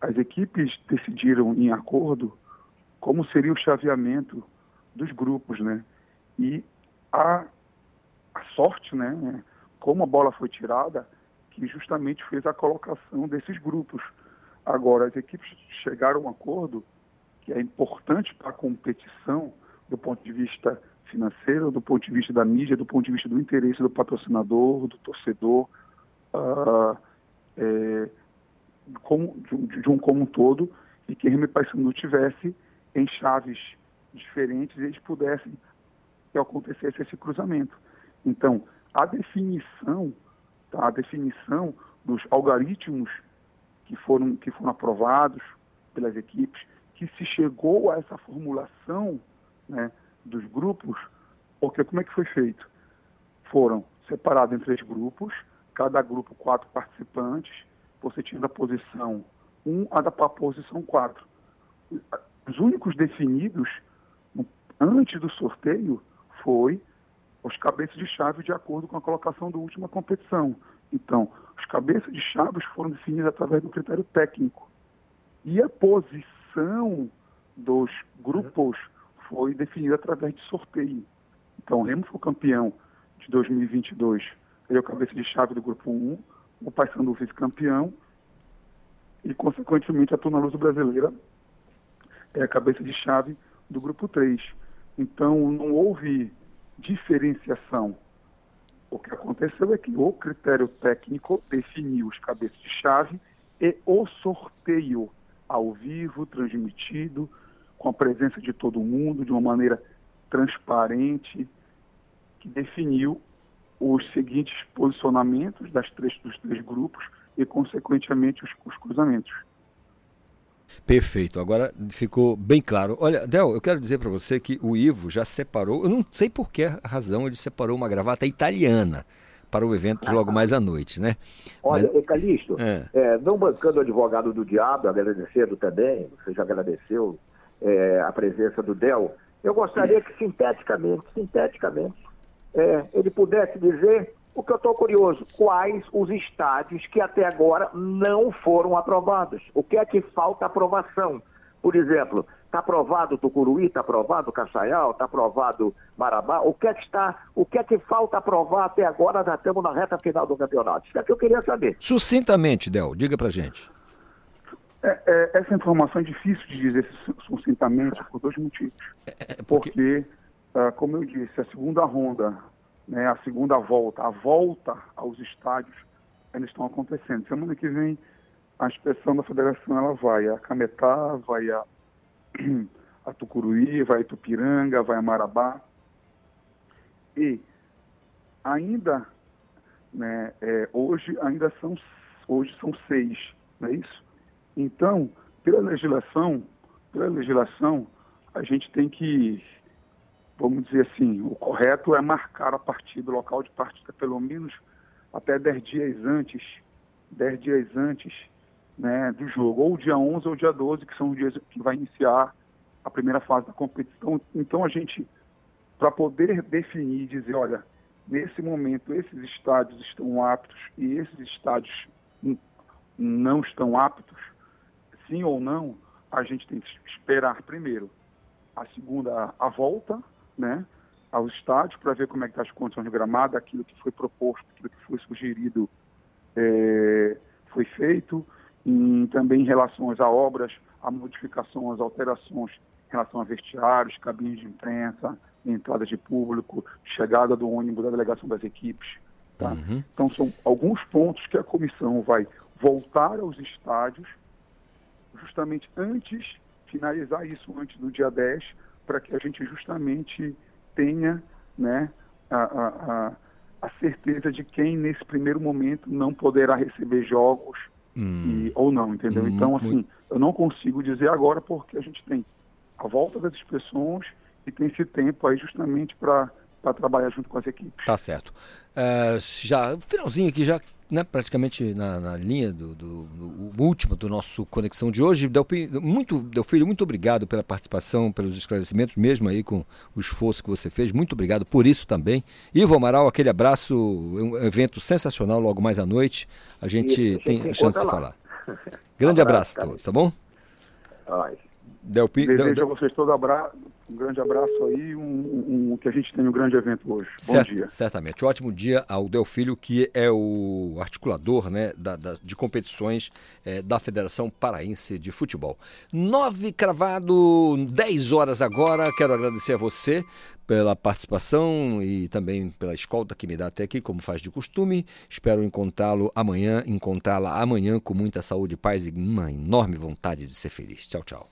[SPEAKER 35] As equipes decidiram em acordo como seria o chaveamento dos grupos, né? E a, a sorte, né? Como a bola foi tirada, que justamente fez a colocação desses grupos. Agora, as equipes chegaram a um acordo que é importante para a competição do ponto de vista financeiro, do ponto de vista da mídia, do ponto de vista do interesse do patrocinador, do torcedor, uh, é, como, de, de, um como um todo, e que Remy Paysandu tivesse em chaves diferentes eles pudessem que acontecesse esse cruzamento. Então, a definição, a definição dos algoritmos que foram, que foram aprovados pelas equipes, que se chegou a essa formulação né, dos grupos, Porque como é que foi feito? Foram separados em três grupos, cada grupo quatro participantes, você tinha da posição 1 a da posição 4. Os únicos definidos antes do sorteio foi os cabeças de chave de acordo com a colocação da última competição. Então, os cabeças de chaves foram definidos através do critério técnico. E a posição dos grupos foi definida através de sorteio. Então, o Remo foi campeão de 2022, ele é o cabeça de chave do grupo 1, o Paysandu vice-campeão e, consequentemente, a Tuna Luz Brasileira é a cabeça de chave do grupo 3. Então, não houve diferenciação. O que aconteceu é que o critério técnico definiu os cabeças de chave e o sorteio ao vivo, transmitido, com a presença de todo mundo, de uma maneira transparente, que definiu os seguintes posicionamentos das três, dos três grupos e, consequentemente, os, os cruzamentos.
[SPEAKER 3] Perfeito, agora ficou bem claro. Olha, Del, eu quero dizer para você que o Ivo já separou, eu não sei por que razão ele separou uma gravata italiana para o evento logo *laughs* mais à noite, né?
[SPEAKER 26] Olha, Mas... Calixto, é. É, não bancando o advogado do diabo, agradecendo também, você já agradeceu é, a presença do Del, eu gostaria que sinteticamente, sinteticamente, é, ele pudesse dizer o que eu estou curioso, quais os estádios que até agora não foram aprovados? O que é que falta aprovação? Por exemplo, está aprovado Tucuruí, está aprovado Caçaial, está aprovado Marabá? O que é que está, o que é que falta aprovar até agora? Já estamos na reta final do campeonato. Isso é que eu queria saber.
[SPEAKER 3] Sucintamente, Del, diga pra gente.
[SPEAKER 35] É, é, essa informação é difícil de dizer sucintamente por dois motivos. É, é porque, porque uh, como eu disse, a segunda ronda né, a segunda volta, a volta aos estádios, ainda estão acontecendo. Semana que vem, a inspeção da federação ela vai a Cametá, vai a, *clears throat* a Tucuruí, vai a Tupiranga, vai a Marabá. E ainda, né, é, hoje ainda são, hoje são seis, não é isso? Então, pela legislação, pela legislação, a gente tem que vamos dizer assim, o correto é marcar a partida, o local de partida, pelo menos até 10 dias antes, 10 dias antes né, do jogo, ou dia 11 ou dia 12, que são os dias que vai iniciar a primeira fase da competição. Então a gente, para poder definir e dizer, olha, nesse momento esses estádios estão aptos e esses estádios não estão aptos, sim ou não, a gente tem que esperar primeiro a segunda a volta né, aos estádios para ver como é que estão tá as condições de gramado, aquilo que foi proposto, aquilo que foi sugerido é, foi feito, e também em relação às obras, a modificação, as alterações em relação a vestiários, cabines de imprensa, entrada de público, chegada do ônibus da delegação das equipes. Tá? Uhum. Então são alguns pontos que a comissão vai voltar aos estádios justamente antes, finalizar isso antes do dia 10, para que a gente justamente tenha né, a, a, a, certeza de quem nesse primeiro momento não poderá receber jogos hum. e, ou não, entendeu? Hum, então, assim, muito... eu não consigo dizer agora porque a gente tem a volta das inspeções e tem esse tempo aí justamente para trabalhar junto com as equipes.
[SPEAKER 3] Tá certo. Uh, já, finalzinho aqui, já né, praticamente na, na linha do, do, do, último do nosso Conexão de hoje. Delpi, muito, Delfilho, muito obrigado pela participação, pelos esclarecimentos, mesmo aí com o esforço que você fez. Muito obrigado por isso também. Ivo Amaral, aquele abraço, um evento sensacional logo mais à noite. A gente tem a chance de falar. Grande *laughs* abraço, abraço a todos, tá bom?
[SPEAKER 35] Delpi, Desejo Del... a vocês todo abraço, um grande abraço aí, um, um, um, que a gente tenha um grande evento hoje. Bom dia.
[SPEAKER 3] Certamente. Ótimo dia ao Delfílio, que é o articulador né, da, da, de competições é, da Federação Paraense de Futebol. Nove cravado, dez horas agora. Quero agradecer a você pela participação e também pela escolta que me dá até aqui, como faz de costume. Espero encontrá-lo amanhã, encontrá-la amanhã com muita saúde, paz e uma enorme vontade de ser feliz. Tchau, tchau.